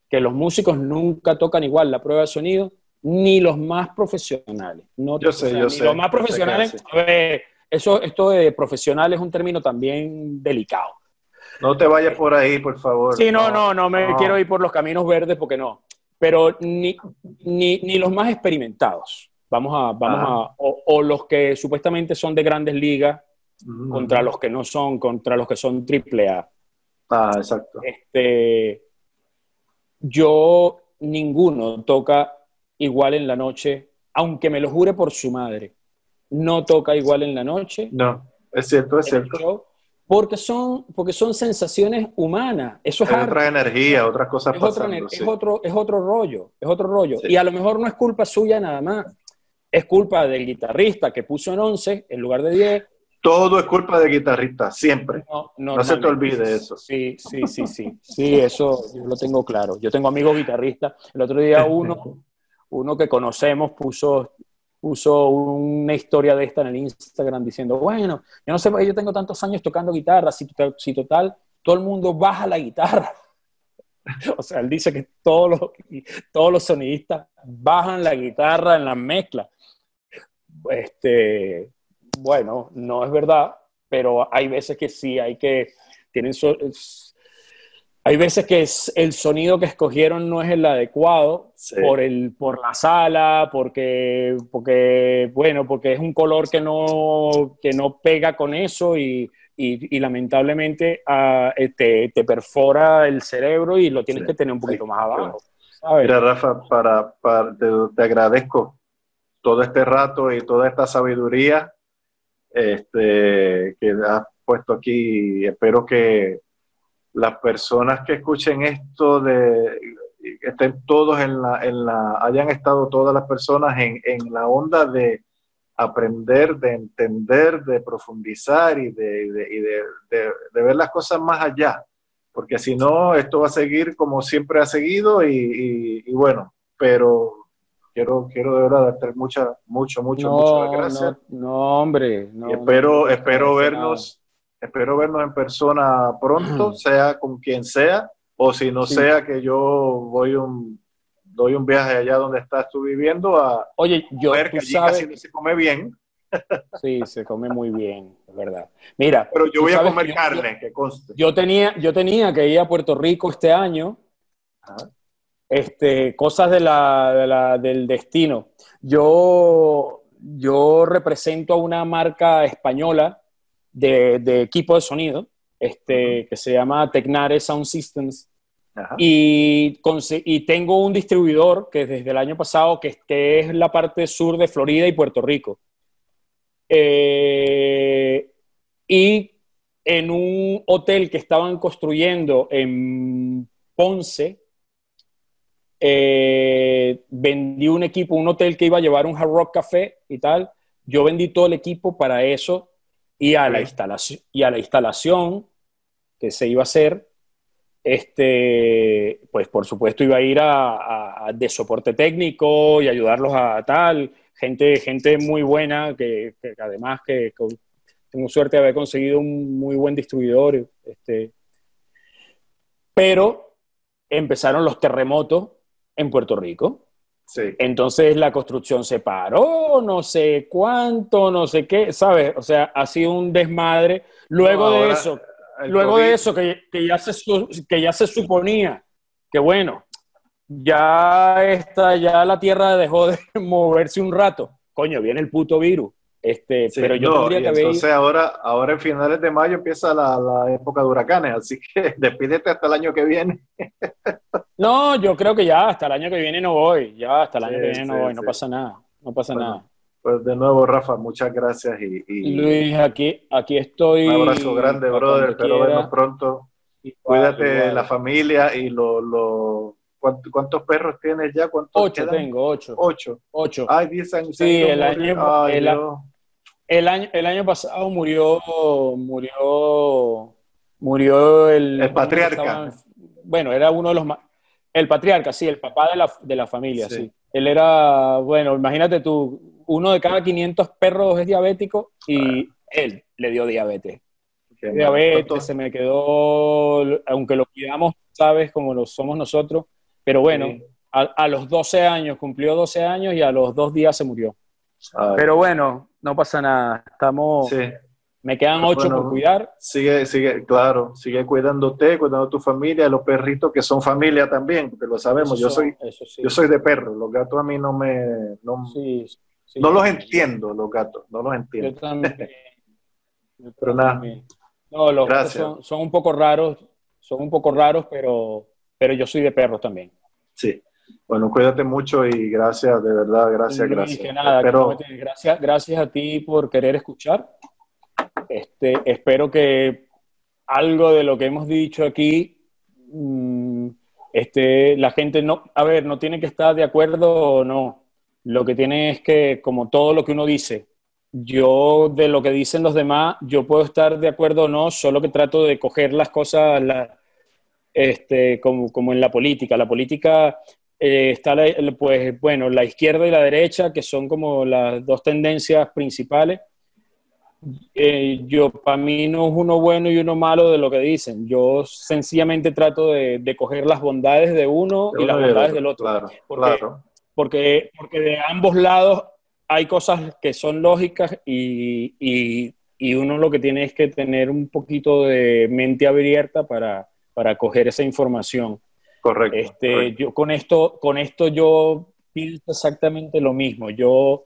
que los músicos nunca tocan igual la prueba de sonido, ni los más profesionales. No,
yo sé, yo
sé. Los más profesionales, eso, esto de profesional es un término también delicado.
No te vayas por ahí, por favor.
Sí, no, no, no, me quiero ir por los caminos verdes porque no. Pero ni, ni, ni los más experimentados. Vamos a, vamos a, o, los que supuestamente son de grandes ligas contra los que no son, contra los que son triple A.
Ah, exacto.
Este, yo, ninguno toca igual en la noche, aunque me lo jure por su madre. No toca igual en la noche.
No, es cierto, es cierto.
porque son, porque son sensaciones humanas. Eso es,
otra energía, otras cosas
es, es, otro, es otro rollo, es otro rollo. Y a lo mejor no es culpa suya nada más es culpa del guitarrista que puso en 11 en lugar de 10.
Todo es culpa del guitarrista, siempre. No, se te olvide eso.
Sí, sí, sí, sí. Sí, eso yo lo tengo claro. Yo tengo amigos guitarristas. El otro día uno, uno que conocemos puso, puso una historia de esta en el Instagram diciendo, bueno, yo no sé, yo tengo tantos años tocando guitarra, si, si total, todo el mundo baja la guitarra. o sea, él dice que todos los, todos los sonidistas bajan la guitarra en la mezcla. Este, bueno, no es verdad, pero hay veces que sí, hay que, tienen, hay veces que el sonido que escogieron no es el adecuado por, el, por la sala, porque, porque, bueno, porque es un color que no, que no pega con eso y, y, lamentablemente eh, te, te, perfora el cerebro y lo tienes que tener un poquito más abajo.
Mira, Rafa, para, te, agradezco todo este rato y toda esta sabiduría este, que has puesto aquí. Espero que las personas que escuchen esto de estén todos en la, en la hayan estado todas las personas en, en la onda de aprender, de entender, de profundizar y, de, de, de, ver las cosas más allá. Porque si no, esto va a seguir como siempre ha seguido y, y, bueno, pero quiero, quiero de verdad darte muchas, mucho, mucho, muchas gracias.
No, hombre.
espero, espero vernos, espero vernos en persona pronto, sea con quien sea, o si no sea que yo voy un doy un viaje allá donde estás tú viviendo a
Oye, yo,
ver que allí casi no se come bien.
Sí, se come muy bien, es verdad. Mira,
pero yo voy a comer carne, que conste.
Yo tenía, yo tenía que ir a Puerto Rico este año. Este, cosas de la, del destino. Yo, yo represento a una marca española de, de equipo de sonido, este, que se llama Tecnare Sound Systems. Y, y, tengo un distribuidor que desde el año pasado, que, es la parte sur de Florida y Puerto Rico. Eh, y en un hotel que estaban construyendo en Ponce, eh, vendí un equipo, un hotel que iba a llevar un Hard Rock Café y tal. Yo vendí todo el equipo para eso y a, la, instalación, y a la instalación que se iba a hacer este, pues por supuesto iba a ir a, de soporte técnico y ayudarlos a tal, gente, gente muy buena, que, además que, tengo suerte de haber conseguido un muy buen distribuidor. Este, pero empezaron los terremotos en Puerto Rico. Sí. Entonces la construcción se paró, no sé cuánto, no sé qué, ¿sabes? O sea, ha sido un desmadre. Luego de eso, luego de eso, que, ya se, que ya se suponía que, bueno, ya, está, ya la Tierra dejó de moverse un rato. Coño, viene el puto virus. Este, pero yo
tendría que Entonces ahora, ahora en finales de mayo empieza la, época de huracanes, así que despídete hasta el año que viene.
no, yo creo que ya hasta el año que viene no voy, ya hasta el año que viene no voy, no pasa nada, no pasa nada.
Pues de nuevo, Rafa, muchas gracias. Y,
Luis, aquí, aquí estoy.
Un abrazo grande, brother. Espero vernos pronto. Cuídate de la familia y lo, lo ¿cuántos, perros tienes ya? ¿Cuántos
ocho tengo, ocho.
Ocho.
Ocho.
Ay, diez años.
Sí, el año, el, año, el año pasado murió, murió, murió el...
El patriarca.
bueno, era uno de los más... El patriarca, sí, el papá de la, de la familia, sí. Él era, bueno, imagínate tú, uno de cada 500 perros es diabético y él le dio diabetes. diabetes, se me quedó, aunque lo cuidamos, sabes, como lo somos nosotros, pero bueno, a, los 12 años, cumplió 12 años y a los dos días se murió. Pero bueno, no pasa nada, estamos... Me quedan ocho por cuidar.
Sigue, sigue, claro, sigue cuidándote, cuidando a tu familia, los perritos que son familia también, porque lo sabemos. yo soy, yo soy de perro, los gatos a mí no me, no los entiendo, los gatos, no los entiendo. Yo también. pero nada.
No, los gatos son, un poco raros, son un poco raros, pero, pero yo soy de perros también.
Sí. Bueno, cuídate mucho y gracias, de verdad, gracias, gracias.
gracias. Gracias a ti por querer escuchar. Este, espero que algo de lo que hemos dicho aquí, mm, este, la gente no, a ver, no tiene que estar de acuerdo o no, lo que tiene es que, como todo lo que uno dice, yo de lo que dicen los demás, yo puedo estar de acuerdo o no, solo que trato de coger las cosas este, como, en la política. La política eh, está, pues, bueno, la izquierda y la derecha, que son como las dos tendencias principales. Eh, yo, para mí no es uno bueno y uno malo de lo que dicen. Yo sencillamente trato de, coger las bondades de uno y las bondades del otro.
Claro,
porque,
claro.
Porque, porque de ambos lados hay cosas que son lógicas y, y, y, uno lo que tiene es que tener un poquito de mente abierta para, para coger esa información.
Correcto,
este, Yo con esto, con esto yo pienso exactamente lo mismo. Yo,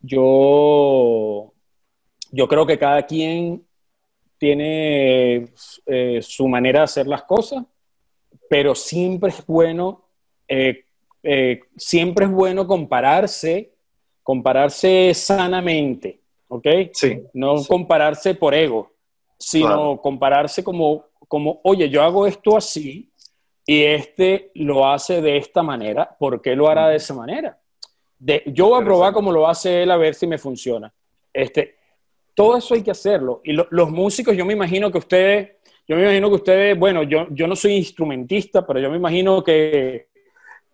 yo, yo creo que cada quien tiene eh, su manera de hacer las cosas, pero siempre es bueno, eh, eh, siempre es bueno compararse, compararse sanamente, ¿ok?
Sí.
No compararse por ego, sino compararse como, como, oye, yo hago esto así, y este lo hace de esta manera, ¿por qué lo hará de esa manera? De, yo voy a probar cómo lo hace él a ver si me funciona. Este, todo eso hay que hacerlo. Y los músicos, yo me imagino que ustedes, yo me imagino que ustedes, bueno, yo, yo no soy instrumentista, pero yo me imagino que,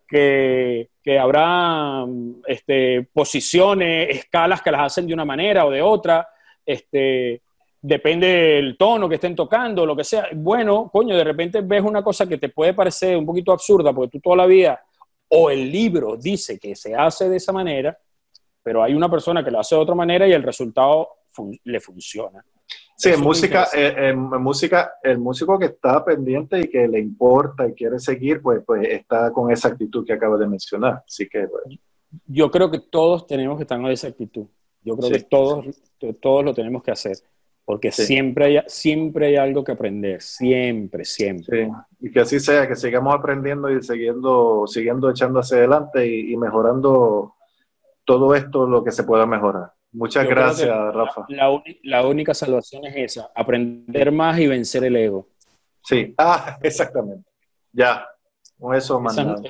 que, que habrá este, posiciones, escalas que las hacen de una manera o de otra. Este, depende del tono que estén tocando, lo que sea. Bueno, coño, de repente ves una cosa que te puede parecer un poquito absurda porque tú toda la vida o el libro dice que se hace de esa manera, pero hay una persona que lo hace de otra manera y el resultado le funciona.
Sí, en música, eh, en, música, el músico que está pendiente y que le importa y quiere seguir, pues, pues está con esa actitud que acabo de mencionar. Así que, pues.
Yo creo que todos tenemos que estar con esa actitud. Yo creo que todos, todos lo tenemos que hacer porque siempre, hay, siempre hay algo que aprender, siempre, siempre.
Sí. Y que así sea, que sigamos aprendiendo y siguiendo, siguiendo echando hacia adelante y, mejorando todo esto lo que se pueda mejorar. Muchas gracias, Rafa.
La, única salvación es esa, aprender más y vencer el ego.
Sí, ah, exactamente. Ya, con eso
mandamos.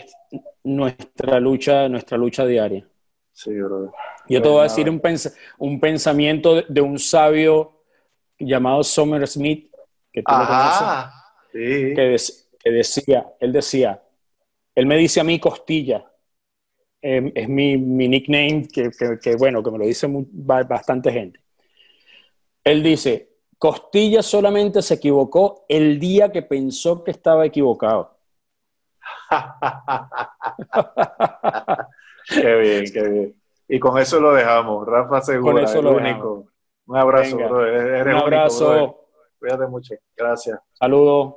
Nuestra lucha, nuestra lucha diaria.
Sí, brother.
Yo te voy a decir un, un pensamiento de un sabio llamado Summer Smith, que tú que, decía, él decía, él me dice a mí costilla, em, es mi, nickname que, bueno, que me lo dice bastante gente. Él dice, Costilla solamente se equivocó el día que pensó que estaba equivocado.
qué bien, qué bien. Y con eso lo dejamos. Rafa Segura, con eso lo único. Un abrazo, bro. un
abrazo.
Cuídate mucho. Gracias.
Saludos.